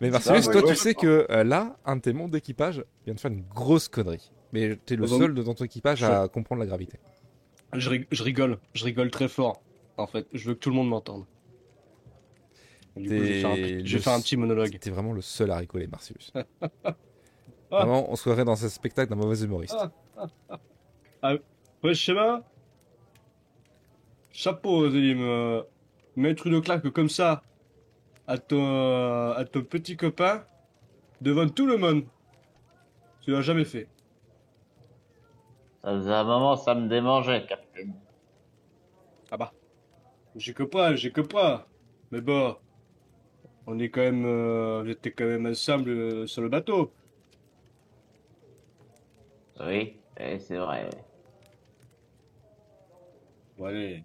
Mais Marcellus, toi, ouais, tu ouais. sais que euh, là, un de tes membres d'équipage vient de faire une grosse connerie. Mais t'es le seul de ton équipage à comprendre la gravité. Je, rig- je rigole, je rigole très fort. En fait, je veux que tout le monde m'entende. Du coup, je vais faire un, je vais le faire un petit monologue. T'es vraiment le seul à rigoler, Marcellus. Ah. Vraiment, on se croirait dans ce spectacle d'un mauvais humoriste. Ouais, schéma Chapeau, Zélim. euh, mettre une claque comme ça à ton, euh, à ton petit copain devant tout le monde. Tu l'as jamais fait. Ça faisait un moment, ça me démangeait, Capitaine. Ah bah. J'ai que pas, j'ai que pas. Mais bon. On est quand même. Euh, on était quand même ensemble euh, sur le bateau. Oui, c'est vrai. Bon, allez.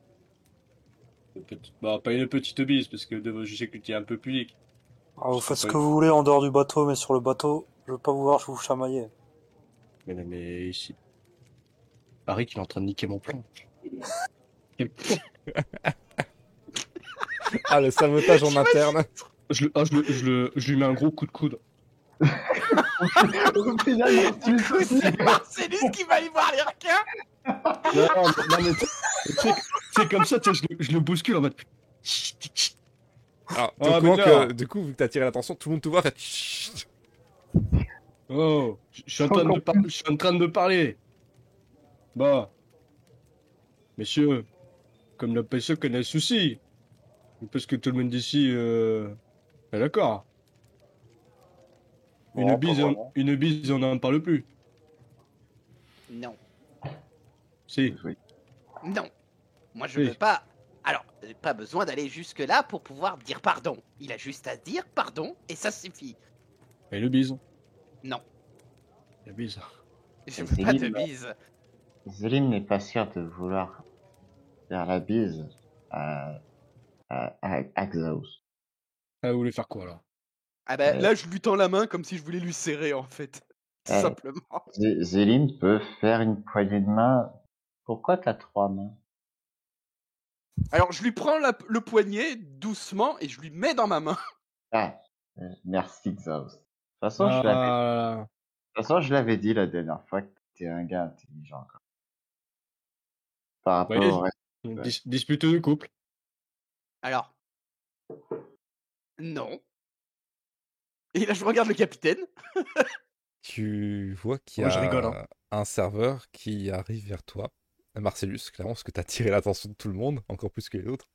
Une petite- Bon, pas une petite bise, parce que de- je sais que tu es un peu public. Ah, vous faites ce que vous voulez en dehors du bateau, mais sur le bateau, je veux pas vous voir, je vous chamailler. Mais, non, mais ici. Harry, il est en train de niquer mon plan. Ah, le sabotage en interne. Je, ah, je lui mets un gros coup de coude. Au final, il y a Du coup c'est Marcellus qui va aller voir les requins Non, non, non, mais tu sais, comme ça, je, le- je le bouscule en mode. Alors, Ah, que, du coup, vu que t'as attiré l'attention, tout le monde te voit, fait. Oh, je suis en train de, par- je suis en train de parler. Bah. Messieurs, comme la personne connaît le souci. Parce que tout le monde ici euh, est d'accord. Une, bise, on, une bise, on n'en parle plus. Non, Si. Oui. non. Moi, je Oui. veux pas. Alors, pas besoin d'aller jusque-là pour pouvoir dire pardon. Il a juste à dire pardon et ça suffit. Et le bise. Non, La bise. je veux pas de bise. Zélim n'est pas sûr de vouloir faire la bise à, à, à, à Xaos. Ah, vous voulez faire quoi là Ah bah Euh. là je lui tends la main comme si je voulais lui serrer en fait. Tout Ouais. simplement. Zé- Zélim peut faire une poignée de main. Pourquoi t'as trois mains? Alors je lui prends la- le poignet doucement et je lui mets dans ma main. Ah, euh, merci Xaos. De toute façon, je l'avais Ah, De toute façon, je l'avais dit la dernière fois que t'es un gars intelligent. quoi. Par rapport Ouais, au reste. dis- dispute de couple. Alors, Non. Et là je regarde le capitaine. Tu vois qu'il y Moi, a rigole, hein. un serveur qui arrive vers toi. Marcellus, clairement, parce que t'as attiré l'attention de tout le monde, encore plus que les autres.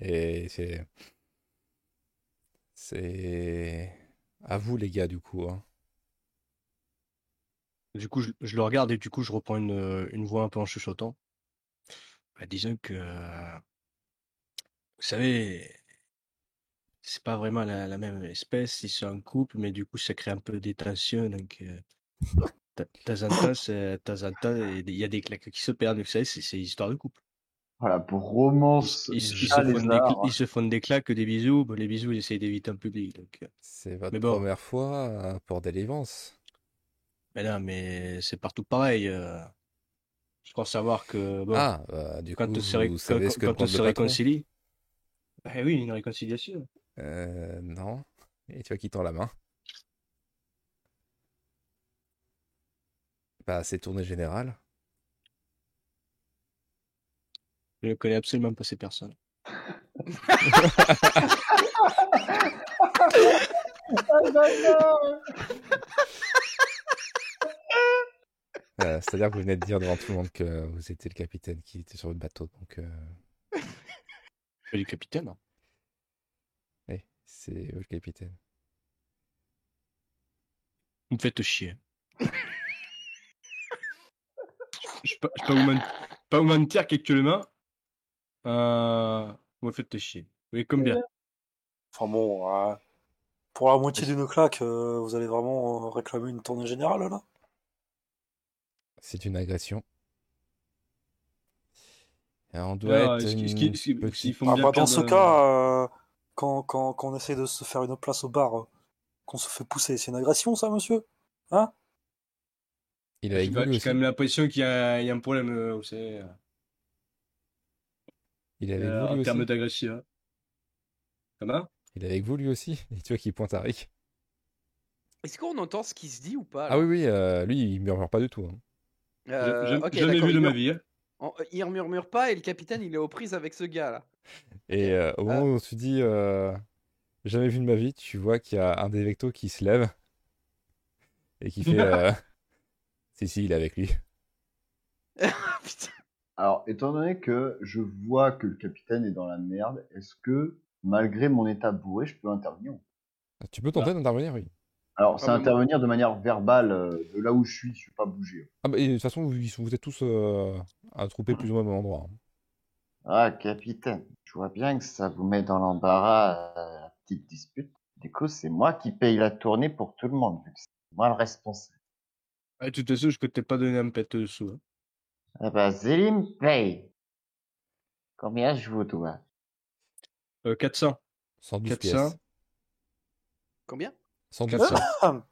Et c'est. C'est. À vous, les gars, du coup. hein. Du coup, je, je le regarde et du coup, je reprends une, une voix un peu en chuchotant. Bah, disons que, vous savez, c'est pas vraiment la, la même espèce, ils sont en couple, mais du coup, ça crée un peu des tensions. Donc, euh, de temps en temps, il y a des claques qui se perdent. Vous savez, c'est histoire de couple. Voilà, pour Ils, romance, ils- ils se font des, ils se font des claques, des bisous. Bon, les bisous, ils essayent d'éviter en public. Euh, C'est votre Mais bon. première fois à Port Délivrance. mais non, mais c'est partout pareil. euh. Je crois savoir que bon, Ah, bah, du quand coup, on se, ré- vous quand- savez quand- ce que quand on se réconcilie. Eh oui, une réconciliation. Euh, non. Et tu vois qui tend la main. Bah, c'est tournée générale. Je ne connais absolument pas ces personnes. Euh, C'est-à-dire que vous venez de dire devant tout le monde que vous étiez le capitaine qui était sur le bateau. Donc, euh, Je suis capitaine. hein. C'est eux le capitaine. Vous me faites chier. je peux, je peux vous, men- pas vous mentir qu'actuellement, euh, vous me faites chier. Oui, combien Enfin bon, euh, pour la moitié d'une claque, euh, vous allez vraiment euh, réclamer une tournée générale là? C'est une agression. On doit être une petite- Ah bah, Dans ce euh, cas, euh, quand, quand, quand on essaie de se faire une place au bar, euh, qu'on se fait pousser, c'est une agression ça, monsieur? Hein? Il est avec J'ai vous quand- même l'impression qu'il y, a il y a un problème, euh, vous savez, Il est avec euh, vous lui en termes d'agression. Comment? Il est avec vous lui aussi. Et tu vois qu'il pointe à Rick. Est-ce qu'on entend ce qui se dit ou pas Ah oui, oui, euh, lui, il murmure pas du tout. hein. Euh, Je- je- Jamais vu de il ma vie. hein. Il murmure pas et le capitaine il est aux prises avec ce gars là. Et euh, au moment où tu dis euh, jamais vu de ma vie, tu vois qu'il y a un des vectos qui se lève et qui fait euh, si si il est avec lui. Alors, étant donné que je vois que le capitaine est dans la merde, est-ce que, malgré mon état bourré, je peux intervenir Tu peux tenter d'intervenir, oui. Alors, c'est Ah, intervenir de manière verbale euh, de là où je suis, je suis pas bougé. Ah bah, et de toute façon vous, vous êtes tous euh, attroupés plus ou moins au même endroit. hein. Ah, capitaine, je vois bien que ça vous met dans l'embarras, euh, la petite dispute. Du coup, c'est moi qui paye la tournée pour tout le monde, vu que c'est moi le responsable. Ah, de toute façon, je ne t'ai pas donné un pet dessous. hein. Ah bah, Zélim paye. Combien je vous dois? Euh, 400. 112 400. pièces. Combien? 112 400. pièces.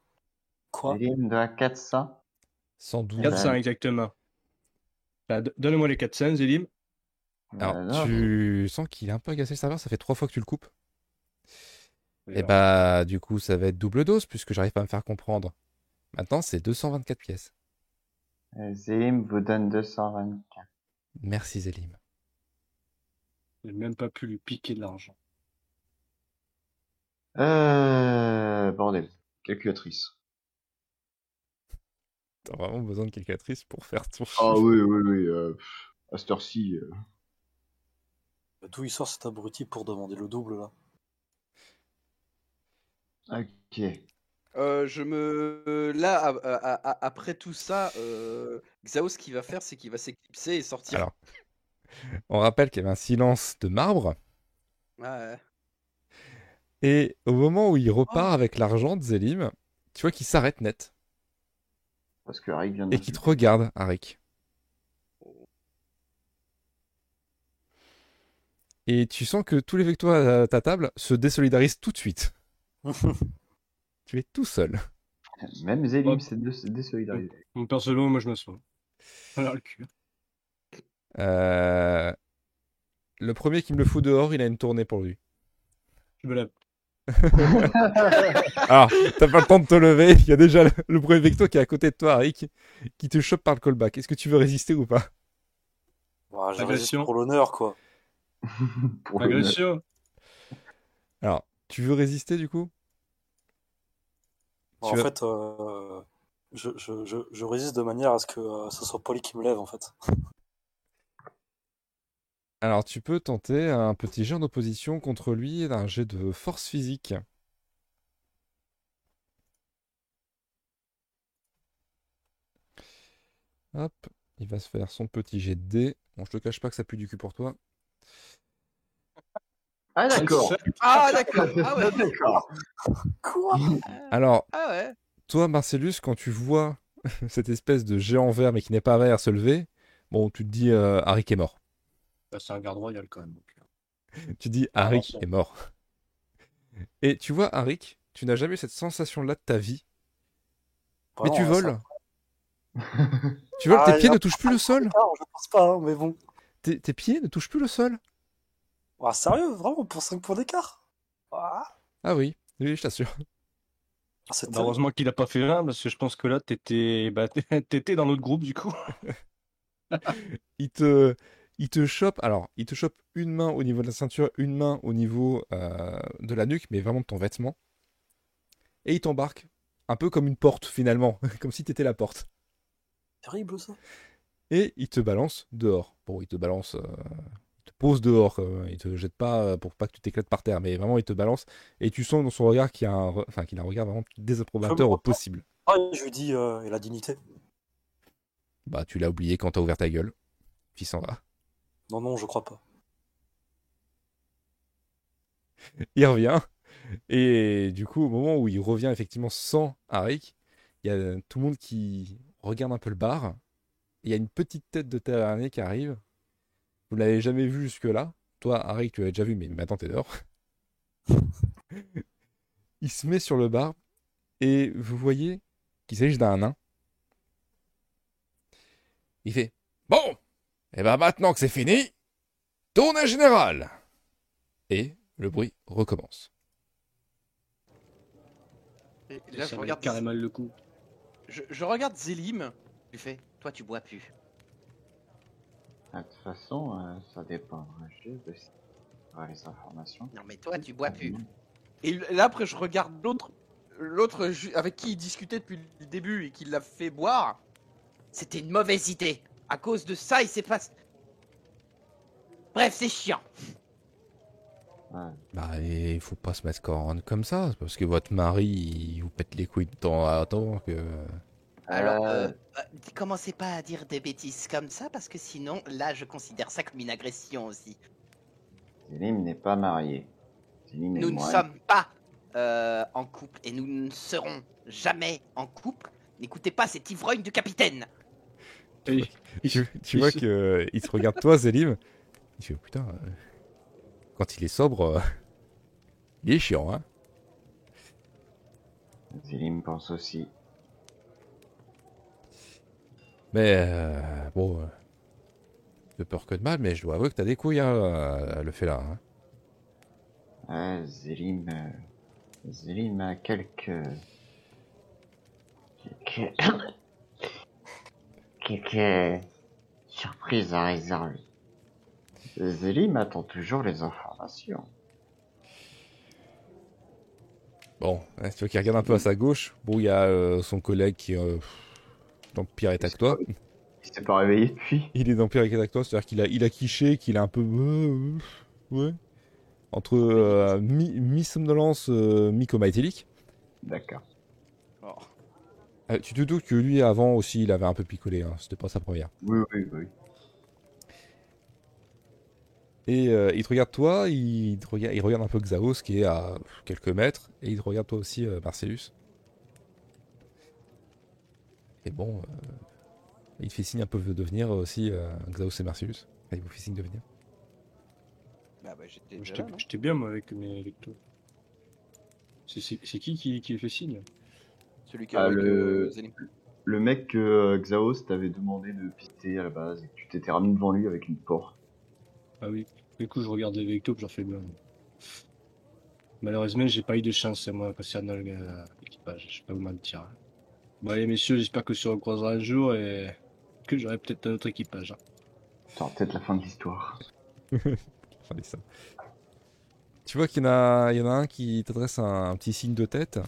Quoi? Zélim doit 400 112. 400 exactement. Bah, Donne-moi les 400, Zélim. Alors, non, tu sens qu'il est un peu agacé le serveur, ça fait trois fois que tu le coupes. Et Alors, bah, du coup, ça va être double dose puisque j'arrive pas à me faire comprendre. Maintenant, c'est 224 pièces. euh, Zélim vous donne 224. Merci Zélim. J'ai même pas pu lui piquer de l'argent. Euh, bordel. Calculatrice. T'as vraiment besoin de calculatrice pour faire ton Ah oui, oui, oui. Euh, à cette heure-ci. euh, D'où il sort cet abruti pour demander le double là Ok. Euh, je me là après tout ça, euh, Xaos ce qu'il va faire c'est qu'il va s'éclipser et sortir. Alors, on rappelle qu'il y avait un silence de marbre. Ouais. Et au moment où il repart avec l'argent de Zélim, tu vois qu'il s'arrête net Parce que vient de. et qu'il te regarde, Arik. Et tu sens que tous les vectos à ta table se désolidarisent tout de suite. Tu es tout seul. Même Zélim, c'est dé- désolidarisé. Mon personnellement, moi je m'assois. Alors le cul. Euh, Le premier qui me le fout dehors, il a une tournée pour lui. Je me lève. Ah, t'as pas le temps de te lever, il y a déjà le, le premier vecto qui est à côté de toi, Arik, qui te chope par le callback. Est-ce que tu veux résister ou pas? Bah, je résiste pour l'honneur quoi. Pour le-. Alors, tu veux résister du coup? En vas- fait, euh, je, je, je, je résiste de manière à ce que euh, ce soit Polly qui me lève en fait. Alors, tu peux tenter un petit jet en opposition contre lui, un jet de force physique. Hop, il va se faire son petit jet de dés. Bon, je te cache pas que ça pue du cul pour toi. Ah, d'accord. Ah d'accord. Ah ouais. D'accord. Quoi? Alors, Ah ouais. toi, Marcellus, quand tu vois cette espèce de géant vert mais qui n'est pas vert se lever, bon, tu te dis euh, Arik est mort. Bah, c'est un garde royal quand même. donc. Tu dis Ah, bon. est mort. Et tu vois, Arik, tu n'as jamais eu cette sensation-là de ta vie, mais Vraiment, tu hein, voles. Tu que Ah, tes pieds ne touchent plus le sol Ah, je pense pas, hein, mais bon. tes, tes pieds ne touchent plus le sol Ah, sérieux, vraiment, pour 5 points d'écart? Ah, Ah oui, oui, je t'assure. ah, Bah, heureusement qu'il a pas fait un, parce que je pense que là, t'étais bah, t'étais dans notre groupe, du coup. Il te, il te chope, alors, il te chope une main au niveau de la ceinture, une main au niveau euh, de la nuque, mais vraiment de ton vêtement. Et il t'embarque, un peu comme une porte finalement, comme si t'étais la porte. terrible ça. Et il te balance dehors. Bon, il te balance, euh, pose dehors, quoi. il te jette pas euh, pour pas que tu t'éclates par terre, mais vraiment il te balance. Et tu sens dans son regard qu'il a un, re- enfin, qu'il a un regard vraiment désapprobateur au possible. Ah, je lui dis, euh, et la dignité Bah, tu l'as oublié quand t'as ouvert ta gueule. Puis il s'en va? Non, non, je crois pas. il revient. Et du coup, au moment où il revient effectivement sans Arik, il y a tout le monde qui regarde un peu le bar. Il y a une petite tête de tavernier qui arrive. Vous ne l'avez jamais vu jusque-là. Toi, Arik, tu l'avais déjà vu, mais maintenant t'es dehors. il se met sur le bar et vous voyez qu'il s'agit d'un nain. Il fait Bon, et ben maintenant que c'est fini, tournée générale. Et le bruit recommence. Et là, ça je regarde, carrément le coup. je, je regarde Zélim. Lui fais, toi tu bois plus. De toute façon, euh, ça dépendra juste de si on aura les informations. Non mais toi tu bois plus. Et là, après, je regarde l'autre, l'autre ju- avec qui il discutait depuis le début et qui l'a fait boire. C'était une mauvaise idée. À cause de ça, il s'est passé. Bref, c'est chiant. Ouais. Bah, il faut pas se mettre corne comme ça, parce que votre mari, il vous pète les couilles de temps à temps que... Alors, Euh, euh, euh, commencez pas à dire des bêtises comme ça, parce que sinon, là, je considère ça comme une agression aussi. Zélim n'est pas marié. Zélim Nous ne sommes pas euh, en couple, et nous ne serons jamais en couple. N'écoutez pas cet ivrogne du capitaine. Et- Tu, vois que il te regarde toi, Zélim. Il fait, oh, putain, euh, quand il est sobre, euh, il est chiant, hein. Zélim pense aussi. Mais, euh, bon, euh, de peur que de mal, mais je dois avouer que t'as des couilles, hein, euh, le fait là. hein. Ouais, Zélim, euh, Zélim a quelques, quelques, quelques surprises à réserver. Zélim attend toujours les informations. Bon, hein, tu vois qu'il regarde un peu à sa gauche. Bon, il y a euh, son collègue qui euh, dans pire état que toi. Il s'est pas réveillé depuis. Il est dans pire état que toi, c'est-à-dire qu'il a, il a quiché, qu'il a un peu... euh, euh, ouais. Entre euh, mi- mi-somnolence, euh, mi-coma éthylique. D'accord. Oh. Euh, tu te doutes que lui, avant aussi, il avait un peu picolé. Hein. C'était pas sa première. Oui, oui, oui. Et euh, il te regarde toi, il, te regarde, il regarde un peu Xaos qui est à quelques mètres, et il te regarde toi aussi, euh, Marcellus. Et bon, euh, il fait signe un peu de venir aussi, euh, Xaos et Marcellus. Il vous fait signe de venir. Bah, bah, j'étais là, bien, moi, avec mes avec toi. C'est qui qui, qui fait signe? Celui qui Ah, a avec le- euh. Le mec que euh, Xaos t'avait demandé de pister à la base et que tu t'étais ramené devant lui avec une porte. Ah oui. Du coup, je regarde avec toi, puis j'en fais bien. Malheureusement, j'ai pas eu de chance, moi, concernant le- l'équipage. Je vais pas vous mentir. Bon, allez, messieurs, j'espère que se recroisera un jour et que j'aurai peut-être un autre équipage. hein. C'est peut-être la fin de l'histoire. Ça. Tu vois qu'il y, en a- il y en a un qui t'adresse un, un petit signe de tête,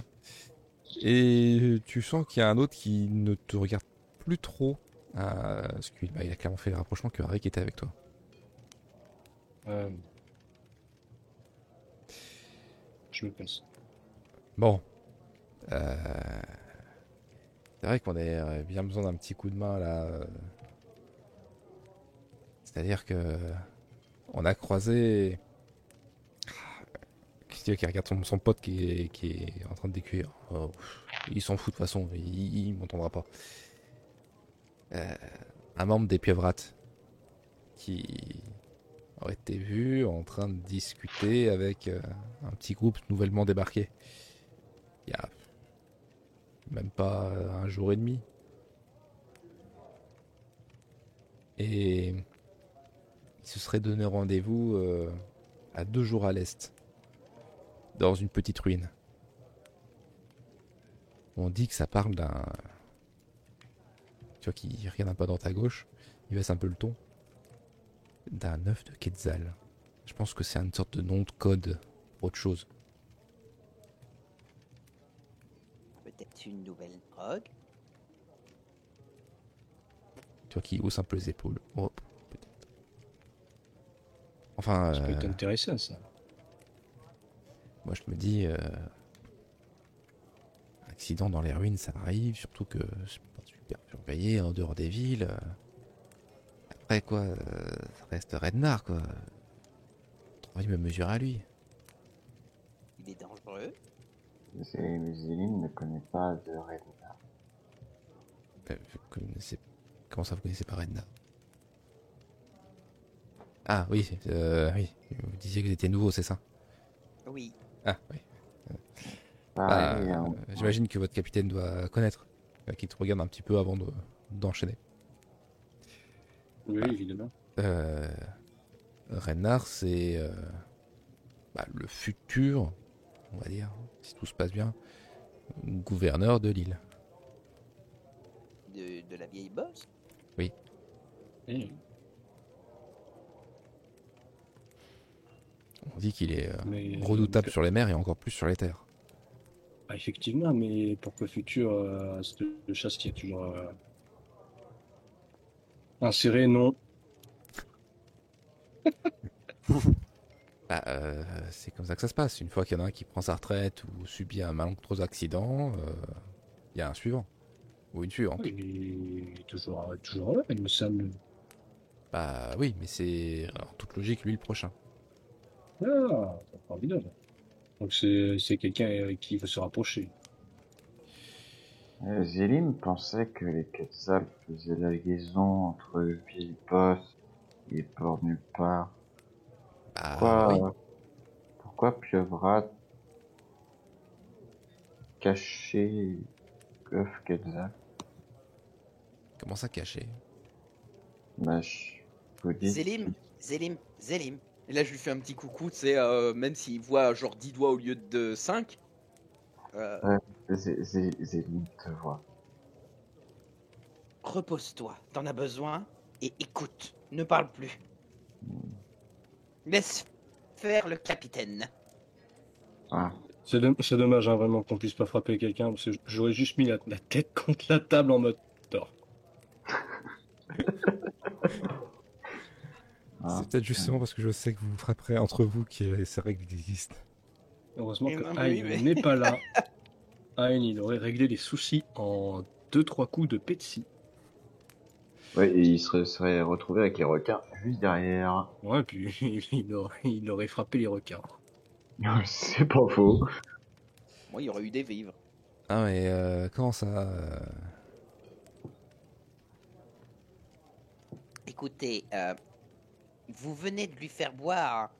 et tu sens qu'il y a un autre qui ne te regarde plus trop, euh, parce qu'il bah, il a clairement fait le rapprochement que Harry était avec toi. Euh, Je me passe. Bon. Euh, C'est vrai qu'on a bien besoin d'un petit coup de main là. euh. C'est-à-dire que on a croisé. Qu'est-ce qu'il y a qui regarde son, pote qui est, en train de décuire. Oh, il s'en fout de toute façon, il, m'entendra pas. Euh, un membre des pieuvrates qui aurait été vu en train de discuter avec euh, un petit groupe nouvellement débarqué. Il y a même pas un jour et demi. Et il se serait donné rendez-vous euh, à deux jours à l'est, dans une petite ruine. On dit que ça parle d'un. Tu vois, qui regarde un peu dans ta gauche, il baisse un peu le ton. D'un œuf de Quetzal. Je pense que c'est une sorte de nom de code autre chose. Peut-être une nouvelle drogue Tu vois, qui hausse un peu les épaules. Oh, peut-être. Enfin, Ça peut euh, t'intéresser à ça. moi je me dis. euh, accident dans les ruines, ça arrive, surtout que c'est pas super surveillé en dehors des villes. euh. Après, quoi, euh, ça reste Rednar, quoi. J'ai envie de me mesurer à lui. Il est dangereux Zélim ne connaît pas de Redna. Euh, vous connaissez... Comment ça, vous connaissez pas Redna Ah, oui, euh, oui. Vous disiez que vous étiez nouveau, c'est ça? Oui. Ah, oui. Bah, hein. J'imagine que votre capitaine doit connaître. euh, Qu'il te regarde un petit peu avant de- d'enchaîner. Oui, évidemment. Euh, Renard, c'est euh, bah, le futur, on va dire, si tout se passe bien, gouverneur de l'île. De, de la vieille bosse? Eh, On dit qu'il est euh, mais- redoutable sur les mers et encore plus sur les terres. Ah, effectivement, mais pour que futur, euh, chasse qui est toujours euh, inséré, non. Bah, euh, c'est comme ça que ça se passe. Une fois qu'il y en a un qui prend sa retraite ou subit un malencontreux accident, euh, il y a un suivant. Ou une suivante. Il est toujours, toujours là, il me semble. Bah oui, mais c'est en toute logique lui le prochain. Ah, c'est formidable. Donc c'est c'est quelqu'un qui faut se rapprocher. Euh, Zélim pensait que les Quetzals faisaient la liaison entre Vieille Bosse et Port Nulle Part. Bah Pourquoi, oui. pourquoi Pieuvra cacher œuf Quetzal? Comment ça caché? Bah, je vous dis. Zélim Zélim Zélim Et là, je lui fais un petit coucou, tu sais, euh, même s'il voit genre 10 doigts au lieu de 5. Euh, Zé- Zélim te voit. Repose-toi, t'en as besoin, et écoute, ne parle plus. Laisse faire le capitaine. Ah, C'est dom- c'est dommage hein, vraiment qu'on puisse pas frapper quelqu'un parce que j'aurais juste mis la, la tête contre la table en mode tort. ah. C'est peut-être justement parce que je sais que vous vous frapperez entre vous que ces règles existent. Heureusement Eh que ben Hein oui, mais- n'est pas là. Hein, il aurait réglé les soucis en 2-3 coups de Petsy. Ouais, et il se serait retrouvé avec les requins juste derrière. Ouais, puis il aurait, il aurait frappé les requins. C'est pas faux. moi, il y aurait eu des vivres. Ah mais euh, comment ça euh, Écoutez, euh, vous venez de lui faire boire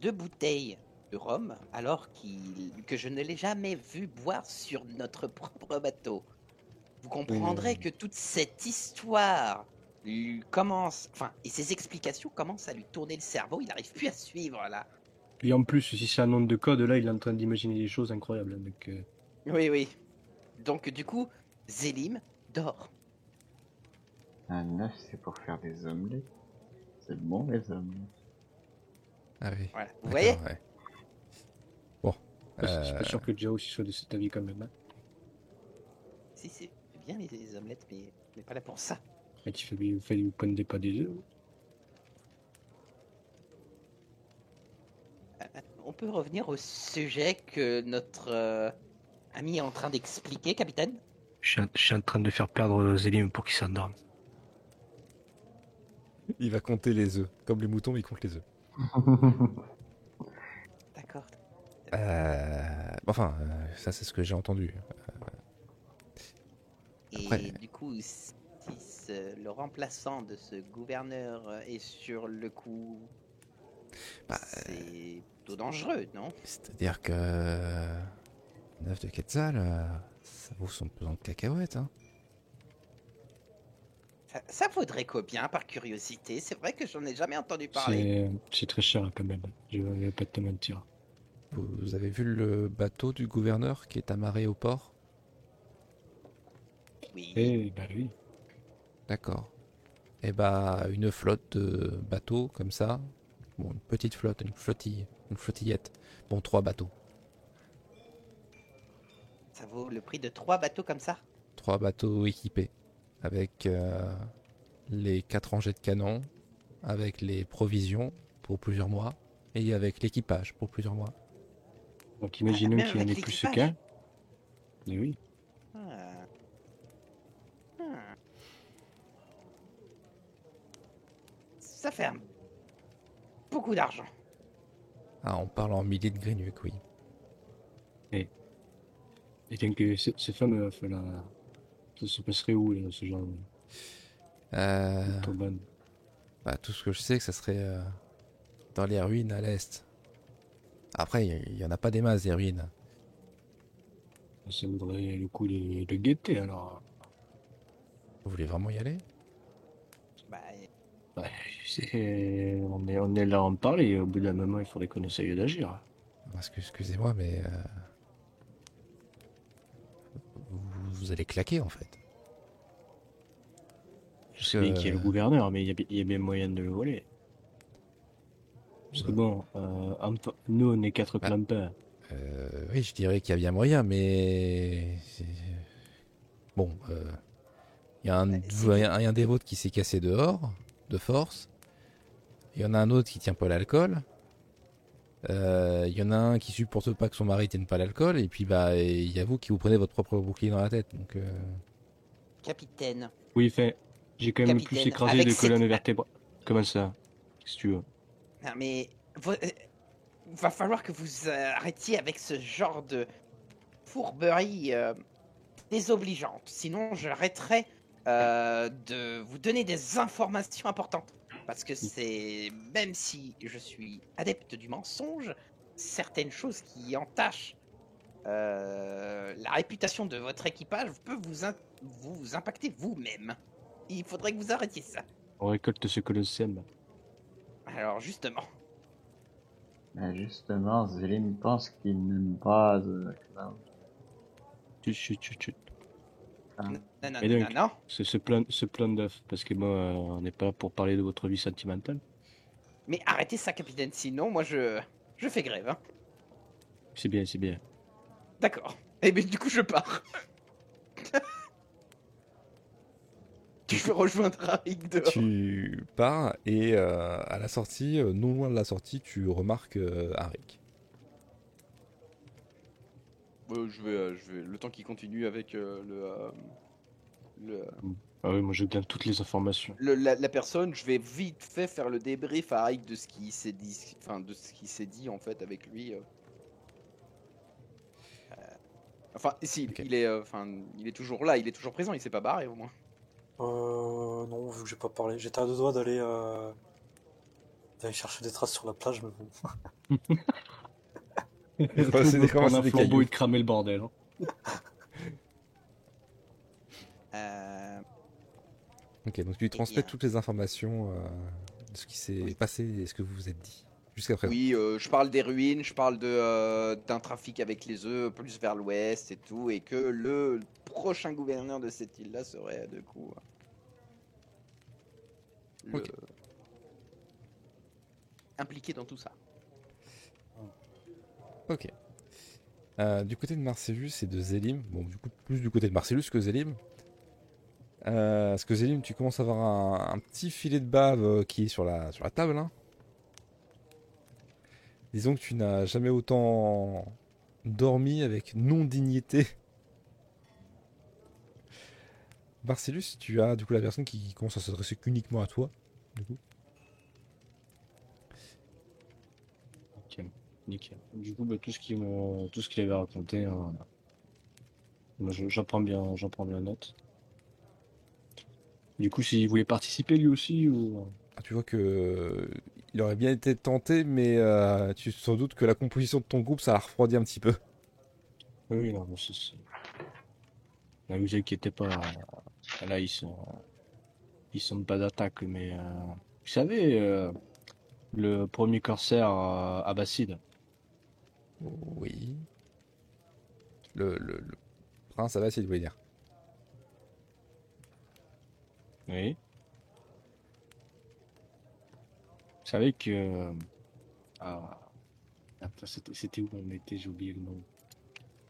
deux bouteilles de rhum alors qu'il que je ne l'ai jamais vu boire sur notre propre bateau. Vous comprendrez que toute cette histoire lui commence, enfin, et ses explications commencent à lui tourner le cerveau. Il n'arrive plus à suivre là. Et en plus, si c'est un nom de code, là, il est en train d'imaginer des choses incroyables. Donc, euh, Oui, oui. Donc du coup, Zélim dort. Un œuf, c'est pour faire des omelettes. C'est bon, les omelettes. Ah oui. Voilà. Vous voyez ouais. Bon. je suis euh, pas sûr que Jao aussi soit de cet avis quand même. Hein. Si, c'est bien les, les omelettes, mais on n'est pas là pour ça. Et tu fais, vous faites, vous prenez pas des œufs. Euh, On peut revenir au sujet que notre euh, ami est en train d'expliquer, capitaine Je suis, en, je suis en train de faire perdre Zélim pour qu'il s'endorme. Il va compter les œufs. Comme les moutons, il compte les œufs. D'accord. Euh, enfin, euh, ça c'est ce que j'ai entendu. Et Après- du coup, si ce- le remplaçant de ce gouverneur euh, est sur le coup, Bah, c'est plutôt dangereux, non? C'est-à-dire que... Un œuf de Quetzal, euh, ça vaut son pesant de cacahuètes. Hein. Ça, ça vaudrait combien par curiosité? C'est vrai que j'en ai jamais entendu parler. C'est c'est très cher quand même. Je vais pas te mentir. Vous avez vu le bateau du gouverneur qui est amarré au port? Oui. Eh bah oui. D'accord. Et bah, une flotte de bateaux comme ça. Bon, une petite flotte, une flottille, une flottillette. Bon, trois bateaux. Ça vaut le prix de trois bateaux comme ça? Trois bateaux équipés. Avec euh, les quatre rangées de canons, avec les provisions pour plusieurs mois, et avec l'équipage pour plusieurs mois. Donc imaginons même qu'il y en ait plus qu'un. Eh oui. Ah. Ça fait un- beaucoup d'argent. Ah, on parle en milliers de Greenwich, oui. Et donc que ces ces femmes, euh, enfin, là, ça se passerait où là, ce genre de Euh, bah, tout ce que je sais, que ça serait euh, dans les ruines à l'est. Après, il y, en a pas des masses, des ruines. Ça vaudrait le coup de, de guetter alors. Vous voulez vraiment y aller? Bah, on, est, on est là à en parler. Au bout d'un moment, il faudrait qu'on essaye d'agir. Excusez-moi, mais... euh, vous, vous allez claquer, en fait. Je sais bien qui est le Euh, gouverneur, mais il y, a y bien moyen de le voler. Parce que bon, euh, nous on est quatre Bah. clampins. Euh, oui, je dirais qu'il y a bien moyen, mais... Bon, euh, il y a un, des vôtres qui s'est cassé dehors, de force. Il y en a un autre qui tient pas l'alcool. Euh, Il y en a un qui supporte pas que son mari tienne pas l'alcool. Et puis, bah, il y a vous qui vous prenez votre propre bouclier dans la tête. Donc, euh, capitaine. Oui, fait, j'ai quand même plus Capitaine, écrasé de colonnes vertébrales. Comment ça que tu veux? Non, mais. euh, va falloir que vous arrêtiez avec ce genre de fourberie euh, désobligeante. Sinon, j'arrêterai euh, de vous donner des informations importantes. Parce que c'est. Même si je suis adepte du mensonge, certaines choses qui entachent euh, la réputation de votre équipage peuvent vous, in- vous impacter vous-même. Il faudrait que vous arrêtiez ça. On récolte ce que l'on sème. Alors, justement. Mais justement, Zélim pense qu'il n'aime pas The Cloud. Chut, chut, chut, chut. Non, non, Et non, donc non, non. C'est ce plan, ce plan d'œuf, parce que moi, euh, on n'est pas là pour parler de votre vie sentimentale. Mais arrêtez ça, capitaine, sinon moi je, je fais grève. Hein. C'est bien, c'est bien. D'accord. Et bien du coup je pars. tu peux rejoindre Arik dehors. tu pars et euh, à la sortie, euh, non loin de la sortie, tu remarques euh, Arik. Euh, je, vais, je vais, le temps qu'il continue avec euh, le, euh, le, Ah oui, moi je donne toutes les informations. le- la, la personne, je vais vite fait faire le débrief à Ike de ce qui s'est dit, enfin de ce qui s'est dit en fait avec lui. euh. Euh, Enfin, si, Ok. il est, euh, enfin, il est toujours là, il est toujours présent, il s'est pas barré au moins. Euh, non, vu que j'ai pas parlé. J'étais à deux doigts d'aller euh, d'aller chercher des traces sur la plage, mais bon. Ouais, c'est des- comment prendre un des flambeau cailloux. et de cramer le bordel. hein. Euh, Ok, donc tu lui transmets bien. toutes les informations euh, de ce qui s'est passé et ce que vous vous êtes dit jusqu'à présent. Oui, euh, je parle des ruines, je parle de euh, d'un trafic avec les œufs plus vers l'ouest et tout, et que le prochain gouverneur de cette île-là serait de coup euh, le- Ok. impliqué dans tout ça. Ok. Euh, du côté de Marcellus et de Zélim, bon, du coup, plus du côté de Marcellus que Zélim. Euh, parce que Zélim, tu commences à avoir un, petit filet de bave euh, qui est sur la, table. hein? Disons que tu n'as jamais autant dormi avec non-dignité. Marcellus, tu as du coup la personne qui commence à s'adresser qu'uniquement à toi. Du coup. Nickel. Du coup, bah, tout ce qu'il tout ce qu'il avait raconté, euh, moi, je- j'en prends bien, j'en prends bien note. Du coup, s'il voulait participer lui aussi ou Ah, tu vois que euh, il aurait bien été tenté, mais euh, tu sans doute que la composition de ton groupe, ça l'a refroidi un petit peu. oui, non, c'est, ne vous inquiétez pas, là ils sont, ils sont pas d'attaque, mais euh, vous savez, euh, le premier corsaire euh, abbasside, Oui. Le, le, le prince Abbasside, vous voulez dire oui. Vous savez que euh, ah, c'était où on était, j'ai oublié le nom.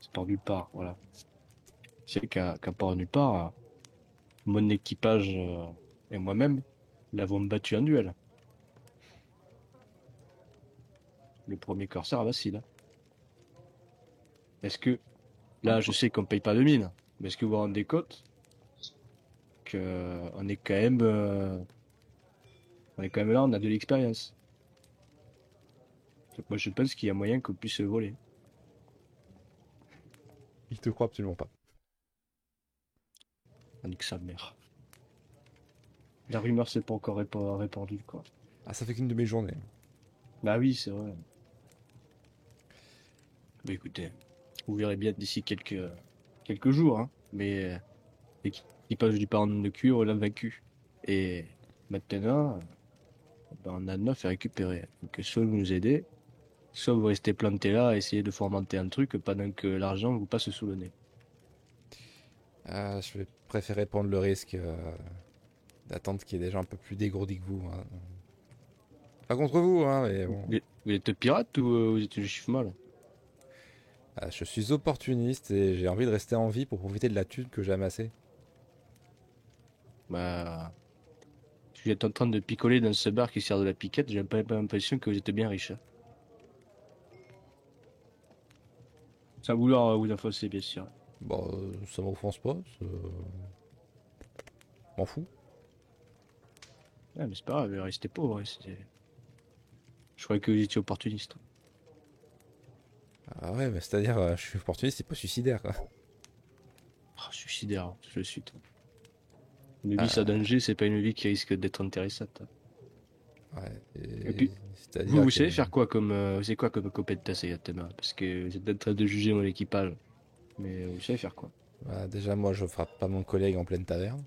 C'est par nulle part, voilà. C'est qu'à qu'à part nulle part, mon équipage euh, et moi-même l'avons battu en duel. Le premier corsaire abbasside. hein. Est-ce que là, je sais qu'on paye pas de mine, mais est-ce que vous vous rendez compte que on est quand même, euh, on est quand même là, on a de l'expérience. Moi, je pense qu'il y a moyen qu'on puisse se voler. Il te croit absolument pas. On nique sa mère. La rumeur s'est pas encore répa- répandue, quoi. Ah, ça fait qu'une de mes journées. Bah oui, c'est vrai. Bah écoutez, vous verrez bien d'ici quelques, quelques jours, hein. Mais euh, l'équipage du parent de cuir l'a vaincu. Et maintenant, euh, ben, on a neuf à récupérer. Donc soit vous nous aidez, soit vous restez planté là à essayer de fomenter un truc pendant que l'argent vous passe sous le nez. Ah, je vais préférer prendre le risque euh, d'attendre qu'il y ait des gens un peu plus dégourdis que vous. hein. Pas contre vous, hein, mais bon. Vous êtes- pirate ou euh, vous êtes chiffre mal? Je suis opportuniste et j'ai envie de rester en vie pour profiter de la thune que j'ai amassée. Bah. Si vous êtes en train de picoler dans ce bar qui sert de la piquette, j'ai pas pas l'impression que vous êtes bien riche. hein. Sans vouloir euh, vous enfoncer, bien sûr. Bon, euh, ça m'offense pas. ça- M'en fous. Ouais, mais c'est pas grave, restez pauvre. Je croyais que vous étiez opportuniste. Ah ouais, mais c'est-à-dire, euh, je suis opportuniste, c'est pas suicidaire. Quoi. Ah, suicidaire, hein, je le suis. toi. Une vie Ah. sans danger, c'est pas une vie qui risque d'être intéressante. hein. Ouais, Et puis, c'est-à-dire Vous, vous que- savez faire quoi comme. euh, savez quoi comme compétence exactement Parce que vous êtes en train de juger mon équipage. Mais vous savez faire quoi? Bah, déjà, moi, je frappe pas mon collègue en pleine taverne.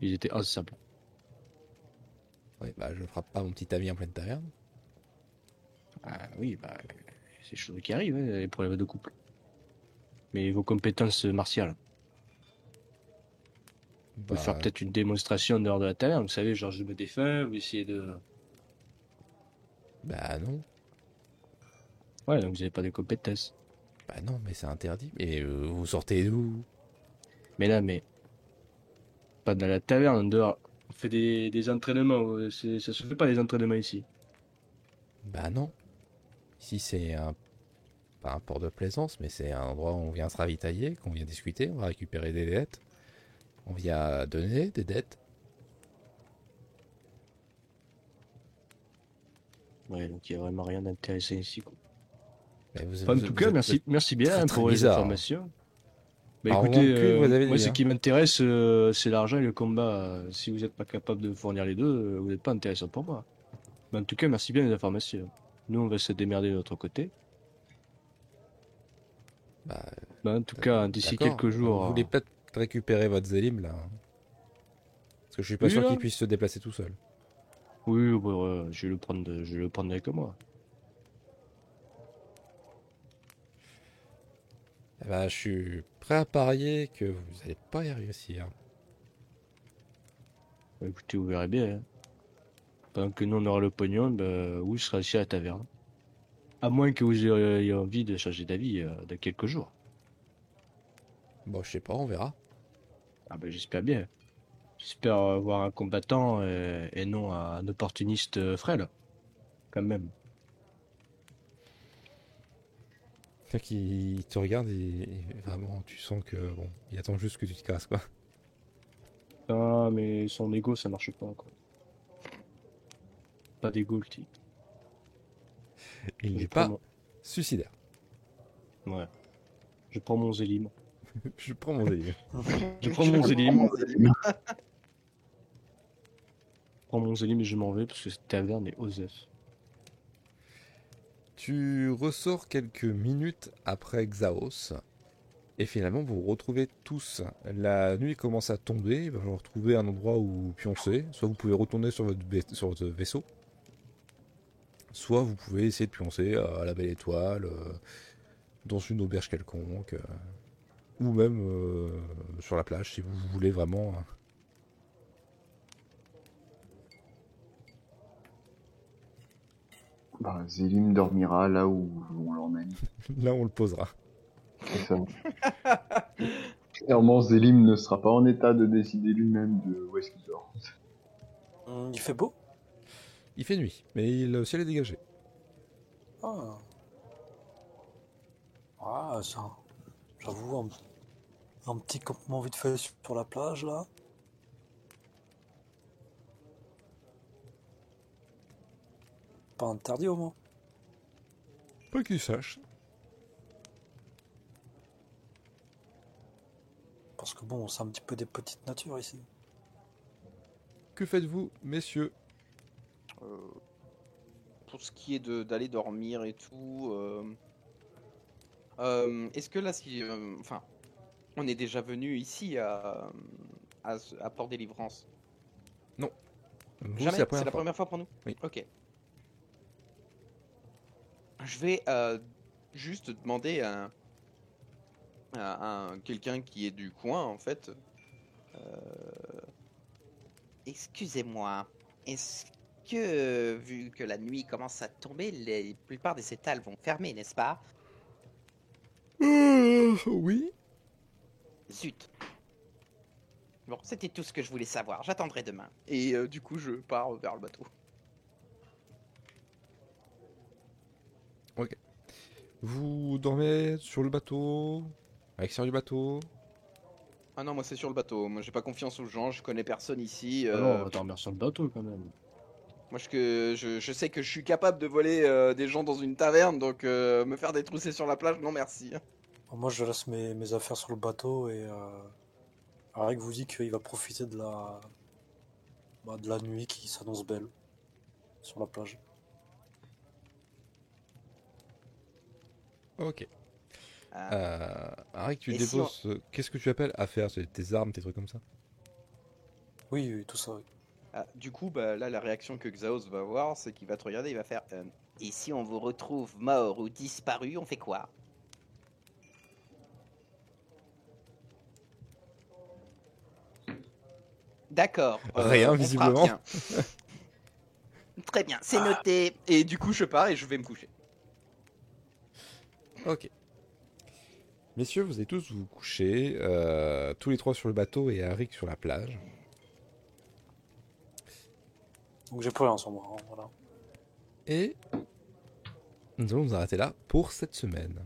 Ils étaient ensemble. Oui, bah, je frappe pas mon petit ami en pleine taverne. Ah oui, bah, c'est des choses qui arrivent, hein, les problèmes de couple. Mais vos compétences martiales, vous pouvez Bah, faire peut-être une démonstration en dehors de la taverne. Vous savez, genre je me défends, vous essayez de. bah non. Ouais, donc vous n'avez pas de compétences. Bah non, mais c'est interdit. Et euh, vous sortez d'où? Mais là, mais. Pas dans la taverne, en dehors. On fait des, des entraînements. euh, Ça se fait pas des entraînements ici. Bah non. Ici, c'est un... pas un port de plaisance, mais c'est un endroit où on vient se ravitailler, qu'on vient discuter, on va récupérer des dettes. On vient donner des dettes. Ouais, donc il n'y a vraiment rien d'intéressant ici. quoi. Mais vous- Enfin, en tout vous cas, merci, merci bien très, hein, très pour les bizarre. informations. Bah écoutez, euh, vous avez moi ce hein. qui m'intéresse, euh, c'est l'argent et le combat. Si vous n'êtes pas capable de fournir les deux, euh, vous n'êtes pas intéressant pour moi. Mais en tout cas, merci bien des informations. Nous, on va se démerder de notre côté. Bah, Bah, en tout cas, d'ici quelques jours. Vous voulez euh, peut-être récupérer votre Zélim là Parce que je suis pas Oui, sûr qu'il puisse se déplacer tout seul. Oui, ouais, ouais, je vais le prendre, de- je vais le prendre avec moi. Eh bah, je suis prêt à parier que vous allez pas y réussir. Bah, écoutez, vous verrez bien. hein. Pendant que nous, on aura le pognon, bah, vous serez ici à la taverne. À moins que vous ayez envie de changer d'avis euh, dans quelques jours. Bon, je sais pas, on verra. Ah ben j'espère bien. J'espère euh, voir un combattant euh, et non un opportuniste euh, frêle. Quand même. Fait qu'il te regarde et, et vraiment, tu sens que bon, il attend juste que tu te casses quoi. Ah mais son ego ça marche pas quoi. Pas type. Il n'est pas suicidaire. Ouais. Je prends mon zélim. Je prends mon délire. Je prends mon zélim. Zélim. Je prends mon zélim et je m'en vais parce que cette taverne est Osef. Tu ressors quelques minutes après Xaos Et finalement, vous vous retrouvez tous. La nuit commence à tomber. Il va falloir trouver un endroit où pioncer. Soit vous pouvez retourner sur votre, sur votre vaisseau. Soit vous pouvez essayer de pioncer à la Belle Étoile, euh, dans une auberge quelconque. euh, ou même euh, sur la plage si vous voulez vraiment. hein. Bah, Zélim dormira là où on l'emmène. Là, on le posera. C'est ça. Clairement, Zélim ne sera pas en état de décider lui-même de où est-ce qu'il dort. Hum, Il fait beau? Il fait nuit, mais le ciel est dégagé. Ah. Ah, ça. J'avoue, un, un petit campement vite fait sur la plage, là. Pas interdit au moins. Pas qu'il sache. Parce que bon, c'est un petit peu des petites natures ici. Que faites-vous, messieurs? Pour ce qui est de- d'aller dormir et tout, euh, euh, est-ce que là, si, euh, enfin, on est déjà venu ici à, à, à Port Délivrance Vous, Jamais? c'est la première fois. première fois pour nous? Oui. Ok. Je vais euh, juste demander à, à, à quelqu'un qui est du coin, en fait. Euh, Excusez-moi, est-ce que, vu que la nuit commence à tomber, les plupart des étals vont fermer, n'est-ce pas? Euh, oui. Zut. Bon, c'était tout ce que je voulais savoir. J'attendrai demain. Et euh, du coup, je pars vers le bateau. Vous dormez sur le bateau À l'extérieur du bateau? Ah non, moi c'est sur le bateau. Moi j'ai pas confiance aux gens, je connais personne ici. Ah euh, non, on va dormir sur le bateau quand même. Moi je, que, je, je sais que je suis capable de voler euh, des gens dans une taverne, donc euh, me faire détrousser sur la plage, non merci. Moi, je laisse mes, mes affaires sur le bateau et euh, Arik vous dit qu'il va profiter de la, bah, de la nuit qui s'annonce belle sur la plage. Ok. Ah, Euh, Arik, tu si déposes. Qu'est-ce que tu appelles affaires? Tes armes, tes trucs comme ça? Oui, oui, tout ça. oui. Ah, du coup, bah, là la réaction que Xaos va avoir, c'est qu'il va te regarder, il va faire. euh, Et si on vous retrouve mort ou disparu, on fait quoi? D'accord. euh, Rien, visiblement. bien. Très bien, c'est noté. Et du coup, je pars et je vais me coucher. Ok. Messieurs, vous allez tous vous coucher, euh, tous les trois sur le bateau et Arik sur la plage. Donc j'ai plus rien sur moi. hein, voilà. Et nous allons nous arrêter là pour cette semaine.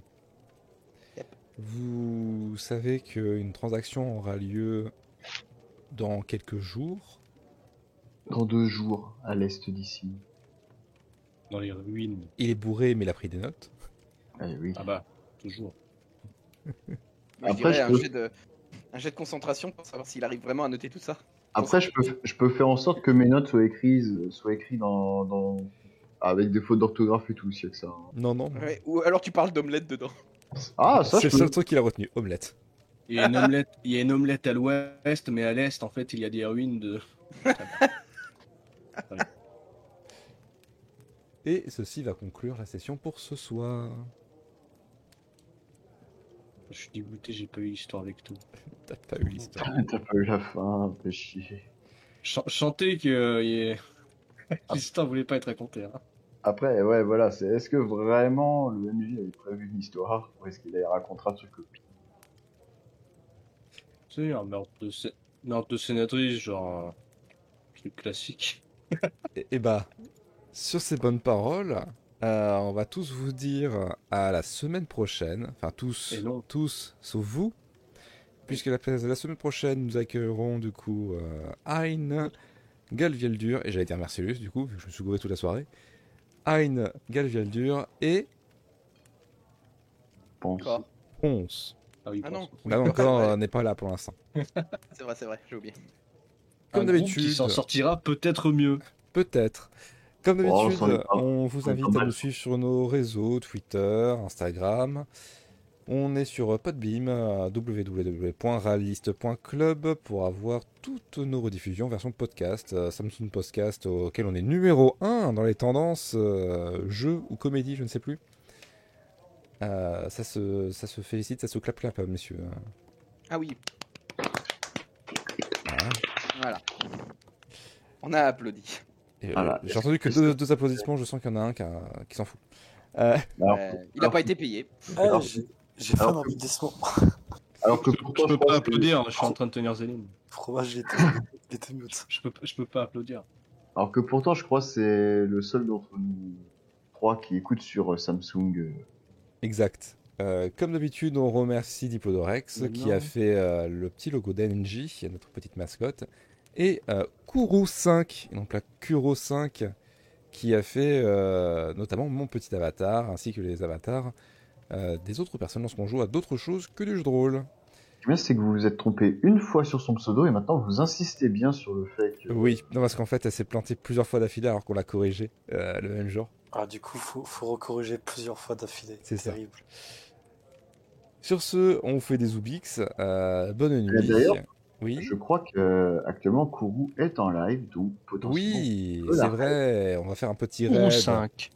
Yep. Vous savez qu'une transaction aura lieu dans quelques jours. Dans deux jours, à l'est d'ici. Dans les ruines. Il est bourré, mais il a pris des notes. Eh oui. Ah bah, toujours. Je Après, dirais je un, peux- jet de, un jet de concentration pour savoir s'il arrive vraiment à noter tout ça. Après, je peux, je peux faire en sorte que mes notes soient écrites, soient écrites dans, dans... avec des fautes d'orthographe et tout, s'il y a que ça. hein. Non, non. Ouais, ou alors tu parles d'omelette dedans. Ah, ça, C'est le seul truc qu'il a retenu, omelette. Il y a une omelette, il y a une omelette à l'ouest, mais à l'est, en fait, il y a des ruines de. Et ceci va conclure la session pour ce soir. Je suis dégoûté, j'ai pas eu l'histoire avec tout. T'as pas eu l'histoire. T'as pas eu la fin, fais chier. Ch chanter que euh, il y a- l'histoire voulait pas être racontée. Hein. Après, ouais, voilà, c'est est-ce que vraiment le MJ avait prévu une histoire ou est-ce qu'il la racontera sur copie C'est un meurtre de, sé- meurtre de sénatrice, genre. un truc classique. Et, et bah, sur ces bonnes paroles, euh, on va tous vous dire à la semaine prochaine. Enfin, tous, Et non. tous, sauf vous. Puisque la, la semaine prochaine, nous accueillerons du coup euh, Hein, Galvieldur, et j'allais dire Mercellus du coup, vu que je me suis gouré toute la soirée. Hein, Galvieldur et. Quoi Ponce. Ah oui, Ah non. Là encore, n'est pas là pour l'instant. C'est vrai, c'est vrai, j'ai oublié. Comme Un groupe d'habitude. Qui s'en sortira peut-être mieux. Peut-être. Comme Oh, d'habitude, on vous invite à nous suivre sur nos réseaux, Twitter, Instagram. On est sur Podbeam, à www.realiste.club pour avoir toutes nos rediffusions version podcast. euh, Samsung Podcast auquel on est numéro 1 dans les tendances euh, jeux ou comédie, je ne sais plus. Euh, ça, se, ça se félicite, ça se clap-clap, messieurs. Ah oui, Voilà. voilà. On a applaudi. Et, euh, Voilà. J'ai entendu que deux, applaudissements, je sens qu'il y en a un qui, a- qui s'en fout. Euh, Alors, Euh, il n'a pas été payé. Alors- j'ai fait un alors- applaudissement. alors que Je, pourtant, je peux pense pas que- applaudir, je suis en train de tenir Zéline. Il était mute. Je peux, je peux pas applaudir. Alors que pourtant, je crois que c'est le seul d'entre nous trois qui écoute sur Samsung. Exact. Euh, comme d'habitude, on remercie Diplodorex qui a fait euh, le petit logo d'NJ, notre petite mascotte, et euh, Kuro 5, et donc la Kuro 5, qui a fait euh, notamment mon petit avatar, ainsi que les avatars euh, des autres personnes lorsqu'on joue à d'autres choses que du jeu de rôle. Ce qui est bien, c'est que vous vous êtes trompé une fois sur son pseudo et maintenant vous insistez bien sur le fait que. Oui, non, parce qu'en fait, elle s'est plantée plusieurs fois d'affilée alors qu'on l'a corrigée euh, le même jour. Ah, du coup, faut, faut recorriger plusieurs fois d'affilée. C'est ça. terrible. Sur ce, on vous fait des Zoubix. euh, bonne nuit. d'ailleurs, Oui. Je crois que euh, actuellement Kourou est en live, donc potentiellement. Oui, c'est vrai. On va faire un petit Ou raid. 5.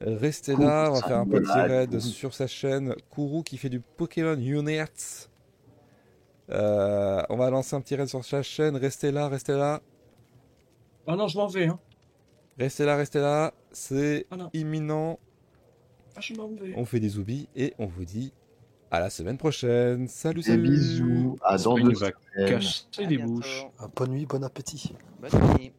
Restez Kourou, là, on va faire un petit raid Kourou. sur sa chaîne. Kourou qui fait du Pokémon Units. Euh, on va lancer un petit raid sur sa chaîne. Restez là, restez là. Ah non, je m'en vais. Hein. Restez là, restez là. C'est Ah imminent. Ah, je m'en vais. On fait des zoubis et on vous dit à la semaine prochaine. Salut, Des salut. bisous, à dans deux va À les bouches. Bonne nuit, bon appétit. Bonne nuit.